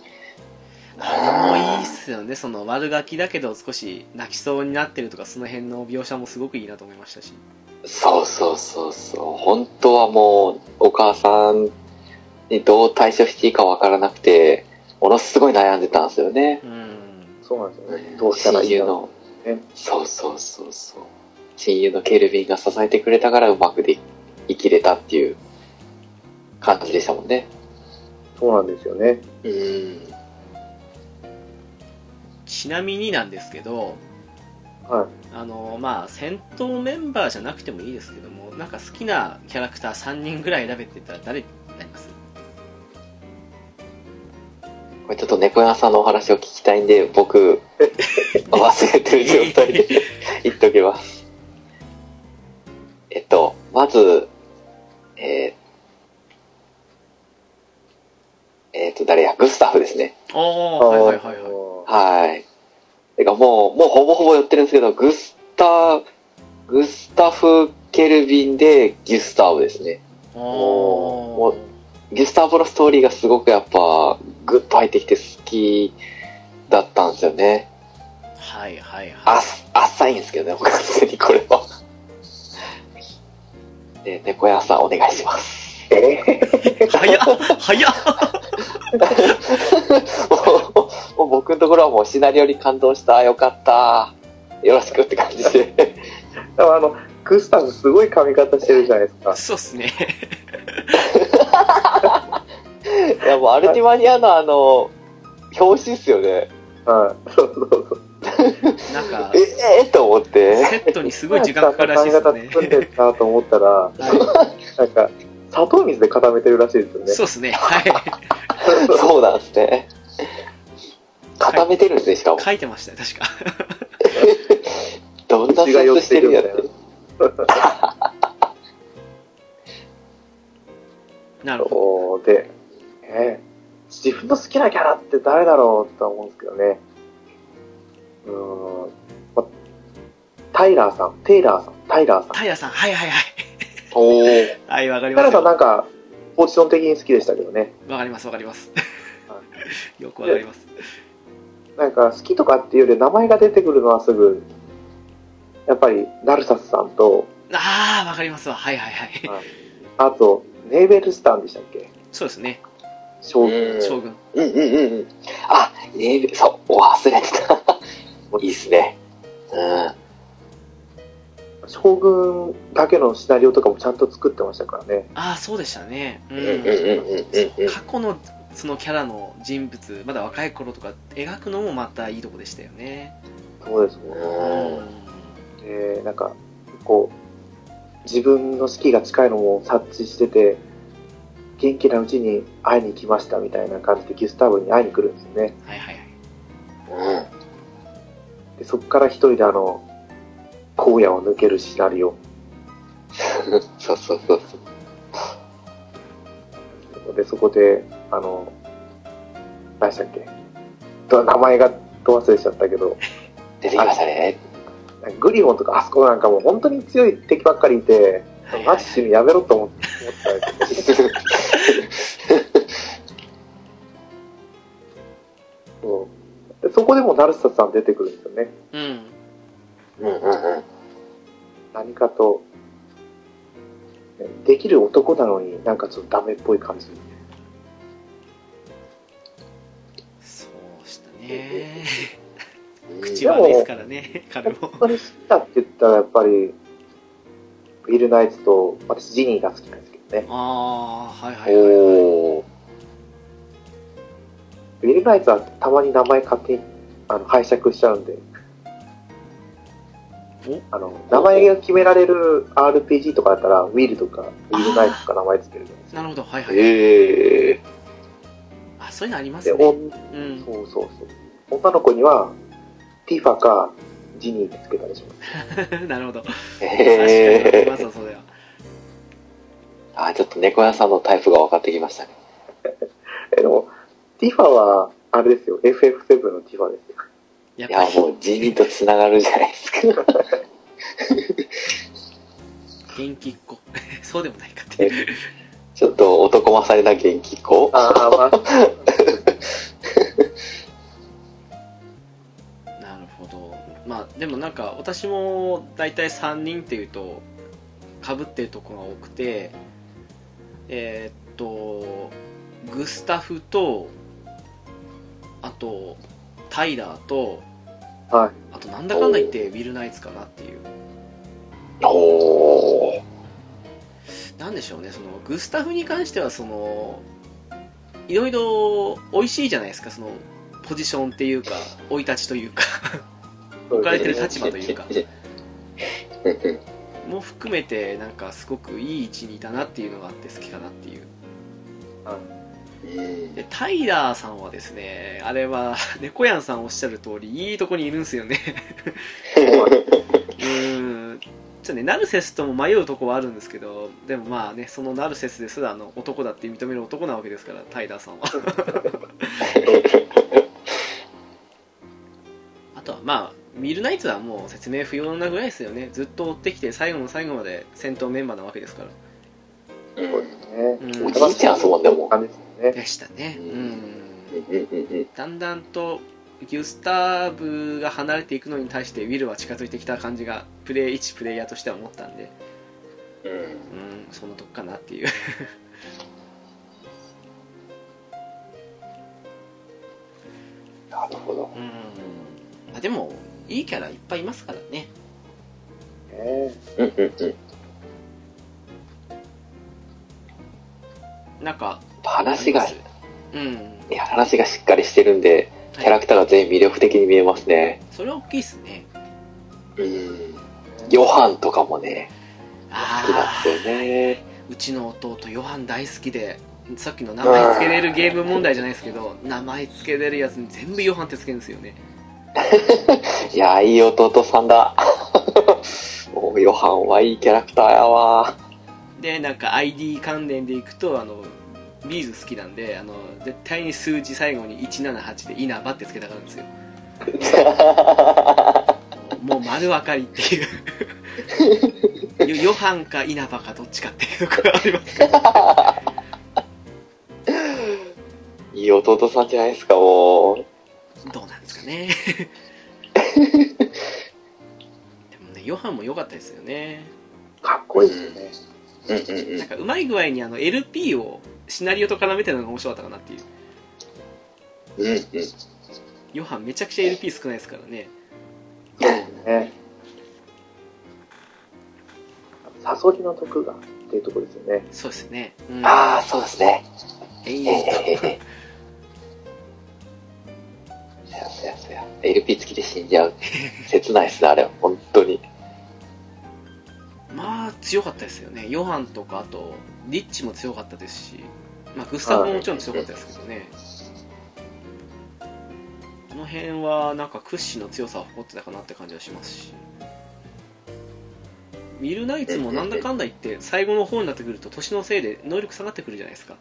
Speaker 1: あれもいいっすよね、その悪ガキだけど少し泣きそうになってるとか、その辺の描写もすごくいいなと思いましたし。
Speaker 2: そうそうそうそう。本当はもう、お母さんにどう対処していいかわからなくて、ものすごい悩んでたんですよね。
Speaker 1: うん。
Speaker 3: そうなんですよね。どうしたらいいの？
Speaker 2: 親友の
Speaker 3: ね、
Speaker 2: そうそうそうそう。親友のケルビンが支えてくれたからうまくで生きれたっていう感じでしたもんね。
Speaker 3: そうなんですよね。
Speaker 2: うん。
Speaker 1: ちなみになんですけど、
Speaker 3: はい。
Speaker 1: あの、まあ、戦闘メンバーじゃなくてもいいですけども、なんか好きなキャラクター3人ぐらい選べって言ったら誰になります？
Speaker 2: これちょっと猫屋さんのお話を聞きたいんで、僕、忘れてる状態で 言っとけば。えっと、まず、えー、えっと、誰や、グスタフですね。
Speaker 1: ああ、はいはいはいはい。
Speaker 2: はい。てかもう、もうほぼほぼ寄ってるんですけど、グスタ、グスタフ・ケルビンでギュスターブですね。
Speaker 1: あ
Speaker 2: も
Speaker 1: ー
Speaker 2: ギュスターブのストーリーがすごくやっぱ、グッと入ってきて好きだったんですよね。
Speaker 1: はいはい
Speaker 2: あ
Speaker 1: は
Speaker 2: っ、浅いんですけどね、完全にこれは。で、猫屋さんお願いします。
Speaker 1: 早っ早っ
Speaker 2: もう僕のところはもうシナリオに感動した、よかった。よろしくって感じで。
Speaker 3: でもあの、グスタフすごい髪型してるじゃないですか。
Speaker 1: そうっすね。
Speaker 2: いやもうアルティマニアのあの、表紙っすよね。
Speaker 3: はい。そうそうそう。
Speaker 1: なんか
Speaker 2: え、、えー、と思って。
Speaker 1: セットにすごい時間かかるらしいです
Speaker 3: 髪
Speaker 1: ね。
Speaker 3: 型作んでるなと思ったら、
Speaker 1: は
Speaker 3: なんか、砂糖水で固めてるらしいですよ
Speaker 1: い、
Speaker 3: ね。
Speaker 1: そうっすね。はい。
Speaker 2: そうなんですね。固めてるんですね、しかも。
Speaker 1: 書いてましたね、確か。
Speaker 2: どんな
Speaker 3: 血が寄
Speaker 2: ソースして
Speaker 3: るみたい
Speaker 2: るんやって
Speaker 3: な。
Speaker 1: なるほど。
Speaker 3: で、えー自分の好きなキャラって誰だろうとは思うんですけどね。うーん、まタイラーさん、テイラーさん、タイラーさん。
Speaker 1: タイヤさん、はいはいはい。
Speaker 2: おー。
Speaker 1: はい、わかり
Speaker 3: タイラーさん
Speaker 1: ますよ。
Speaker 3: なんか、ポジション的に好きでしたけどね。
Speaker 1: わかります、わかります
Speaker 3: は。
Speaker 1: よくわかります。
Speaker 3: なんか好きとかっていうより名前が出てくるのはすぐ、やっぱりナルサスさんと、
Speaker 1: あー、わかりますわ。はいはいはい。
Speaker 3: あと、ネーベルスタンでしたっけ？
Speaker 1: そうですね。
Speaker 3: 将軍。
Speaker 2: うん
Speaker 1: 将軍。
Speaker 2: うんうんうんうん。あ、ネイビそう、忘れてた。いいっすね。うん。
Speaker 3: 将軍だけのシナリオとかもちゃんと作ってましたからね。
Speaker 1: あー、そうでしたね。う
Speaker 2: うんうんうんうんうん。
Speaker 1: 過去のそのキャラの人物、まだ若い頃とか描くのもまたいいとこでしたよね。
Speaker 3: そうですもん。
Speaker 2: うん
Speaker 3: で、なんか、こう、自分の死期が近いのも察知してて、元気なうちに会いに来ましたみたいな感じでギュスターブに会いに来るんですよね。
Speaker 1: はいはいはい。
Speaker 2: うん。
Speaker 3: でそこから一人であの、荒野を抜けるシナリオ。
Speaker 2: そうそうそうそう。
Speaker 3: で、そこで、あの、何でしたっけ？と名前がど忘れしちゃったけど、
Speaker 2: 出てきましたね。
Speaker 3: グリフォンとかあそこなんかもう本当に強い敵ばっかりいて、
Speaker 1: はい
Speaker 3: マジ死ぬやめろと思った そうでそこでもナルサさん出てくるんですよね。
Speaker 1: うん。
Speaker 2: うんうんうん。
Speaker 3: 何かと、ねできる男なのになんかちょっとダメっぽい感じ。
Speaker 1: そうしたね。
Speaker 2: うん
Speaker 1: 口悪いですからね、彼も。
Speaker 3: 本当に好きだって言ったらやっぱり、ウィル・ナイツと私ジニーが好きなんですけどね。
Speaker 1: あー、はいはいはいはい。
Speaker 2: おー。
Speaker 3: ウィル・ナイツはたまに名前勝手にあの拝借しちゃうんで。あの、名前が決められる RPG とかだったら、ウィルとか、ウィル・ナイツとか名前つけるじゃないですか。
Speaker 1: なるほど、はいはい。
Speaker 2: へえ。
Speaker 1: あ、そういうのあります
Speaker 3: で、
Speaker 1: ね。
Speaker 3: おん
Speaker 1: うん。
Speaker 3: そうそうそう。女の子には、ティファか、ジニーでつけたりします。
Speaker 1: なるほど。確か
Speaker 2: へ
Speaker 1: に。まず
Speaker 2: ー
Speaker 1: はそれは。
Speaker 2: あ、ちょっと猫屋さんのタイプが分かってきましたね。
Speaker 3: えでも、ティファは、あれですよ、FF7 のティファですよ。
Speaker 2: いや、
Speaker 1: やっぱり
Speaker 2: もうジニーと繋がるじゃないですか。
Speaker 1: 元気っ子。そうでもないかっていう。
Speaker 2: ちょっと男勝りな元気っ子？
Speaker 3: ああ、まあ、
Speaker 1: なるほど。まあ、でもなんか、私も大体3人っていうと、被ってるとこが多くて、えーっと、グスタフと、あと、タイラーと、
Speaker 3: はい。
Speaker 1: あとなんだかんだ言ってウィルナイツかなっていう。
Speaker 2: おー。
Speaker 1: なんでしょうね、その、グスタフに関しては、その、いろいろ美味しいじゃないですか、その、ポジションっていうか、生い立ちというか、置かれてる立場というか、も含めて、なんかすごくいい位置にいたなっていうのがあって好きかなっていう。
Speaker 2: うん
Speaker 1: で、タイラーさんはですね、あれは、猫やんさんおっしゃる通り、いいとこにいるんですよね。うーん。ちょっとね、ナルセスとも迷うとこはあるんですけど、でもまあね、そのナルセスですらあの男だって認める男なわけですから、タイラーさんは。あとはまあ、ミルナイツはもう説明不要なぐらいですよね。ずっと追ってきて最後の最後まで戦闘メンバーなわけですから。
Speaker 3: そうですね。
Speaker 1: うん
Speaker 2: おじいちゃんですもんね、も
Speaker 3: ね。
Speaker 1: でしたね。だんだんとギュスターブが離れていくのに対してウィルは近づいてきた感じがプレイ一プレイヤーとしては思ったんで
Speaker 2: うん
Speaker 1: うんそのとこかなっていう
Speaker 2: なるほど。
Speaker 1: うんあでもいいキャラいっぱいいますからね
Speaker 3: ね
Speaker 2: うんうんうん。
Speaker 1: なんか
Speaker 2: 話が、
Speaker 1: うん
Speaker 2: いや、話がしっかりしてるんで、キャラクターが全員魅力的に見えますね。
Speaker 1: それは大きいっすね
Speaker 2: うん。ヨハンとかもね、
Speaker 1: あ
Speaker 2: 好きなん
Speaker 1: あ
Speaker 2: ですよね。
Speaker 1: うちの弟ヨハン大好きでさっきの名前つけれるゲーム問題じゃないですけど名前つけれるやつに全部ヨハンってつけるんですよね
Speaker 2: いや、いい弟さんだ。もうヨハンはいいキャラクターやわ。
Speaker 1: でなんか ID 関連でいくとあのビーズ好きなんであの絶対に数字最後に178で稲葉ってつけたがるんですよ。もう丸分かりっていう。ヨヨハンか稲葉かどっちかっていうところがあります。
Speaker 2: いい弟さんじゃないですか、もう。
Speaker 1: どうなんですかね。でもねヨハンも良かったですよね。
Speaker 3: かっこいいですよね。
Speaker 2: うんうん
Speaker 1: なんかうまい具合にあの LP をシナリオと絡めてるのが面白かったかなっていう
Speaker 2: うん。うんうん。
Speaker 1: ヨハンめちゃくちゃ LP 少ないですからね
Speaker 3: ね。サソリの徳がっていうところですよね。
Speaker 1: そうですね、うん、
Speaker 2: ああ、そうですね。
Speaker 1: 永
Speaker 2: え
Speaker 1: 遠と
Speaker 2: えそやそやそや。LP 付きで死んじゃう。切ないっすね、あれは。本当に。
Speaker 1: まあ強かったですよねヨハンとかあとリッチも強かったですし、まあ、グスタフももちろん強かったですけどね。この辺はなんか屈指の強さを誇ってたかなって感じはしますし。ミルナイツもなんだかんだ言って最後の方になってくると年のせいで能力下がってくるじゃないですか。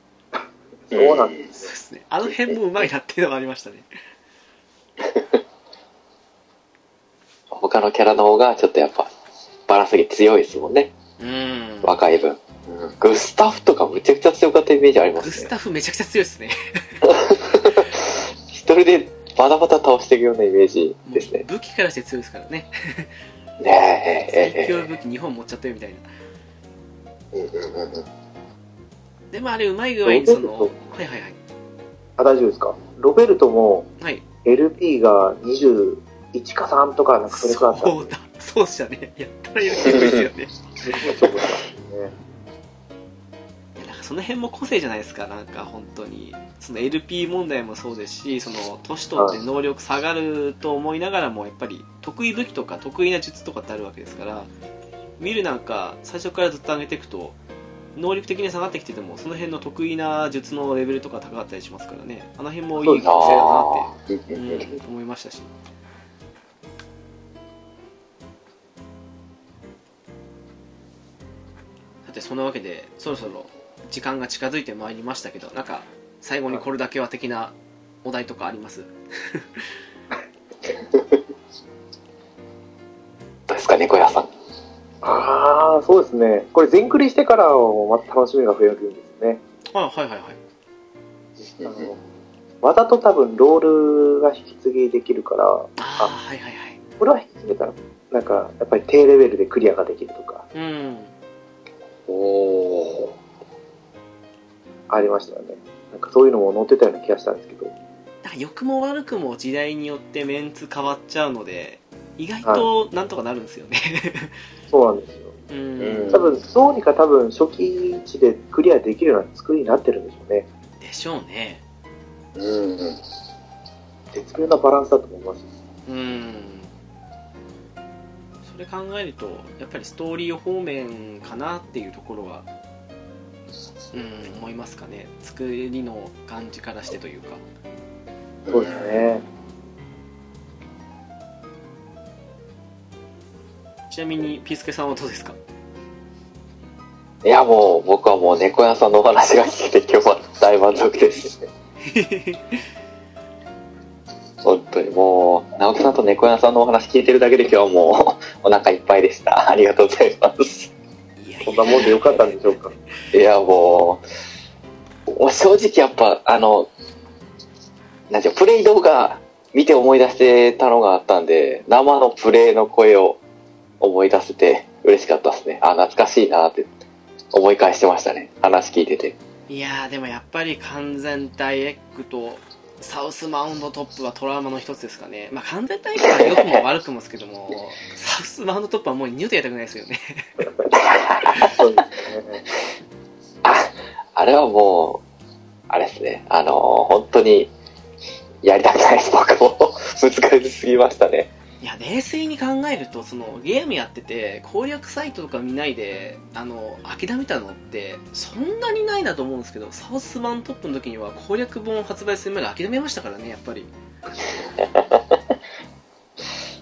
Speaker 3: そうなんで
Speaker 1: そうですね。あの辺もうまいなっていうのがありましたね。
Speaker 2: 他のキャラの方がちょっとやっぱ、バランスが強いですもんね。
Speaker 1: うん。
Speaker 2: 若い分。うん、グスタフとかむちゃくちゃ強かったイメージありま
Speaker 1: グス
Speaker 2: すね。
Speaker 1: タフめちゃくちゃ強いですね。
Speaker 2: 一人でバタバタ倒していくようなイメージですね。
Speaker 1: 武器からして強いですからね。
Speaker 2: ねえ、
Speaker 1: 最強
Speaker 2: ええ、
Speaker 1: 武器2本持っちゃったよみたいな。
Speaker 2: うんうんうんうん。
Speaker 1: でもあれうまい具合にそのはいはいはい。
Speaker 3: あ、大丈夫ですか？ロベルトも
Speaker 1: はい。
Speaker 3: LP が21か3とかなんかそれくらいあったん
Speaker 1: そうだ。そうでしたね。やったら結構いいですよね
Speaker 3: ですごいね。
Speaker 1: その辺も個性じゃないですか、なんか本当に。その LP 問題もそうですし、その年取って能力下がると思いながらも、やっぱり得意武器とか得意な術とかってあるわけですから、見るなんか最初からずっと上げていくと、能力的に下がってきてても、その辺の得意な術のレベルとか高かったりしますからね、あの辺もいい学生だなって、
Speaker 2: うん、
Speaker 1: 思いましたし。さて、そんなわけで、そろそろ時間が近づいてまいりましたけどなんか最後にこれだけは的なお題とかあります？
Speaker 2: どうですか、猫屋さん。
Speaker 3: ああ、そうですね。これ全クリしてからもまた楽しみが増えるんですね。
Speaker 1: あはいはいはい。
Speaker 3: あのわざと多分ロールが引き継ぎできるから、
Speaker 1: ああはいはいはい。
Speaker 3: これは引き継げたら、なんか、やっぱり低レベルでクリアができるとか、
Speaker 1: うん。
Speaker 2: おお
Speaker 3: ありましたよね。なんかそういうのも載ってたような気がしたんですけど。
Speaker 1: なんか良くも悪くも時代によってメンツ変わっちゃうので意外となんとかなるんですよね、
Speaker 3: そうなんですよ。
Speaker 1: うん
Speaker 2: うん
Speaker 3: 多分、どうにか多分初期値でクリアできるような作りになってるんでしょうね。
Speaker 1: でしょうね
Speaker 2: ー。うん。
Speaker 3: 絶妙なバランスだと思います。
Speaker 1: うんそれ考えるとやっぱりストーリー方面かなっていうところはうん思いますかね作りの感じからしてというか
Speaker 3: そうですね。
Speaker 1: ちなみにピースケさんはどうですか？
Speaker 2: いや、もう、僕はもう猫屋さんのお話が聞けて今日は大満足ですね。本当にもう、直樹さんと猫屋さんのお話聞いてるだけで今日はもう、お腹いっぱいでした。ありがとうございます。
Speaker 1: いやい
Speaker 3: そんなもんでよかったんでしょうか？
Speaker 2: いや、もう、もう正直やっぱ、あの、なんてプレイ動画見て思い出してたのがあったんで、生のプレイの声を思い出せて嬉しかったですね。あ、懐かしいなって思い返してましたね。話聞いてて。
Speaker 1: いやーでもやっぱり完全体エッグとサウスマウンドトップはトラウマの一つですかねまあ完全体エッグは良くも悪くもですけども サウスマウンドトップはもう二度とやりたくないですよね
Speaker 3: そうですね。
Speaker 2: あ、あれはもう、あれですね。あの本当に、やりたくないです、僕も。難しすぎましたね。
Speaker 1: いや冷静に考えるとそのゲームやってて攻略サイトとか見ないであの諦めたのってそんなにないなと思うんですけどサウスマウンドトップの時には攻略本を発売するまで諦めましたからねやっぱり。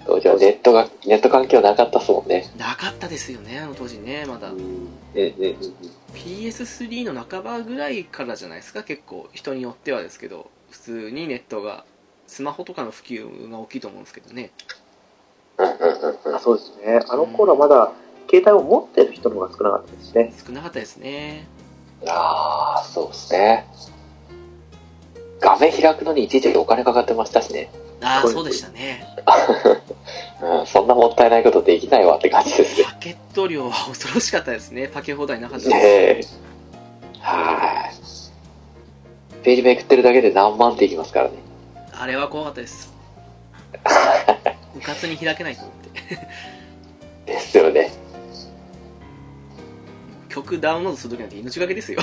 Speaker 2: 当時はネットが、ネット環境なかったっすもんね。
Speaker 1: なかったですよねあの当時ねまだ。
Speaker 2: うん、うん、うん。
Speaker 1: PS3 の半ばぐらいからじゃないですか結構。人によってはですけど普通にネットがスマホとかの普及が大きいと思うんですけどね
Speaker 3: あそうですね。あの頃はまだ携帯を持ってる人の方が少なかったですね。
Speaker 1: 少なかったですね
Speaker 2: ああ、そうですね。画面開くのにいちいちお金かかってましたしね。
Speaker 1: ああ
Speaker 3: そう
Speaker 1: でしたね
Speaker 2: うん、そんなもったいないことできないわって感じですね。
Speaker 1: パケット量は恐ろしかったですねパケ放題なかったです
Speaker 2: ねえ。はい。ページめくってるだけで何万っていきますからね。
Speaker 1: あれは怖かったですうかつに開けないと思って
Speaker 2: ですよね。
Speaker 1: 曲ダウンロードするときなんて命がけですよ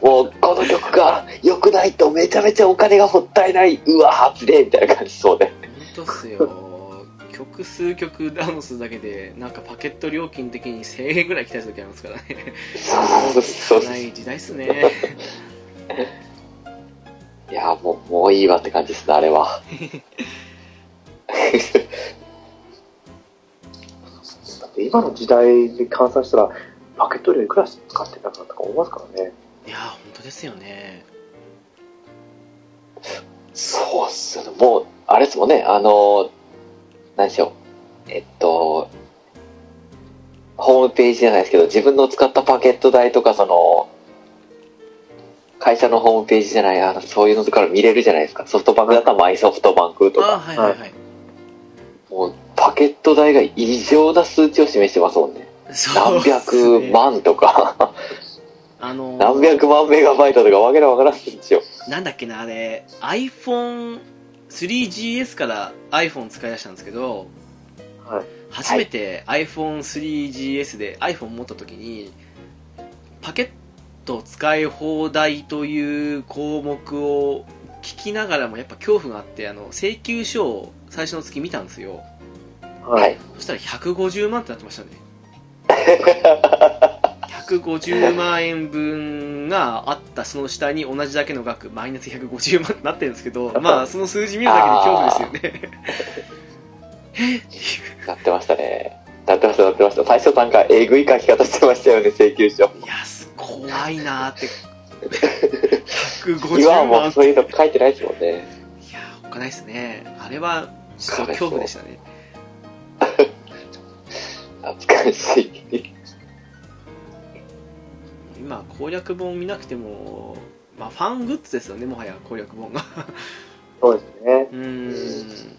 Speaker 2: もう、この曲が良くないとめちゃめちゃお金がもったいない。うわー、つれえみたいな感じそうで。
Speaker 1: 本当っすよ曲数曲ダウンロードするだけでなんかパケット料金的に1000円ぐらい来た時ありますからね
Speaker 2: そうそうそう。
Speaker 1: ない時代っすね
Speaker 2: いやーもう、もういいわって感じですね、あれは。
Speaker 3: だって今の時代で換算したら、パケット量いくら使ってたかとか思いますからね。
Speaker 1: いやー本当ですよね
Speaker 2: そうっすよね。もう、あれですもんね、あの、何でしょう。えっと、ホームページじゃないですけど、自分の使ったパケット代とか、その、会社のホームページじゃない、あのそういうのとか見れるじゃないですか。ソフトバンクだったらマイソフトバンクとか。
Speaker 1: はいはいはい、
Speaker 2: もう、パケット代が異常な数値を示してますもんね。何百
Speaker 1: ね
Speaker 2: 万とか、
Speaker 1: あのー
Speaker 2: 何百万メガバイトとかわけのわからんんですよ。
Speaker 1: なんだっけなあれ iPhone3GS から iPhone 使い出したんですけど
Speaker 3: はい。
Speaker 1: 初めて iPhone3GS で iPhone 持った時にパケット使い放題という項目を聞きながらもやっぱ恐怖があってあの請求書を最初の月見たんですよ
Speaker 3: は。
Speaker 2: はいい。
Speaker 1: そしたら150万ってなってましたね 150万円分があったその下に同じだけの額マイナス150万ってなってるんですけど まあその数字見るだけで恐怖ですよねえっていう
Speaker 2: なってましたね。なってました、なってました。最初なんか、えぐい書き方してましたよね、請求書。
Speaker 1: いや、す怖いなーって。150
Speaker 2: 今はも
Speaker 1: 万
Speaker 2: うそういうの書いてないですもんね。
Speaker 1: いや、おっかないですね。あれは、ちょっと恐怖でしたね。
Speaker 2: 懐かしい。
Speaker 1: 今、攻略本見なくても、まあ、ファングッズですよね、もはや攻略本が。
Speaker 3: そうですね。
Speaker 1: うーん。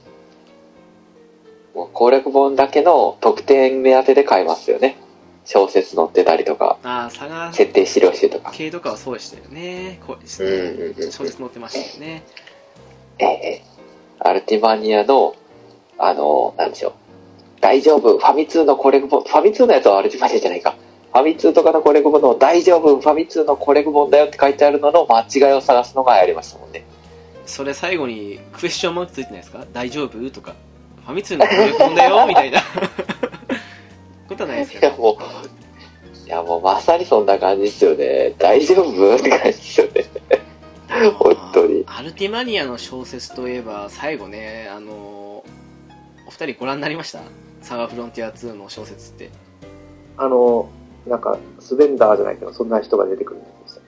Speaker 2: もう攻略本だけの特典目当てで買いますよね。小説載ってたりとか、
Speaker 1: ああ、佐賀
Speaker 2: 設定資料集とか。
Speaker 1: 系とかはそうでしたよね。こうです
Speaker 2: うん
Speaker 1: ね。
Speaker 2: うんうん。
Speaker 1: 小説載ってましたよね。
Speaker 2: ええアルティマニアの、あの、なんでしょう。大丈夫、ファミ通のコレク本、ファミ通のやつはアルティマニアじゃないか。ファミ通とかのコレク本の大丈夫、ファミ通のコレク本だよって書いてあるのの間違いを探すのがやりましたもんね。
Speaker 1: それ最後にクエスチョンマークついてないですか？大丈夫？とか。ファミ通の攻略本だよ？みたいな。ことはないです
Speaker 2: い
Speaker 1: けど。
Speaker 2: やもう、いやもうまさにそんな感じですよね。大丈夫？って感じですよね。本当に
Speaker 1: アルティマニアの小説といえば、最後ね、あの、お二人ご覧になりました？サガフロンティア2の小説って。
Speaker 3: あの、なんか、スベンダーじゃないけど、そんな人が出てくるんですよ。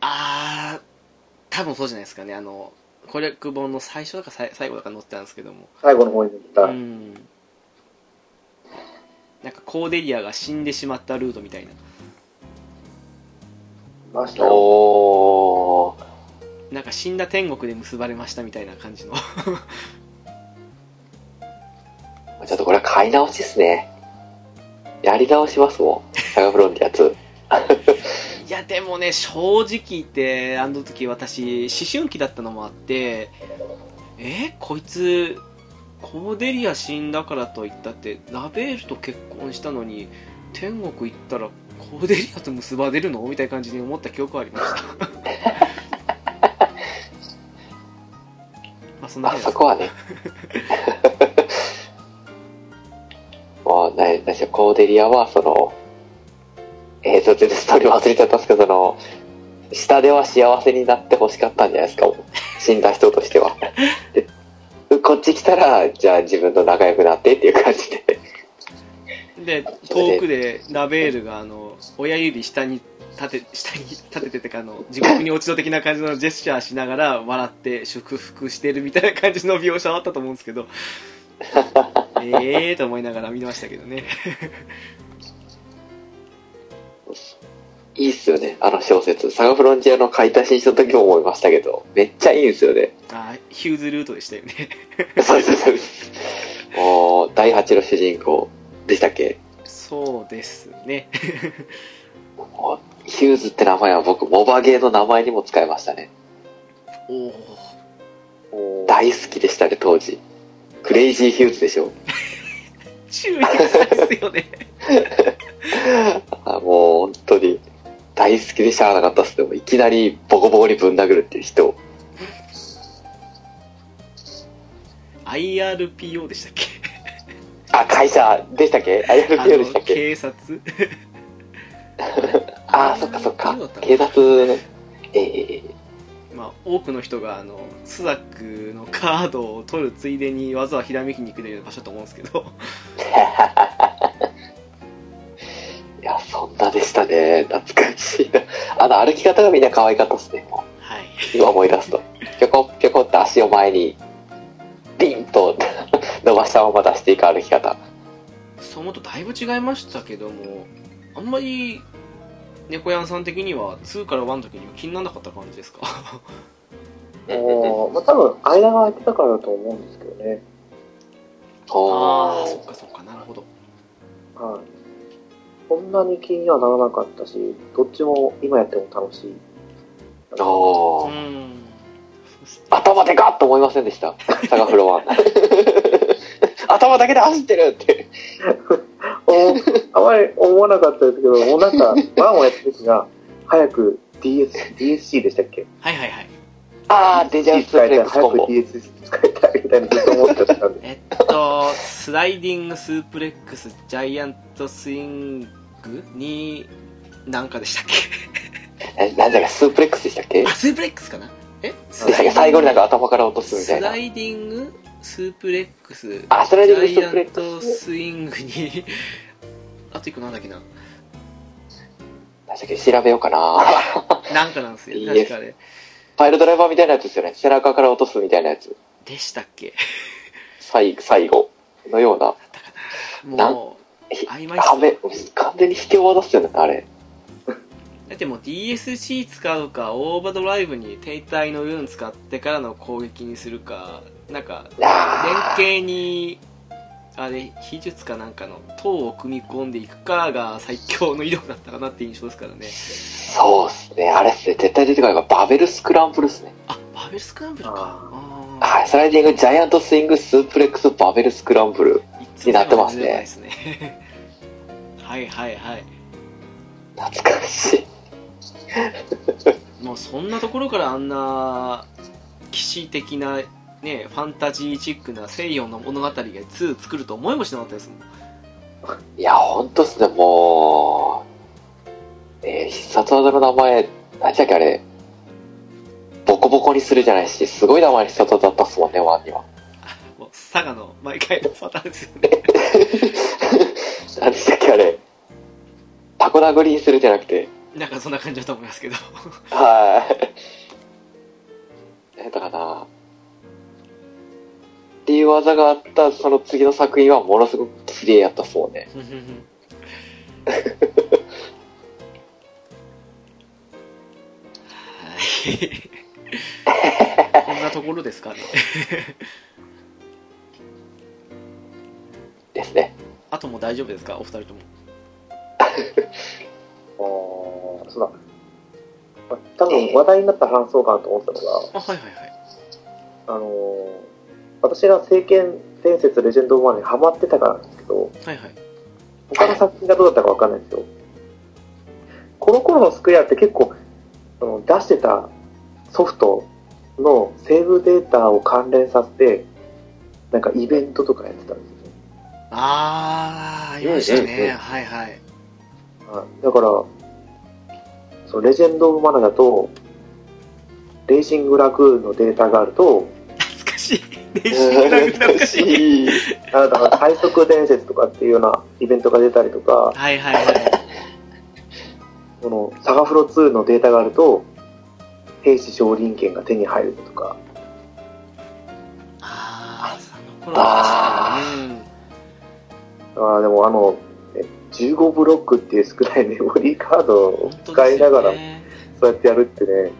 Speaker 1: あー、多分そうじゃないですかね。あの、攻略本の最初だか最最後だか載ってたんですけども。
Speaker 3: 最後の方に出てた、
Speaker 1: うん。なんかコーデリアが死んでしまったルートみたいな。
Speaker 3: ましたよ。
Speaker 2: おー。
Speaker 1: なんか死んだ天国で結ばれましたみたいな感じの。
Speaker 2: ちょっとこれは買い直しですね。やり直しますもん。サガフロンティア2。
Speaker 1: いやでもね正直言ってあの時私思春期だったのもあってえこいつコーデリア死んだからといったってラベールと結婚したのに天国行ったらコーデリアと結ばれるのみたいな感じに思った記憶はありました まあそんな
Speaker 2: あそこはね。もう、なでしょう、コーデリアは、その、えーと、全然ストーリー忘れちゃったんですけど、その、下では幸せになってほしかったんじゃないですか、死んだ人としては。こっち来たら、じゃあ自分と仲良くなってっていう感じで。
Speaker 1: で遠くでラベールがあの親指下に立て下に立てててあの地獄に落ちろ的な感じのジェスチャーしながら笑って祝福してるみたいな感じの描写はあったと思うんですけどええと思いながら見ましたけどね
Speaker 2: いいっすよね、あの小説。サガフロンティアの買い足しにした時も思いましたけど、めっちゃいいんですよね。
Speaker 1: あヒューズルートでしたよね
Speaker 2: そうそうそう。もう、第8の主人公でしたっけ？
Speaker 1: そうですね
Speaker 2: ヒューズって名前は僕、モバゲーの名前にも使いましたね。
Speaker 1: おお
Speaker 2: 大好きでしたね、当時。クレイジーヒューズでしょ。
Speaker 1: 注意ですよね
Speaker 2: あもう本当に大好きでしゃあなかったっす。ね。もういきなりボコボコにぶん殴るっていう人。
Speaker 1: IRPO でしたっけ？
Speaker 2: あ、会社でしたっけ？
Speaker 1: あ
Speaker 2: ?IRPO でした
Speaker 1: の
Speaker 2: っけ？
Speaker 1: 警察。
Speaker 2: あー、そっかそっか。警察の、えー、
Speaker 1: まあ、多くの人があのスザックのカードを取るついでにわざわざひらめきに行くような場所だと思うんですけど
Speaker 2: いや、そんなでしたね。懐かしいな。あの歩き方がみんな可愛かったっすね。もう
Speaker 1: はい
Speaker 2: 今思い出すと。ぴょこぴょこって足を前に、ピンと 伸ばしたまま出していく歩き方。
Speaker 1: そう思うとだいぶ違いましたけどもあんまり猫やんさん的には2から1の時には気にならなかった感じですか？
Speaker 3: お ーまあ、多分、間が空いてたからだと思うんですけどね。
Speaker 1: ああ
Speaker 2: お
Speaker 1: そっかそっかなるほど
Speaker 3: はい。そんなに気にはならなかったし、どっちも今やっても楽しい。
Speaker 2: おー
Speaker 1: うーんそうっす
Speaker 2: 頭でかっと思いませんでした？サガフロは。頭だけで走ってるって。
Speaker 3: おあまり思わなかったですけど、もうなんか、ワンをやった時が、早く DS、DSC でしたっけ？
Speaker 1: はいはいはい
Speaker 2: あー、デジャース
Speaker 3: 使いたい、
Speaker 2: プレックスコ
Speaker 3: 早く
Speaker 2: ンボ。
Speaker 3: DS 使いたいみたいなずっと思ってたんで。
Speaker 1: えっとスライディングスープレックスジャイアントスイングになんかでしたっけ？
Speaker 2: えなんだかスープレックスでしたっけ？で
Speaker 1: あスープレックスかな？え？
Speaker 2: 最後になんか頭から落とすみたいな。
Speaker 1: スライディング？スープレックス？
Speaker 2: あスライディングスープレック
Speaker 1: ト
Speaker 2: ス。
Speaker 1: スイングに？あと一個なんだっけな？
Speaker 2: 確かに調べようかな。
Speaker 1: なんかなんですよ。確かあれ。
Speaker 2: パイルドライバーみたいなやつですよね。背中から落とすみたいなやつ。
Speaker 1: でしたっけ？
Speaker 2: 最最後のような。
Speaker 1: もう
Speaker 2: ひ
Speaker 1: 曖昧っす
Speaker 2: 壁、完全に引き渡すよね、あれ。
Speaker 1: だってもう DSC 使うかオーバードライブに停滞の運使ってからの攻撃にするかなんか連携にあれ秘術かなんかの塔を組み込んでいくかが最強の威力だったかなって印象ですからね
Speaker 2: そうっすね。あれっすね。絶対出てこないバベルスクランブルっすね。
Speaker 1: あバーベルスクランブルか
Speaker 2: はい。スライディング、ジャイアントスイング、スープレックス、バベルスクランブル。
Speaker 1: ー
Speaker 2: になってますね
Speaker 1: はいはいはい
Speaker 2: 懐かしい。
Speaker 1: もうそんなところからあんな騎士的なねファンタジーチックな西洋の物語が2作ると思いもしなかったですもん
Speaker 2: いや、ほんとっすね、もう。えー、必殺技の名前、何だっけあれ。ボコボコにするじゃないし、すごい名前の必殺技だったっすもんね、ワンには。
Speaker 1: 佐賀の毎回のパターンですよね
Speaker 2: 何でしたっけあれ。タコ殴りにするじゃなくて。
Speaker 1: なんかそんな感じだと思いますけど
Speaker 2: はい。何やったかなっていう技があったその次の作品はものすごく綺麗やったそうね。
Speaker 1: はいこんなところですかね
Speaker 2: ですね。
Speaker 1: あともう大丈夫ですか？お二人とも
Speaker 3: あーそうだ。まあ多分話題になった話そうかなと思ったのが、
Speaker 1: あはいはいはい
Speaker 3: あのー私が聖剣伝説レジェンド・オブ・マンにハマってたからなんですけど、
Speaker 1: はいはい
Speaker 3: 他の作品がどうだったかわかんないんですよ。この頃のスクエアって結構、その出してたソフトのセーブデータを関連させて、なんかイベントとかやってたんですよね。
Speaker 1: あーありましたね、はいはい
Speaker 3: はい。だから、そのレジェンド・オブ・マナだと、レーシング・ラグーンのデータがあると、
Speaker 1: 懐かしい。レーシングラグ懐かしい。
Speaker 2: い。
Speaker 3: あだから最速伝説とかっていうようなイベントが出たりとか、
Speaker 1: はいはいはい。
Speaker 3: このサガフロ2のデータがあると、兵士昇臨権が手に入るとか、
Speaker 1: ああその頃は確かにうん
Speaker 3: あーでもあの、え15ブロックっていう少ないメモリーカードを使いながら、
Speaker 1: ね
Speaker 3: そうやってやるってね、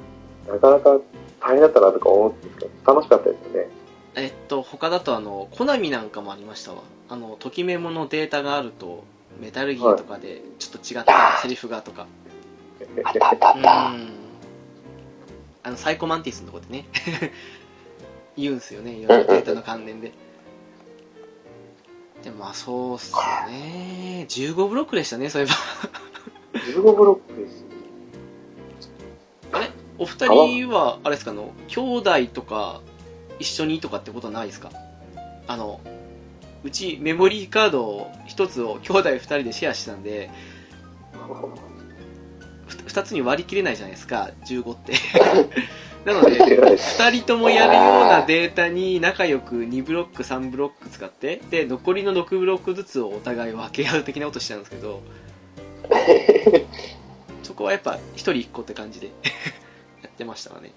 Speaker 3: なかなか大変だったなとか思うんですけど、楽しかったですよね。
Speaker 1: えっと他だとあのコナミなんかもありましたわ。あのときメモのデータがあるとメタルギアとかでちょっと違ったセリフがとか。
Speaker 2: あったあったあ
Speaker 1: うん。
Speaker 2: った。
Speaker 1: あのサイコマンティスのとこでね。言うんすよねいろいろデータの関連ででもまあそうっすよね。15ブロックでしたねそういえば。
Speaker 3: 15ブロックです。
Speaker 1: あれ？お二人はあれですかあの兄弟とか一緒にとかってことはないですか？あのうちメモリーカード一つを兄弟二人でシェアしてたんでふ二つに割り切れないじゃないですか15って なので 2人ともやるようなデータに仲良く2ブロック3ブロック使ってで残りの6ブロックずつをお互い分け合う的なことしてたんですけど そこはやっぱ1人1個って感じで やってましたわね。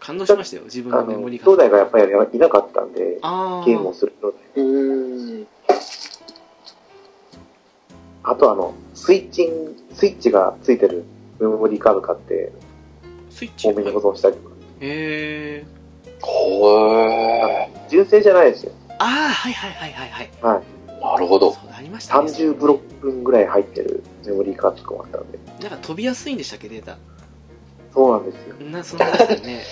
Speaker 1: 感動しましたよ自分
Speaker 3: あの、
Speaker 1: のメモ
Speaker 3: 兄
Speaker 1: リーカード
Speaker 3: 弟がやっぱりいなかったんで、
Speaker 1: あ
Speaker 3: ゲームをするので。あとあの、スイッチン、スイッチがついてるメモリーカード買って、
Speaker 1: スイッチ
Speaker 3: 多めに保存したりとか。
Speaker 1: へえ
Speaker 2: ほー。
Speaker 3: 純正じゃないですよ。
Speaker 1: ああはいはいはいはいはい
Speaker 3: はい。
Speaker 2: なるほど。
Speaker 1: そうありましたね
Speaker 3: 30ブロック分ぐらい入ってるメモリーカードとかもあったんで。
Speaker 1: なんか飛びやすいんでしたっけデータ
Speaker 3: そうなんですよ。
Speaker 1: なそんなですよね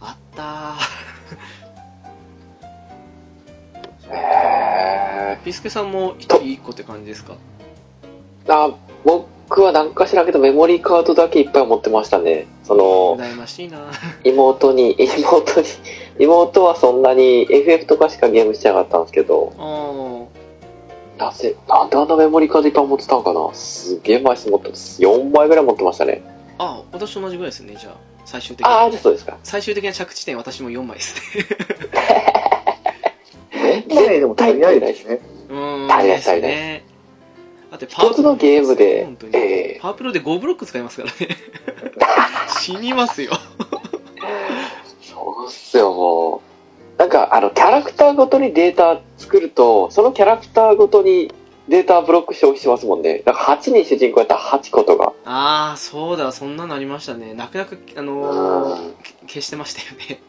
Speaker 1: あった
Speaker 2: へ
Speaker 1: ーピスケさんも一人一個って感じですか？
Speaker 2: ー。あ、僕は何かしらんけどメモリーカードだけいっぱい持ってましたね。その、
Speaker 1: 羨ましいな
Speaker 2: 妹に、妹に、妹はそんなに FF とかしかゲームしてなかったんですけど、
Speaker 1: あ
Speaker 2: なぜ、なんであんなメモリーカードいっぱい持ってたのかなすげえ枚数持ってます。4枚ぐらい持ってましたね。
Speaker 1: あ私と同じぐらいですねじゃあ最終的
Speaker 2: ああ、
Speaker 1: に
Speaker 2: そうですか。
Speaker 1: 最終的な着地点私も4枚ですね
Speaker 3: ねでも足りないですね。
Speaker 1: うーん
Speaker 2: 足りない
Speaker 1: です
Speaker 2: 足りない
Speaker 1: ねだってパワ
Speaker 2: 一つのゲームでえ
Speaker 1: パワープロで5ブロック使いますからね。死にますよ。
Speaker 2: そうっすよ、もう。なんか、あの、キャラクターごとにデータ作ると、そのキャラクターごとにデータブロック消費しますもんね。だから8人主人公やったら8個とか。
Speaker 1: ああそうだそんなのありましたね。なくなくあのー消してましたよね。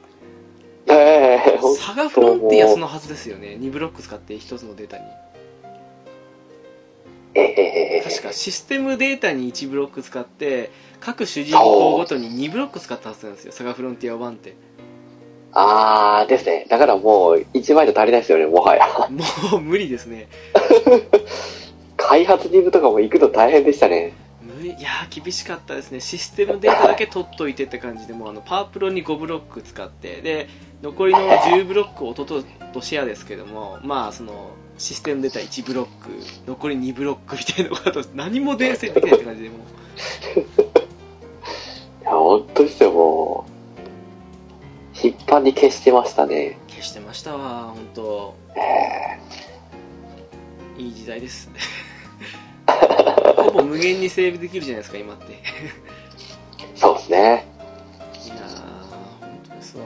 Speaker 2: ええほん
Speaker 1: サガフロンティアそのはずですよね。2ブロック使って1つのデータに。
Speaker 2: ええ
Speaker 1: 確かシステムデータに1ブロック使って各主人公ごとに2ブロック使ったはずなんですよサガフロンティア1って
Speaker 2: あーですね。だからもう、1枚じゃ足りないですよね、もはや。
Speaker 1: もう無理ですね
Speaker 2: 開発チームとかも行くの大変でしたね。
Speaker 1: 無理いやー厳しかったですねシステムデータだけ取っといてって感じでもうあのパワープロに5ブロック使ってで残りの10ブロックを弟とシェアですけどもまあそのシステムデータ1ブロック残り2ブロックみたいなこと何も伝染できないって感じでもう。
Speaker 2: いや、本当ですよ、もう。頻繁に消してましたね。
Speaker 1: 消してましたわ本当
Speaker 2: え
Speaker 1: いい時代ですほぼ無限にセーブできるじゃないですか今って。
Speaker 2: そうですね。
Speaker 1: やー本当ですわ。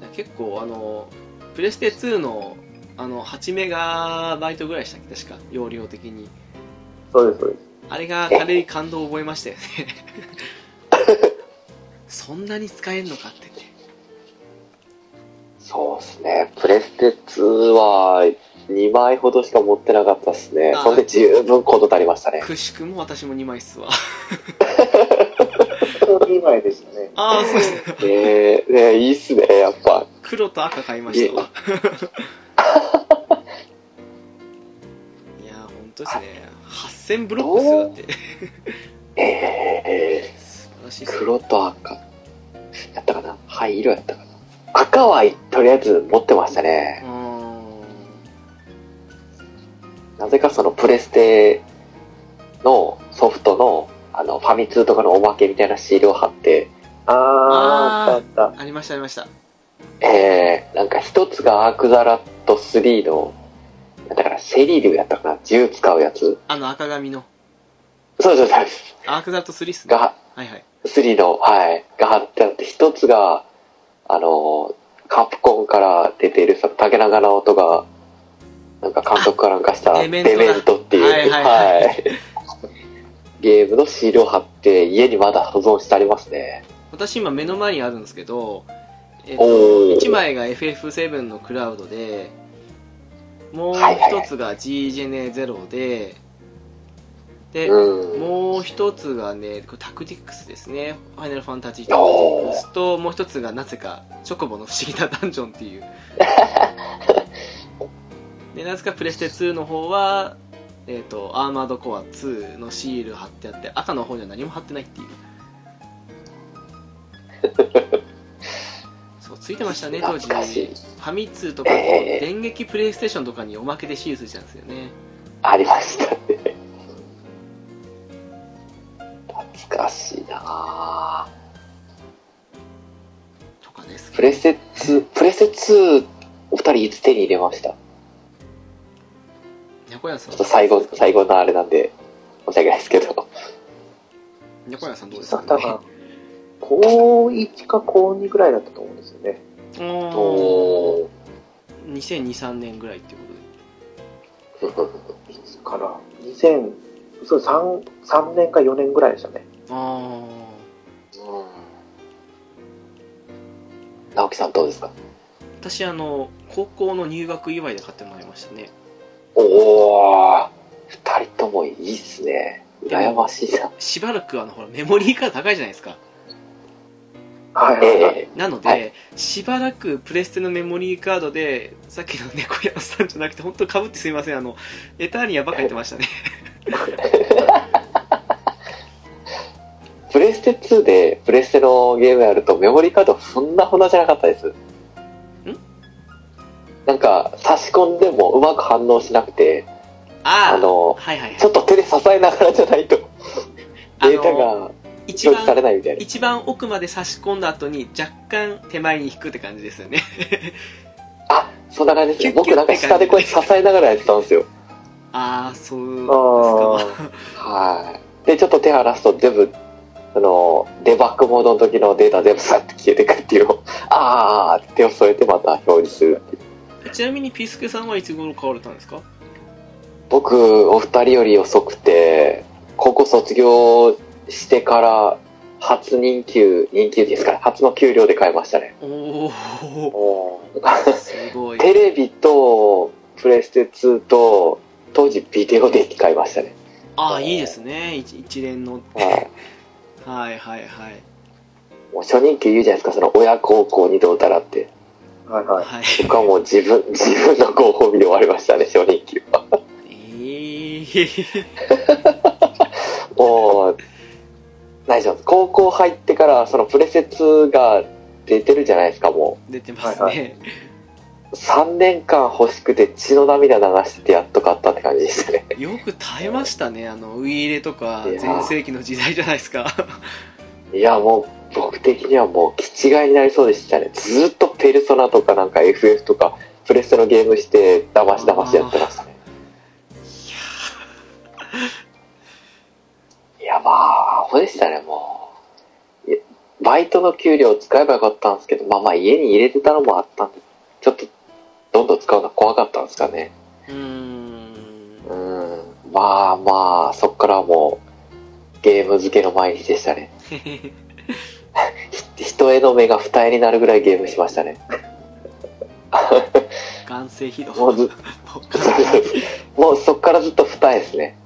Speaker 1: いや結構あのプレステ2のあの8メガバイトぐらいでしたっけ？確か容量的に
Speaker 3: そうです、そうです。
Speaker 1: あれが軽い感動を覚えましたよね そんなに使えんのかってね
Speaker 2: そうですね。プレステ2は2枚ほどしか持ってなかったですねそんで十分こと足りましたね。
Speaker 1: くしくも私も2枚っすわ
Speaker 3: ちょうど2枚でしたね。
Speaker 1: ああそうですね
Speaker 2: えー、ねいいっすね、やっぱ。
Speaker 1: 黒と赤買いましたわ。いやー本当ですね。8000ブロックですよだって。
Speaker 2: えー、
Speaker 1: 素晴らしい
Speaker 2: 黒と赤。やったかな？灰色やったかな？赤はとりあえず持ってました
Speaker 1: う
Speaker 2: ね。なぜかそのプレステのソフトのあのファミ通とかのおまけみたいなシールを貼って、
Speaker 3: あー、
Speaker 1: あー。
Speaker 3: あった。あ
Speaker 1: りましたありました
Speaker 2: えー、なんか一つがアークザラット3の、だからセリルやったかな銃使うやつ。
Speaker 1: あの赤髪の。
Speaker 2: そうそうそう。
Speaker 1: アークザルト3っすね。
Speaker 2: が、
Speaker 1: はいはい。
Speaker 2: 3の、はい、が貼ってあって、一つが、あの、カプコンから出ている、その竹中直人が、なんか監督かなんかした、
Speaker 1: デメントだ
Speaker 2: デメントっていう、
Speaker 1: はいはいはい。
Speaker 2: はい。ゲームのシールを貼って、家にまだ保存してありますね。
Speaker 1: 私今目の前にあるんですけど、えっと
Speaker 2: おー
Speaker 1: 1枚が FF7 のクラウドでもう
Speaker 2: はいはいはい
Speaker 1: 一つが G ジェネ0でで、
Speaker 2: うん。
Speaker 1: もう一つがね、タクティクスですね。ファイナルファンタジータクティクスと、もう一つがなぜか、チョコボの不思議なダンジョンっていう。で、なぜかプレステ2の方は、えっ、と、アーマードコア2のシール貼ってあって、赤の方には何も貼ってないっていう。そう、ついてましたね、当時。ファミ通とか、
Speaker 2: ええ
Speaker 1: 電撃プレイステーションとかにおまけでシールついてたんですよね。
Speaker 2: ありましたね。懐かしいなぁ
Speaker 1: とかです
Speaker 2: プレステ2、プレステ2、お二人いつ手に入れました？ち
Speaker 1: 猫屋さん
Speaker 2: ょっと最後、最後のあれなんで、申し訳ないですけど。
Speaker 1: 猫屋さんどうです
Speaker 3: た。
Speaker 1: か、
Speaker 3: だから、高1か高2ぐらいだったと思うんですよね。
Speaker 1: お
Speaker 2: お
Speaker 1: ー2002、3年ぐらいっていうこ
Speaker 2: ー。
Speaker 3: いつから、2000、そう、3、3年か4年ぐらいでしたね。
Speaker 1: とで。あ
Speaker 2: 直樹さんどうですか？
Speaker 1: あ。私、あの、高校の入学祝いで買ってもらいましたね。
Speaker 2: おー、二人ともいいっすね。羨ましいな。
Speaker 1: しばらく、あの、ほら、メモリーカード高いじゃないですか。
Speaker 3: はいはいはい。
Speaker 2: え
Speaker 1: なので、
Speaker 2: はい
Speaker 1: しばらくプレステのメモリーカードで、さっきの猫屋さんじゃなくて、本当かぶってすみません、あの、エターニアばっかやってましたね。
Speaker 2: ー プレステ2でプレステのゲームやるとメモリーカードそんなほどじゃなかったです。なんか差し込んでもうまく反応しなくて、
Speaker 1: ああ、
Speaker 2: あの、
Speaker 1: はいはいはい
Speaker 2: ちょっと手で支えながらじゃないとデータが
Speaker 1: 一番。一番奥まで差し込んだ後に若干手前に引くって感じですよね。
Speaker 2: あ、そんな感じですね。
Speaker 1: キュッキュッ
Speaker 2: 僕なんか下でこう支えながらやってたんですよ。
Speaker 1: ああ、そうですか。
Speaker 3: あ
Speaker 2: はい。で、ちょっと手離すと全部、あの、デバッグモードの時のデータ全部さって消えてくっていうのを、あーって手を添えてまた表示する。
Speaker 1: ちなみにピースケさんはいつ頃買われたんですか？
Speaker 2: 僕、お二人より遅くて、高校卒業してから、初任給、任給ですから、初の給料で買いましたね。
Speaker 1: おお
Speaker 3: あ。お
Speaker 1: すごい。
Speaker 2: テレビと、プレステ2と、当時ビデオデッキ買いましたね。
Speaker 1: ああ、いいですね。一一連の。
Speaker 2: はい。
Speaker 1: はいはいはい。
Speaker 2: もう初任給言うじゃないですか、その親孝行にどうたらって。
Speaker 3: はいはい。
Speaker 1: はい。
Speaker 2: 僕はもう自分、自分のご褒美で終わりましたね、初任給は。
Speaker 1: ええ
Speaker 2: もう、何でしょう、高校入ってから、そのプレセ2が出てるじゃないですか、も
Speaker 1: 出てますね。
Speaker 3: はいは
Speaker 2: う。3年間欲しくて血の涙流してやっと買ったって感じでしたね。
Speaker 1: よく耐えましたね。あの、ウイイレとか、全盛期の時代じゃないですか。
Speaker 2: いや、もう、僕的にはもう、気違いになりそうでしたね。ずーっとペルソナとかなんか FF とか、プレステのゲームして、だましだましやってましたね。いや、まあ、アホでしたね、もう。バイトの給料使えばよかったんですけど、まあまあ家に入れてたのもあったんで、ちょっと、どんどん使うのは怖かったんですかね。
Speaker 1: うーん。
Speaker 2: うん。まあまあ、そっからはもう、ゲーム漬けの毎日でしたね。ひ人への目が二重になるぐらいゲームしましたね。
Speaker 1: 眼性疲労。
Speaker 2: もう
Speaker 1: もう
Speaker 2: そっからずっと二重ですね。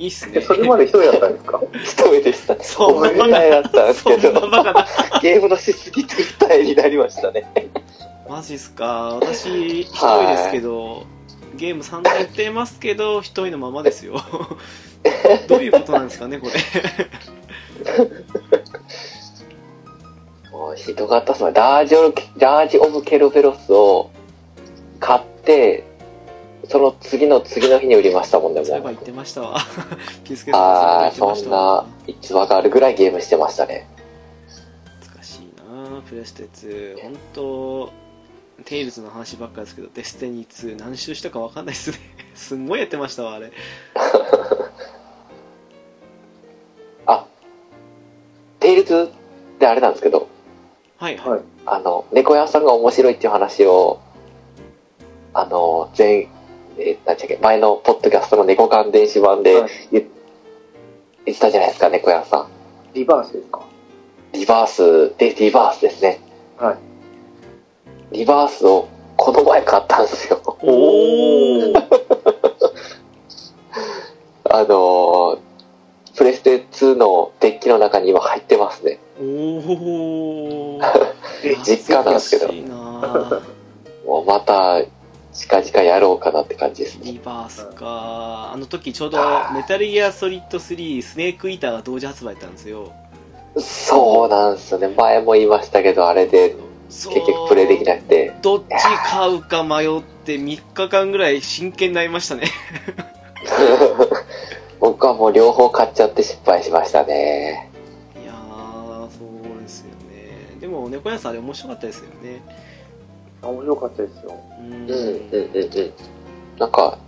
Speaker 3: え、
Speaker 1: いいっすね。
Speaker 3: それまで一人だったんですか？
Speaker 2: 一重でした。
Speaker 1: そんな
Speaker 2: 二重だったんですけど。ゲームのしすぎて二重になりましたね。
Speaker 1: マジっすか。私、一人ですけど、ゲーム3年やってますけど、一人のままですよ。どういうことなんですかね、これ。
Speaker 2: もうひどかったっすね。ダージュオ、ダージュオブケルベロスを買って、その次の次の日に売りましたもんね、もう。
Speaker 1: そういえば言ってましたわ。ピスケさん
Speaker 2: ああ、そん
Speaker 1: そういえば言ってましたわ
Speaker 2: な逸話があるぐらいゲームしてましたね。
Speaker 1: 難しいなプレステ2。本当テイルズの話ばっかですけど、デスティニー2何周したかわかんないっすね。すんごいやってましたわ、あれ。
Speaker 2: あ、テイルズってあれなんですけど、
Speaker 1: はいはい。
Speaker 3: はい。
Speaker 2: あの、猫屋さんが面白いっていう話を、あの、前、えー、なんちゃっけ、前のポッドキャストの猫缶電子版で
Speaker 3: はい
Speaker 2: 言,、言ってたじゃないですか、猫屋さん。
Speaker 3: リバースですか？
Speaker 2: リバースで、リバースですね。
Speaker 3: はい。
Speaker 2: リバースをこの前買ったんですよ。
Speaker 1: おー
Speaker 2: あのープレステ2のデッキの中に今入ってますね。
Speaker 1: おー
Speaker 2: 実家なんですけど もうまた、近々やろうかなって感じですね。
Speaker 1: リバースか。あの時ちょうどメタルギアソリッド3スネークイーターが同時発売だったんですよ。
Speaker 2: そうなんですよね。前も言いましたけど、あれで結局プレイできなくて。
Speaker 1: どっち買うか迷って3日間ぐらい真剣になりましたね。
Speaker 2: 僕はもう両方買っちゃって失敗しましたね。
Speaker 1: いやー、そうですよね。でも、猫屋さんあれ面白かったですよね。
Speaker 3: 面白かったですよ。
Speaker 1: う
Speaker 2: うん、うん、うん、うん。なんか、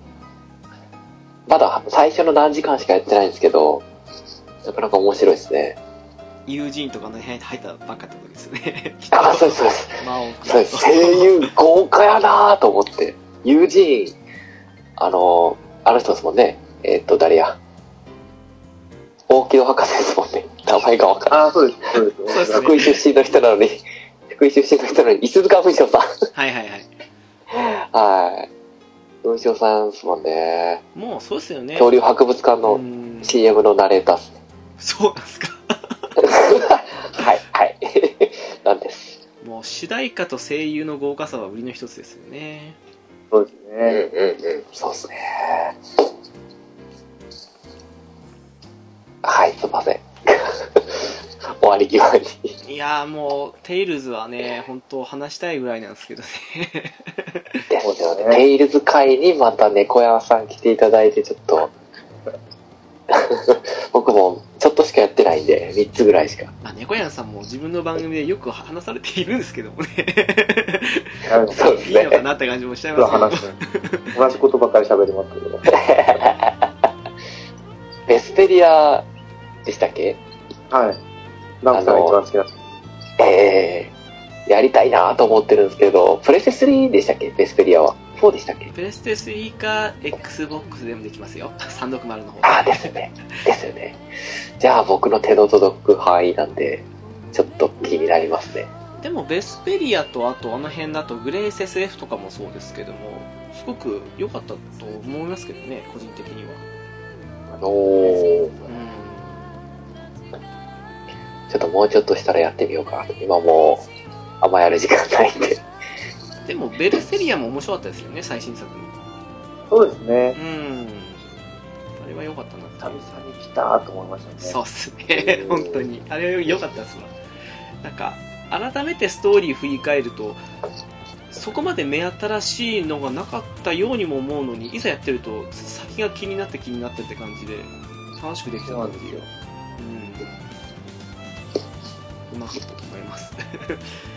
Speaker 2: まだ最初の何時間しかやってないんですけど、なかなか面白いですね。
Speaker 1: 友人とかの部屋に入ったばっかった時ですよね。
Speaker 2: あ、そうです、そうです。そうです。声優豪華やなと思って。友人、あの、あの人ですもんね。えっと、誰や。大木戸博士ですもんね。名前がわかんない。
Speaker 3: ああ、そうです、そうです。
Speaker 2: 福井出身の人なのに、福井出身の人なのに、石塚文章さん。
Speaker 1: はいはいはい。
Speaker 2: はい。文章さんですもんね。
Speaker 1: もうそうですよね。
Speaker 2: 恐竜博物館
Speaker 1: う
Speaker 2: の
Speaker 1: ん
Speaker 2: CM のナレーターっすね。
Speaker 1: そうなんですか。
Speaker 2: はい、はい。なんです。
Speaker 1: もう主題歌と声優の豪華さは売りの一つですよね。
Speaker 3: そうです
Speaker 2: うん、
Speaker 3: ね。
Speaker 2: うん、うん。そうっすね。はい、すいません。終わり際に。
Speaker 1: いやーもう、テイルズはね、本当話したいぐらいなんですけどね。
Speaker 2: ですよね。テイルズ会にまた猫屋さん来ていただいて、ちょっと、僕もちょっとしかやってないんで、3つぐらいしか。
Speaker 1: まあ、猫やんさんも自分の番組でよく話されているんですけどもね。
Speaker 2: そうです
Speaker 1: いいのか
Speaker 2: ね。
Speaker 1: なって感じもしちゃいます
Speaker 3: 話同じことばっかり喋りますけど。
Speaker 2: ベスペリアでしたっけ？
Speaker 3: はい。ナムさんが一番好きな。
Speaker 2: えー、やりたいなと思ってるんですけど、プレステ3でしたっけ？ベスペリアは。4でしたっけ？
Speaker 1: プレステ3か XBOX でもできますよ。360の方
Speaker 2: ああ、ですよね。ですよね。じゃあ僕の手の届く範囲なんで、ちょっと気になりますね。
Speaker 1: でもベスペリアとあとあの辺だとグレース SF とかもそうですけどもすごく良かったと思いますけどね個人的には
Speaker 2: おー、
Speaker 1: うん
Speaker 2: ちょっともうちょっとしたらやってみようかなと。今もう、あんまやる時間ないんで。
Speaker 1: でもベルセリアも面白かったですよね最新作
Speaker 3: そうですね。
Speaker 1: うんあれは良かったな
Speaker 3: 久々に来たと思いましたね。
Speaker 1: そうっすね本当にあれは良かったですわなんか改めてストーリー振り返るとそこまで目新しいのがなかったようにも思うのにいざやってると先が気になって気になってって感じで楽しくできたなっていううまかったと思います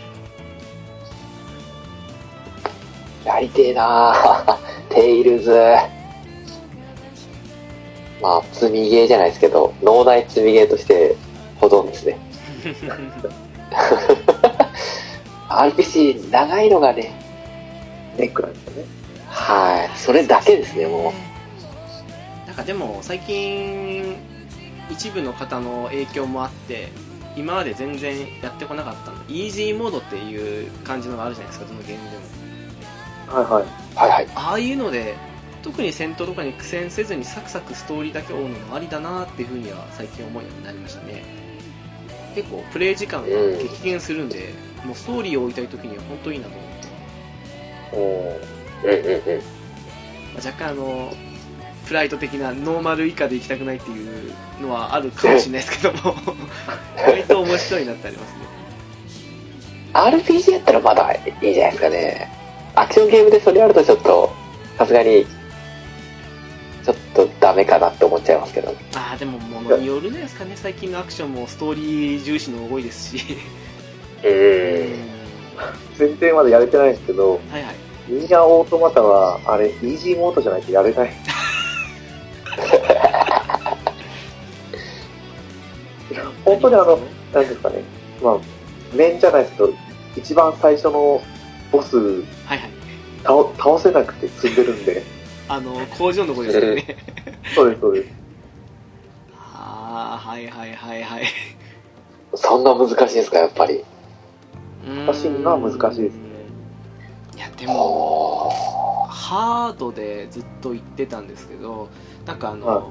Speaker 2: やりてえなぁ。テイルズ。まあ、積みゲーじゃないですけど、脳内積みゲーとして保存ですね。RPG 長いのがね、
Speaker 3: ネックなんですよね。
Speaker 2: はい。それだけですね、も
Speaker 1: なんかでも最近一部の方の影響もあって今まで全然やってこなかったのイージーモードっていう感じのがあるじゃないですかどのゲームでも
Speaker 3: はいはい。
Speaker 2: う。はいはい。
Speaker 1: ああいうので特に戦闘とかに苦戦せずにサクサクストーリーだけ追うのもありだなっていうふうには最近思うようになりましたね結構プレイ時間が激減するんで、もうストーリーを追いたい時には本当いいなと思って、
Speaker 3: お
Speaker 2: うんうんうん。
Speaker 1: まあ若干あのプライド的なノーマル以下で行きたくないっていうのはあるかもしれないですけども割と面白いなってありますね
Speaker 2: RPG やったらまだいいじゃないですかね。アクションゲームでそれやるとちょっと、さすがに、ちょっとダメかなって思っちゃいますけど。
Speaker 1: ああでもものによるんですかね最近のアクションもストーリー重視の多いですし
Speaker 2: う
Speaker 1: うん
Speaker 2: ん。
Speaker 3: 全然まだやれてないんですけど、
Speaker 1: はいはい
Speaker 3: ニーヤオートマタは、あれ、イージーモードじゃないとやれない。本当にあの、なんですかね、まあ、面じゃないですけど、一番最初のボス、
Speaker 1: はいはい
Speaker 3: 倒倒せなくて積んでるんで、
Speaker 1: あの工場の子ですよね
Speaker 3: そうです、そうです。
Speaker 1: ああはいはいはいはい
Speaker 2: そんな難しいですか、やっぱり。
Speaker 1: 難
Speaker 3: しいのは難しいですね
Speaker 1: いやでも。ハードでずっと言ってたんですけどなんかあの、
Speaker 3: は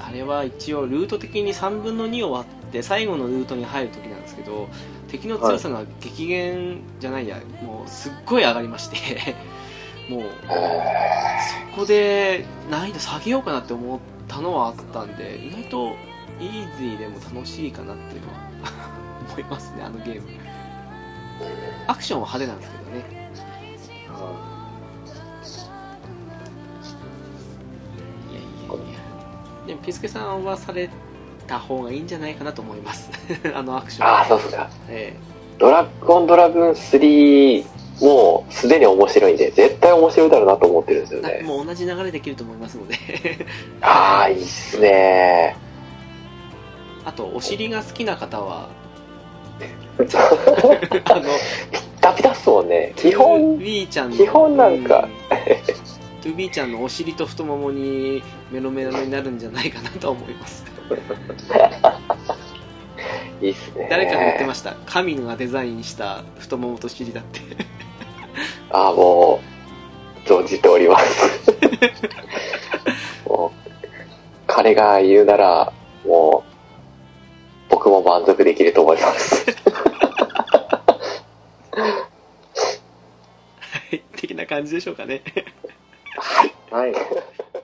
Speaker 1: あれは一応ルート的に3分の2終わって最後のルートに入る時なんですけど敵の強さが激減じゃないやもうすっごい上がりまして もう
Speaker 2: え
Speaker 1: そこで難易度下げようかなって思ったのはあったんで意外とイージーでも楽しいかなっていうのは 思いますねあのゲーム。アクションは派手なんですけどでもピスケさんはされた方がいいんじゃないかなと思います あのアクション
Speaker 2: ああ、そうっすか。
Speaker 1: え
Speaker 2: ドラゴンドラグーン3、もうすでに面白いんで、絶対面白いだろうなと思ってるんですよね。
Speaker 1: もう同じ流れできると思いますので
Speaker 2: ああ、いいっすね。
Speaker 1: あとお尻が好きな方は？あの
Speaker 2: ダピタっすもんね。基本、
Speaker 1: B ちゃんの
Speaker 2: 基本なんか
Speaker 1: トゥビーちゃんのお尻と太ももにメロメロになるんじゃないかなと思います
Speaker 2: いいっすね。
Speaker 1: 誰かが言ってました神がデザインした太ももと尻だって
Speaker 2: ああ、もう、存じております。もう、彼が言うなら、もう、僕も満足できると思います。
Speaker 1: はい的な感じでしょうかね
Speaker 3: はい。